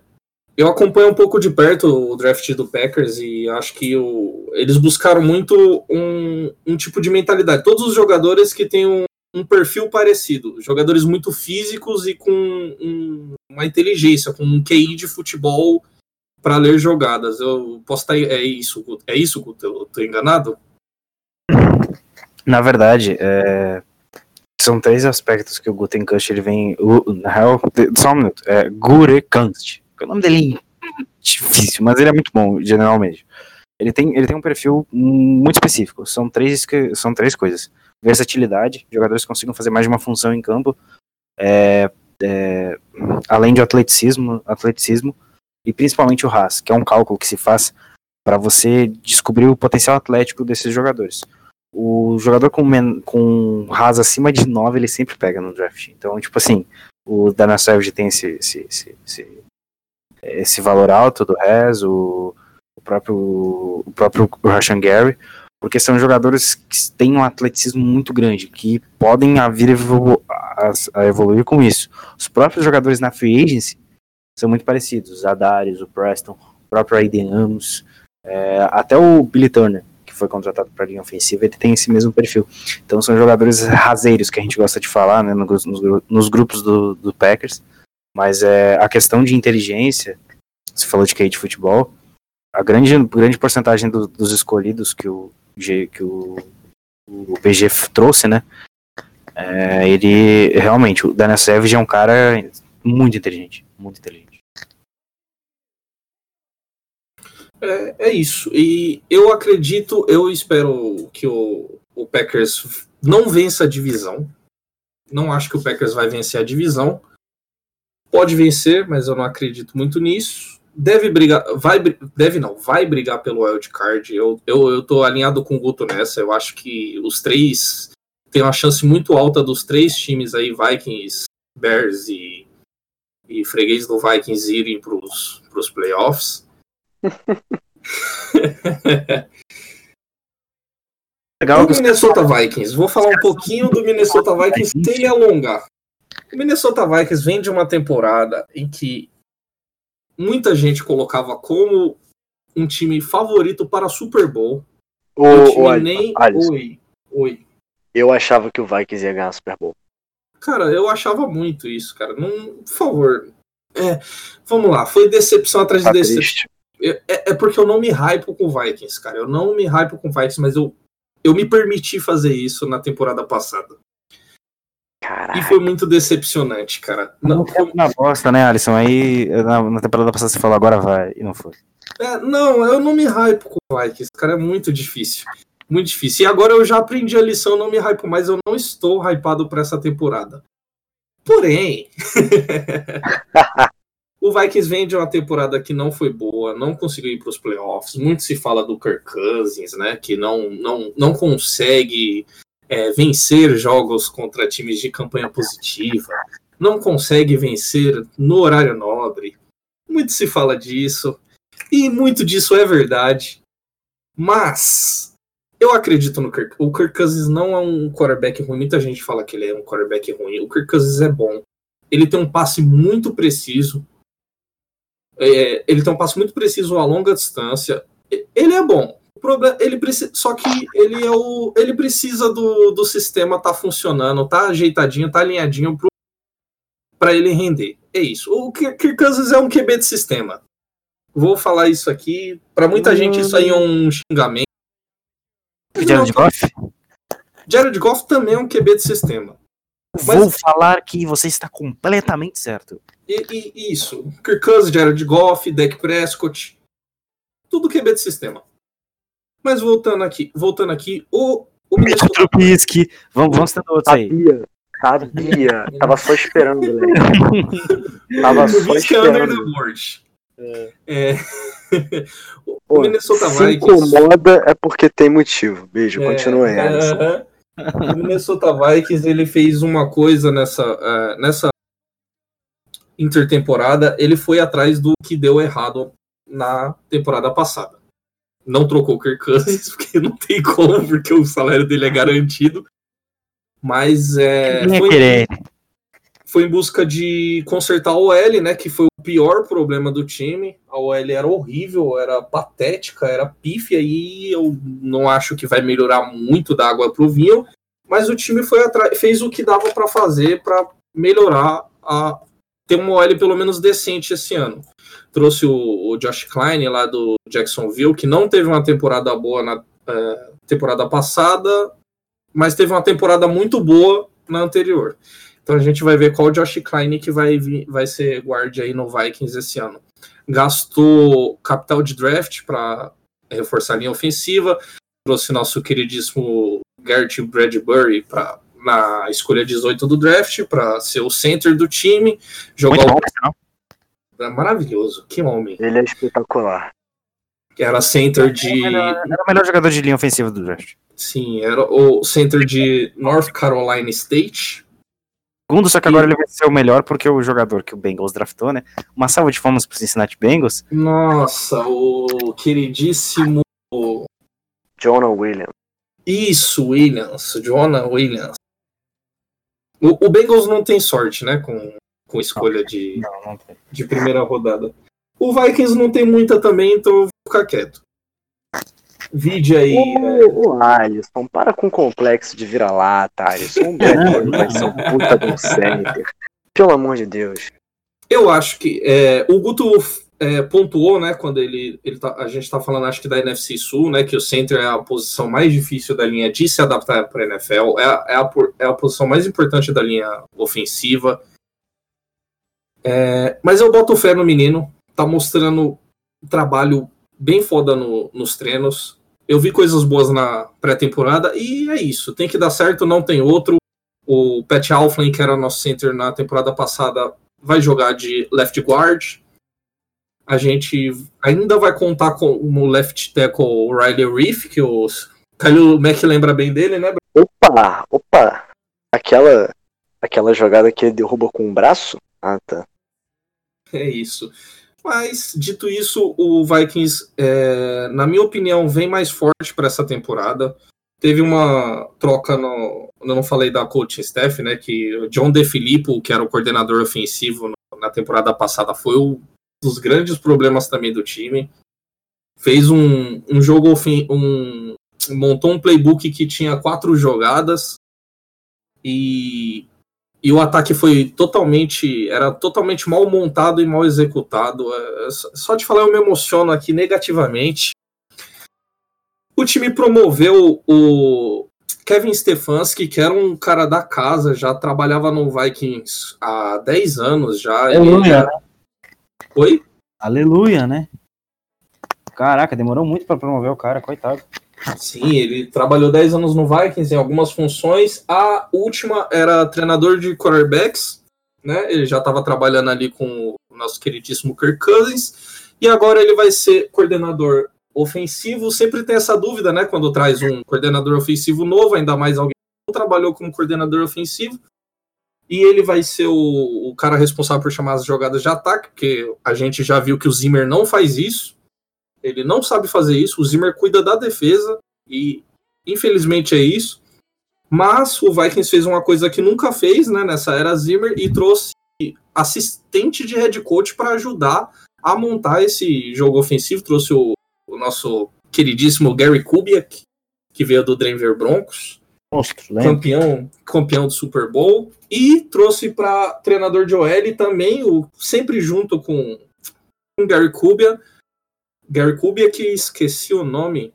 eu acompanho um pouco de perto o draft do Packers e acho que o, eles buscaram muito um, um, tipo de mentalidade. Todos os jogadores que têm um, um perfil parecido, jogadores muito físicos e com um, uma inteligência, com um QI de futebol para ler jogadas. Eu posso estar. É isso, é isso, eu estou enganado? Na verdade, é, são três aspectos que o Gutenkast ele vem. Na real, só um minuto. É Gurekanst. O nome dele é difícil, mas ele é muito bom, generalmente. Ele tem, ele tem um perfil muito específico. São três, são três coisas: versatilidade, jogadores que consigam fazer mais de uma função em campo, é, é, além de atleticismo, atleticismo, e principalmente o RAS, que é um cálculo que se faz para você descobrir o potencial atlético desses jogadores o jogador com, men, com RAS acima de 9, ele sempre pega no draft. Então, tipo assim, o Dana Savage tem esse, esse, esse, esse, esse valor alto do RAS, o, o próprio, o próprio Rashan Gary, porque são jogadores que têm um atleticismo muito grande, que podem vir a, a evoluir com isso. Os próprios jogadores na free agency são muito parecidos, o Zadarius, o Preston, o próprio Aiden Amos, é, até o Billy Turner foi contratado para a linha ofensiva, ele tem esse mesmo perfil. Então são jogadores raseiros que a gente gosta de falar né, nos, nos grupos do, do, Packers. Mas é, a questão de inteligência, você falou de QI de futebol, a grande, grande porcentagem do, dos escolhidos que o, que o, o PG trouxe, né? É, ele realmente, o Daniel Savage é um cara muito inteligente, muito inteligente. É, é isso. E eu acredito, eu espero que o, o Packers não vença a divisão. Não acho que o Packers vai vencer a divisão. Pode vencer, mas eu não acredito muito nisso. Deve brigar, vai, deve não, vai brigar pelo wild card. Eu, eu, eu tô alinhado com o Guto nessa. Eu acho que os três tem uma chance muito alta dos três times aí, Vikings, Bears e, e freguês do Vikings irem para os playoffs. Legal, o Minnesota Vikings. Vou falar um pouquinho do Minnesota Vikings sem me alongar. O Minnesota Vikings vem de uma temporada em que muita gente colocava como um time favorito para Super Bowl. O, o o, nem. Oi, oi. Eu achava que o Vikings ia ganhar Super Bowl. Cara, eu achava muito isso, cara. Não, por favor. É, vamos lá, foi decepção atrás de tá decepção. É, é, porque eu não me hypo com Vikings, cara. Eu não me hypo com Vikings, mas eu, eu me permiti fazer isso na temporada passada. Caralho. E foi muito decepcionante, cara. Não, foi- Na bosta, né, Alisson? Aí na, na temporada passada você falou agora vai, e não foi. é, não, eu não me hypo com o Vikings, cara, é muito difícil. Muito difícil. E agora eu já aprendi a lição, não me hypo mais, eu não estou hypado para essa temporada. Porém, o Vikings vem de uma temporada que não foi boa, não conseguiu ir para os playoffs. Muito se fala do Kirk Cousins, né? Que não, não, não consegue é, vencer jogos contra times de campanha positiva, não consegue vencer no horário nobre. Muito se fala disso, e muito disso é verdade. Mas eu acredito no Kirk. O Kirk Cousins não é um quarterback ruim. Muita gente fala que ele é um quarterback ruim. O Kirk Cousins é bom. Ele tem um passe muito preciso. É, ele tem um passe muito preciso a longa distância. Ele é bom. Problema, ele precisa, só que ele é o, ele precisa do, do sistema tá funcionando, tá ajeitadinho, tá alinhadinho para ele render. É isso. O Kirk Cousins é um QB de sistema. Vou falar isso aqui. Para muita gente isso aí é um xingamento. Jared Goff? Jared Goff também é um QB de sistema. Vou Mas- falar que você está completamente certo. E, e- isso. Kirk Cousins, Jared Goff, Dak Prescott. Tudo QB de sistema. Mas voltando aqui, voltando aqui, o, o Minnesota Trubisky. Vamos, vamos tendo outros aí. Sabia, sabia. Tava só esperando, velho. Tava só Trubisky é under the esperando. board. É. o Pô, Minnesota se Vikings. incomoda é porque tem motivo. Beijo, continua aí, É, Alisson. aham. O Minnesota Vikings ele fez uma coisa nessa, eh, nessa intertemporada. Ele foi atrás do que deu errado na temporada passada. Não trocou o Kirk Cousins, porque não tem como, porque o salário dele é garantido. Mas é, foi, querer. foi em busca de consertar a OL, né? Que foi o pior problema do time. A OL era horrível, era patética, era pífia e eu não acho que vai melhorar muito da água pro vinho. Mas o time foi atrás, fez o que dava para fazer para melhorar a ter uma OL pelo menos decente esse ano. Trouxe o, o Josh Klein lá do Jacksonville, que não teve uma temporada boa na eh, temporada passada, mas teve uma temporada muito boa na anterior. Então a gente vai ver qual Josh Klein que vai, vir, vai ser guarda aí no Vikings esse ano. Gastou capital de draft para reforçar a linha ofensiva, trouxe nosso queridíssimo Garrett Bradbury para na escolha 18 do draft para ser o center do time, jogar Muito o bom, é maravilhoso, que homem. Ele é espetacular. Era center de Era era o melhor jogador de linha ofensiva do draft. sim, era o center de North Carolina State. Segundo, só que agora ele vai ser o melhor porque o jogador que o Bengals draftou, né? Uma salva de palmas pro Cincinnati Bengals. Nossa, o queridíssimo Jonah Williams. Isso, Williams, Jonah Williams. O, o Bengals não tem sorte, né, com, com escolha de, Não, não tem. de primeira rodada. O Vikings não tem muita também, então eu vou ficar quieto. Vide aí. é, Ô, ô, Alisson, para com o complexo de vira-lata, Alisson. O Bradbury vai ser um puta de um center. Pelo amor de Deus. Eu acho que é, o Guto é, pontuou, né, quando ele, ele tá, a gente tá falando, acho que da NFC Sul, né, que o center é a posição mais difícil da linha de se adaptar para a NFL, é, é, a, por- é a posição mais importante da linha ofensiva. É, mas eu boto fé no menino, tá mostrando trabalho bem foda no- nos treinos. Eu vi coisas boas na pré-temporada e é isso, tem que dar certo, não tem outro. O Pat Alflin, que era nosso center na temporada passada, vai jogar de left guard. A gente ainda vai contar com o left tackle o Riley Reef, que o Khalil Mack lembra bem dele, né? Opa, opa. Aquela, aquela jogada que ele derruba com o braço? Ah, tá. É isso. Mas, dito isso, o Vikings, é, na minha opinião, vem mais forte para essa temporada. Teve uma troca no. Eu não falei da coaching staff, né? Que o John DeFilippo, que era o coordenador ofensivo na temporada passada, foi um dos grandes problemas também do time. Fez um, um jogo um montou um playbook que tinha quatro jogadas e e o ataque foi totalmente era totalmente mal montado e mal executado. É, só- Só de falar eu me emociono aqui negativamente. O time promoveu o Kevin Stefanski, que era um cara da casa, já trabalhava no Vikings há 10 anos já. Aleluia, já... né? Oi? Aleluia, né? Caraca, demorou muito pra promover o cara, coitado. Sim, ele trabalhou 10 anos no Vikings em algumas funções. A última era treinador de quarterbacks, né? Ele já estava trabalhando ali com o nosso queridíssimo Kirk Cousins. E agora ele vai ser coordenador ofensivo. Sempre tem essa dúvida, né? Quando traz um coordenador ofensivo novo, ainda mais alguém que não trabalhou como coordenador ofensivo. E ele vai ser o, o cara responsável por chamar as jogadas de ataque, porque a gente já viu que o Zimmer não faz isso. Ele não sabe fazer isso. O Zimmer cuida da defesa e infelizmente é isso. Mas o Vikings fez uma coisa que nunca fez, né, nessa era Zimmer e trouxe assistente de head coach para ajudar a montar esse jogo ofensivo. Trouxe o, o nosso queridíssimo Gary Kubiak, que veio do Denver Broncos, Monstro, campeão, campeão do Super Bowl, e trouxe para treinador de OL também, o, sempre junto com o Gary Kubiak, Gary Kubiak, que esqueci o nome.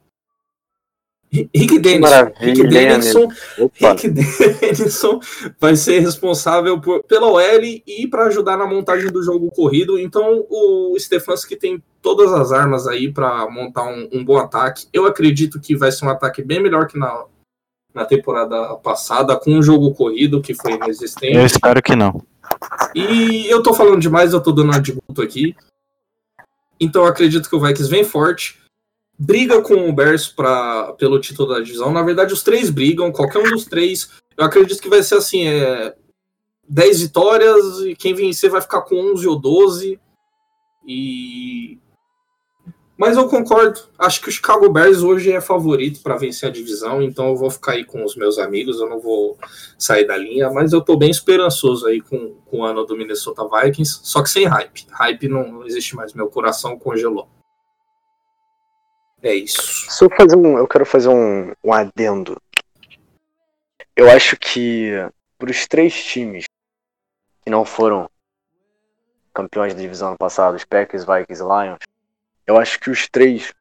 Rick Denison. maravilha, Rick Denison, Opa, Rick Denison vai ser responsável por, pela OL e para ajudar na montagem do jogo corrido. Então o Stefanski tem todas as armas aí para montar um, um bom ataque. Eu acredito que vai ser um ataque bem melhor que na, na temporada passada, com um jogo corrido que foi inexistente. Eu espero que não. E eu tô falando demais, eu tô dando guto aqui. Então acredito que o Vikings vem forte. Briga com o Bears pra, pelo título da divisão. Na verdade, os três brigam, qualquer um dos três. Eu acredito que vai ser assim: é, 10 vitórias, e quem vencer vai ficar com 11 ou 12. E. Mas eu concordo. Acho que o Chicago Bears hoje é favorito para vencer a divisão, então eu vou ficar aí com os meus amigos, eu não vou sair da linha, mas eu tô bem esperançoso aí com, com o ano do Minnesota Vikings, só que sem hype. Hype não existe mais, meu coração congelou. É isso. Eu fazer um, eu quero fazer um, um adendo. Eu acho que para os três times que não foram campeões da divisão ano passado, os Packers, Vikings e Lions, eu acho que os três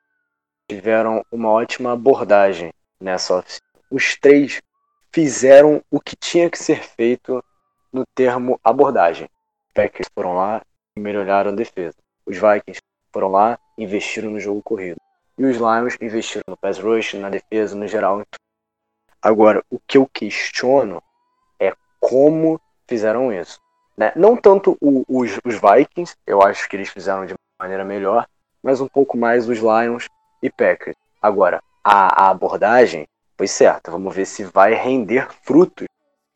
tiveram uma ótima abordagem nessa oficina. Os três fizeram o que tinha que ser feito no termo abordagem. Os Packers foram lá e melhoraram a defesa. Os Vikings foram lá e investiram no jogo corrido. E os Lions investiram no pass rush, na defesa, no geral. Agora, o que eu questiono é como fizeram isso. né? Não tanto o- os, os Vikings, eu acho que eles fizeram de maneira melhor, mas um pouco mais os Lions e Packers. Agora, a, a abordagem foi certa. Vamos ver se vai render frutos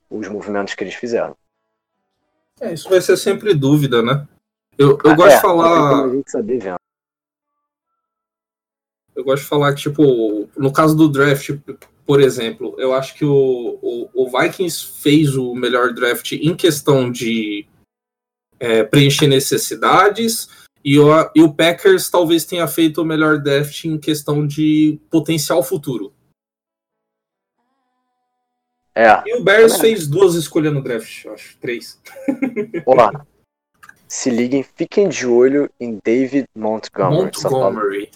os movimentos que eles fizeram. É, isso vai ser sempre dúvida, né? Eu, eu Ah, gosto é, de falar. saber vendo. Eu gosto de falar que, tipo, no caso do draft, por exemplo, eu acho que o, o, o Vikings fez o melhor draft em questão de é, preencher necessidades, e o, e o Packers talvez tenha feito o melhor draft em questão de potencial futuro. É, E o Bears Também fez duas escolhas no draft, eu acho, três. ó. se liguem, fiquem de olho em David Montgomery. Montgomery.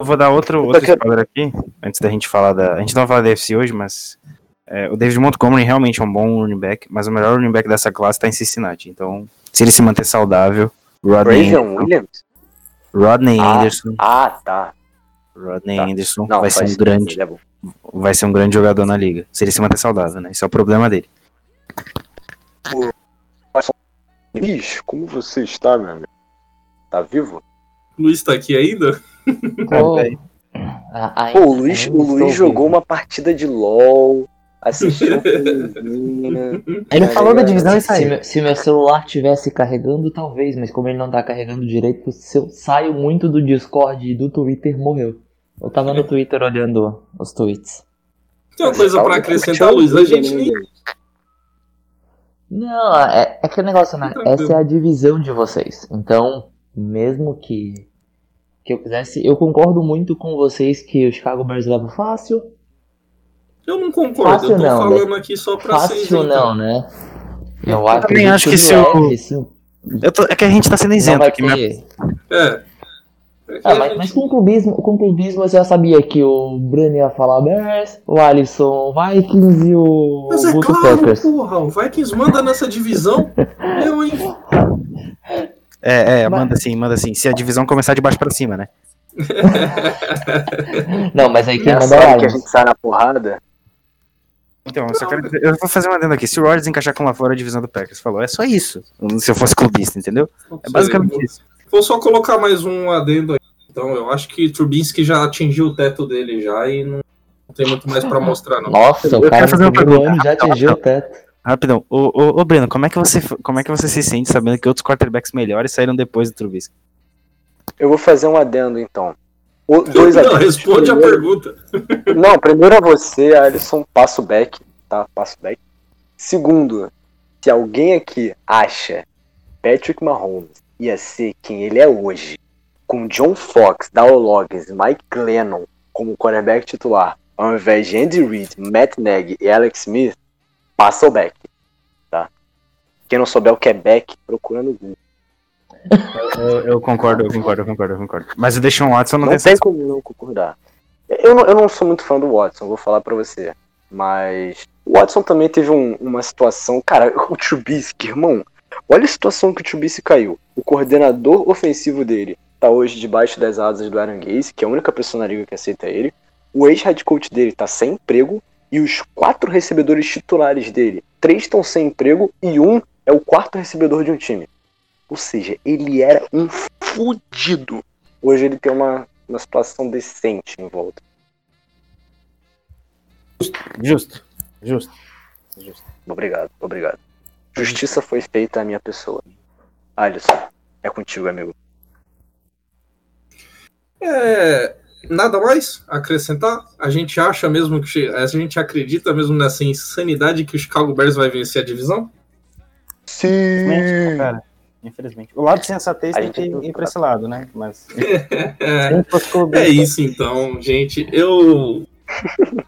Eu vou dar outro, outro quero- spoiler aqui, antes da gente falar da. A gente não vai falar da UFC hoje, mas. é, o David Montgomery realmente é um bom running back, mas o melhor running back dessa classe tá em Cincinnati. Então, se ele se manter saudável, Rodney, Anderson, Williams? Rodney Ah. Anderson, Ah, tá. Rodney Tá. Anderson Não, vai ser um grande, é vai ser um grande jogador na liga. Se ele se manter saudável, né? Isso é o problema dele. Luiz, como você está, meu amigo? Tá vivo? O Luiz tá aqui ainda? A- Pô, o Luiz, o estou Luiz jogou vivo. uma partida de LOL, assistiu um filmezinho. Ele Tá falou da divisão e Se, saiu. meu- se meu celular tivesse carregando, talvez, mas como ele não tá carregando direito, se eu saio muito do Discord e do Twitter, morreu. Eu tava no Twitter olhando os tweets. Tem uma coisa pra acrescentar, Luiz. A gente nem Não, é, é aquele negócio, né? Essa é a divisão de vocês. Então, mesmo que, que eu quisesse, eu concordo muito com vocês que o Chicago Bears leva fácil. Eu não concordo, Fácil eu tô não, falando aqui só pra ser Fácil isentão. não, né? Eu, Eu acho também acho que se o- leve, sim, Eu tô- é que a gente tá sendo isento aqui. Minha, ter. É. Ah, mas, mas com, clubismo, com clubismo eu já sabia que o Bruno ia falar Bears, o Alisson Vikings e o Mas é Guto claro, Packers. porra, o Vikings manda nessa divisão. Eu, hein? É, é, Mas- manda assim, manda assim. Se a divisão começar de baixo pra cima, né? Não, mas aí quem manda é o hora que a gente sai na porrada, Então, eu só quero dizer, eu vou fazer uma adendo aqui. Se o Rodgers encaixar com lá fora a divisão do Packers, falou, é só isso. Se eu fosse clubista, entendeu? É basicamente isso. Vou só colocar mais um adendo aí. Então, eu acho que Trubinsky já atingiu o teto dele já e não, tem muito mais pra mostrar, não. Nossa, Eu o quero cara fazer uma pergunta. ano já atingiu o teto. Rapidão, ô, ô, ô Breno, como é, que você, como é que você se sente sabendo que outros quarterbacks melhores saíram depois do Trubisky? eu vou fazer um adendo então. O, dois não, responde a Primeiro- pergunta. Não, primeiro a você, Alisson, passo back, tá? Passo back. Segundo, se alguém aqui acha Patrick Mahomes ia ser quem ele é hoje, com John Fox, Dow Loggins e Mike Glennon como quarterback titular, ao invés de Andy Reid, Matt Nagy e Alex Smith, passa o back, tá? Quem não souber o que é back, procura no Google. Eu, eu concordo, eu concordo, eu concordo, eu concordo. Mas o Deshaun Watson não, Não tem tem como não concordar. Eu não, eu não sou muito fã do Watson, vou falar pra você. Mas o Watson também teve um- uma situação. Cara, o Trubisky, irmão, olha a situação que o Trubisky caiu. O coordenador ofensivo dele tá hoje debaixo das asas do Aaron Gaze, que é a única pessoa na liga que aceita ele. O ex-head coach dele tá sem emprego. E os quatro recebedores titulares dele, três estão sem emprego e um é o quarto recebedor de um time. Ou seja, ele era um fudido. Hoje ele tem uma, uma situação decente em volta. Justo, justo. Obrigado, obrigado. Justiça foi feita à minha pessoa. Alisson, é contigo, amigo. É, nada mais a acrescentar? A gente acha mesmo que. A gente acredita mesmo nessa insanidade que o Chicago Bears vai vencer a divisão? Infelizmente, cara. Infelizmente. O lado de sensatez A tem gente que não ir pra esse lado, né? Mas. É, é isso então, gente. Eu.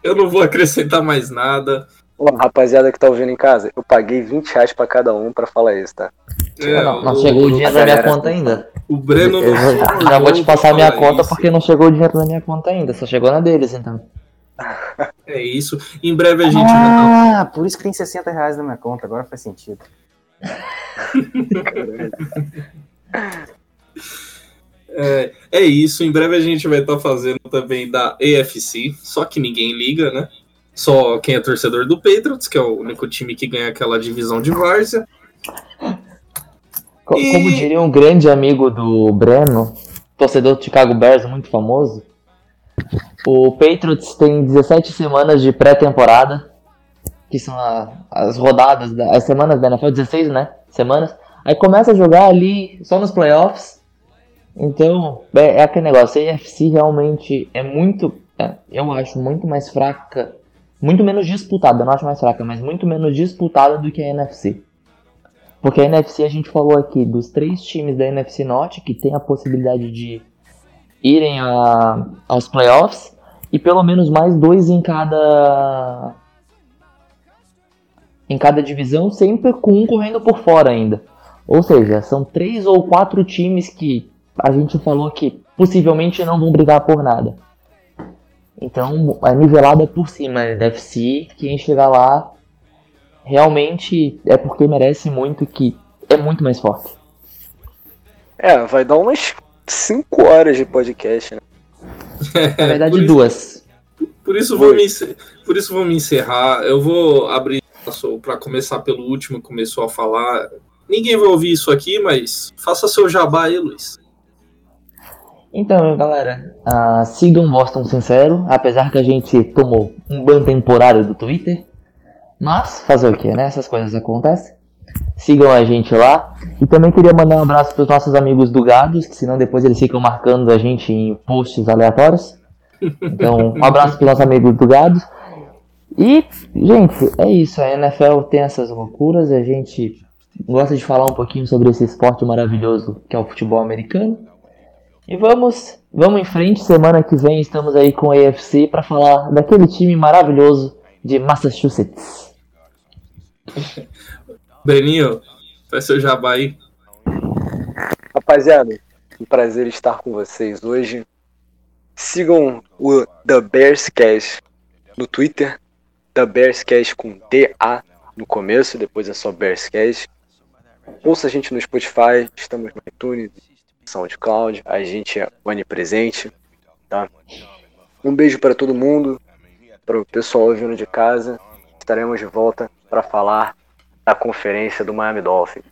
Eu não vou acrescentar mais nada. Ó, rapaziada que tá ouvindo em casa, eu paguei 20 reais pra cada um pra falar isso, tá? É, não, não o- chegou o dinheiro a na minha conta ainda. O Breno Eu não já, já vou te passar a minha conta isso. porque não chegou o dinheiro na minha conta ainda, só chegou na deles então. É isso. Em breve a gente. Ah, por isso que tem 60 reais na minha conta, agora faz sentido. É, é isso. Em breve a gente vai estar fazendo também da AFC. Só que ninguém liga, né? Só quem é torcedor do Patriots, que é o único time que ganha aquela divisão de várzea. Co- E- Como diria um grande amigo do Breno, torcedor do Chicago Bears muito famoso, o Patriots tem 17 semanas de pré-temporada, que são a- as rodadas, da- as semanas da NFL, 16, né? Semanas. Aí começa a jogar ali só nos playoffs. Então, é, é aquele negócio, a AFC realmente é muito, é, eu acho, muito mais fraca, muito menos disputada, eu não acho mais fraca, mas muito menos disputada do que a NFC. Porque a NFC a gente falou aqui dos três times da NFC Norte que tem a possibilidade de irem a- aos playoffs e pelo menos mais dois em cada em cada divisão, sempre com um correndo por fora ainda. Ou seja, são três ou quatro times que a gente falou que possivelmente não vão brigar por nada. Então, é nivelada por cima, a NFC, quem chegar lá realmente é porque merece muito que é muito mais forte. É, vai dar umas 5 horas de podcast, né? Na verdade, por isso- duas. Por isso, vou me, por isso vou me encerrar. Eu vou abrir para começar pelo último começou a falar. Ninguém vai ouvir isso aqui, mas faça seu jabá aí, Luiz. Então, galera, ah, sigam Boston Sincero, apesar que a gente tomou um ban temporário do Twitter. Mas, fazer o que, né? Essas coisas acontecem. Sigam a gente lá. E também queria mandar um abraço para os nossos amigos do Gados, que senão depois eles ficam marcando a gente em posts aleatórios. Então, um abraço para os nossos amigos do Gados. E, gente, é isso. A NFL tem essas loucuras. A gente gosta de falar um pouquinho sobre esse esporte maravilhoso que é o futebol americano. E vamos, vamos em frente. Semana que vem estamos aí com a AFC para falar daquele time maravilhoso de Massachusetts. Breninho, faz seu jabá aí. Rapaziada, Um prazer estar com vocês hoje. Sigam o The Bears Cash no Twitter, The Bears Cash com D-A no começo, depois é só Bears Cash. Ouça a gente no Spotify, estamos no iTunes, SoundCloud, a gente é onipresente, tá? Um beijo para todo mundo, para o pessoal ouvindo de casa. Estaremos de volta para falar da conferência do Miami Dolphins.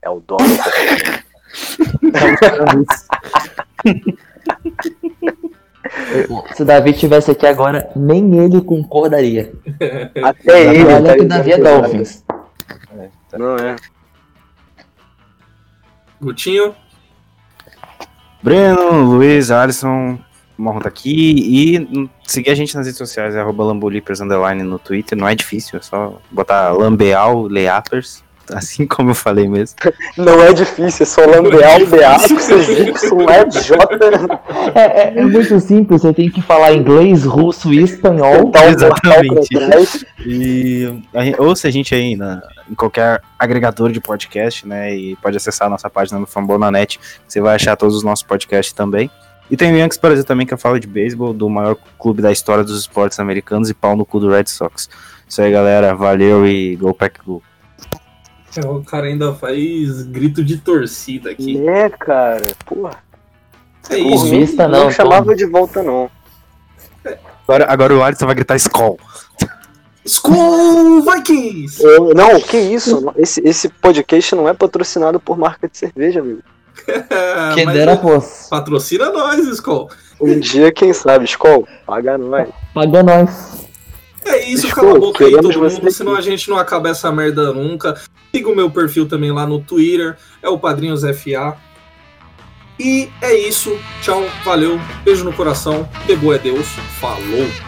É o dono. Se o Davi tivesse aqui agora, nem ele concordaria. Até ele. Olha que o Davi é Dolphins. Não é. Gutinho, Breno, Luiz, Alisson, Marrom tá aqui. E seguir a gente nas redes sociais, é arroba no Twitter. Não é difícil, é só botar Lambeal Leapers, assim como eu falei mesmo. Não é difícil, é só lambear o BA, Y, é J. É, muito simples, você tem que falar inglês, russo e espanhol. Exatamente. E a gente- ouça a gente aí na, em qualquer agregador de podcast, né? E pode acessar a nossa página no Fambonanet, você vai achar todos os nossos podcasts também. E tem o Yankees Brasil também, que eu falo de beisebol, do maior clube da história dos esportes americanos e pau no cu do Red Sox. Isso aí, galera. Valeu e go pack go. É, o cara ainda faz grito de torcida aqui. É, cara, porra. É Por isso. mim, Clubista não, não, chamava Tom. de volta, não. Agora, agora o Alisson vai gritar Skull. Skull Vikings! Eu- não, que isso? Esse, esse podcast não é patrocinado por marca de cerveja, amigo. Quem mas dera é- fosse. Patrocina nós, Skull. Um dia, quem sabe, Skol, paga nós. Paga nós. É isso, Skull, cala a boca aí todo mundo, senão a gente não acaba essa merda nunca. Siga o meu perfil também lá no Twitter, é o Padrinhos FA. E é isso, tchau, valeu, beijo no coração, pegou é Deus, falou!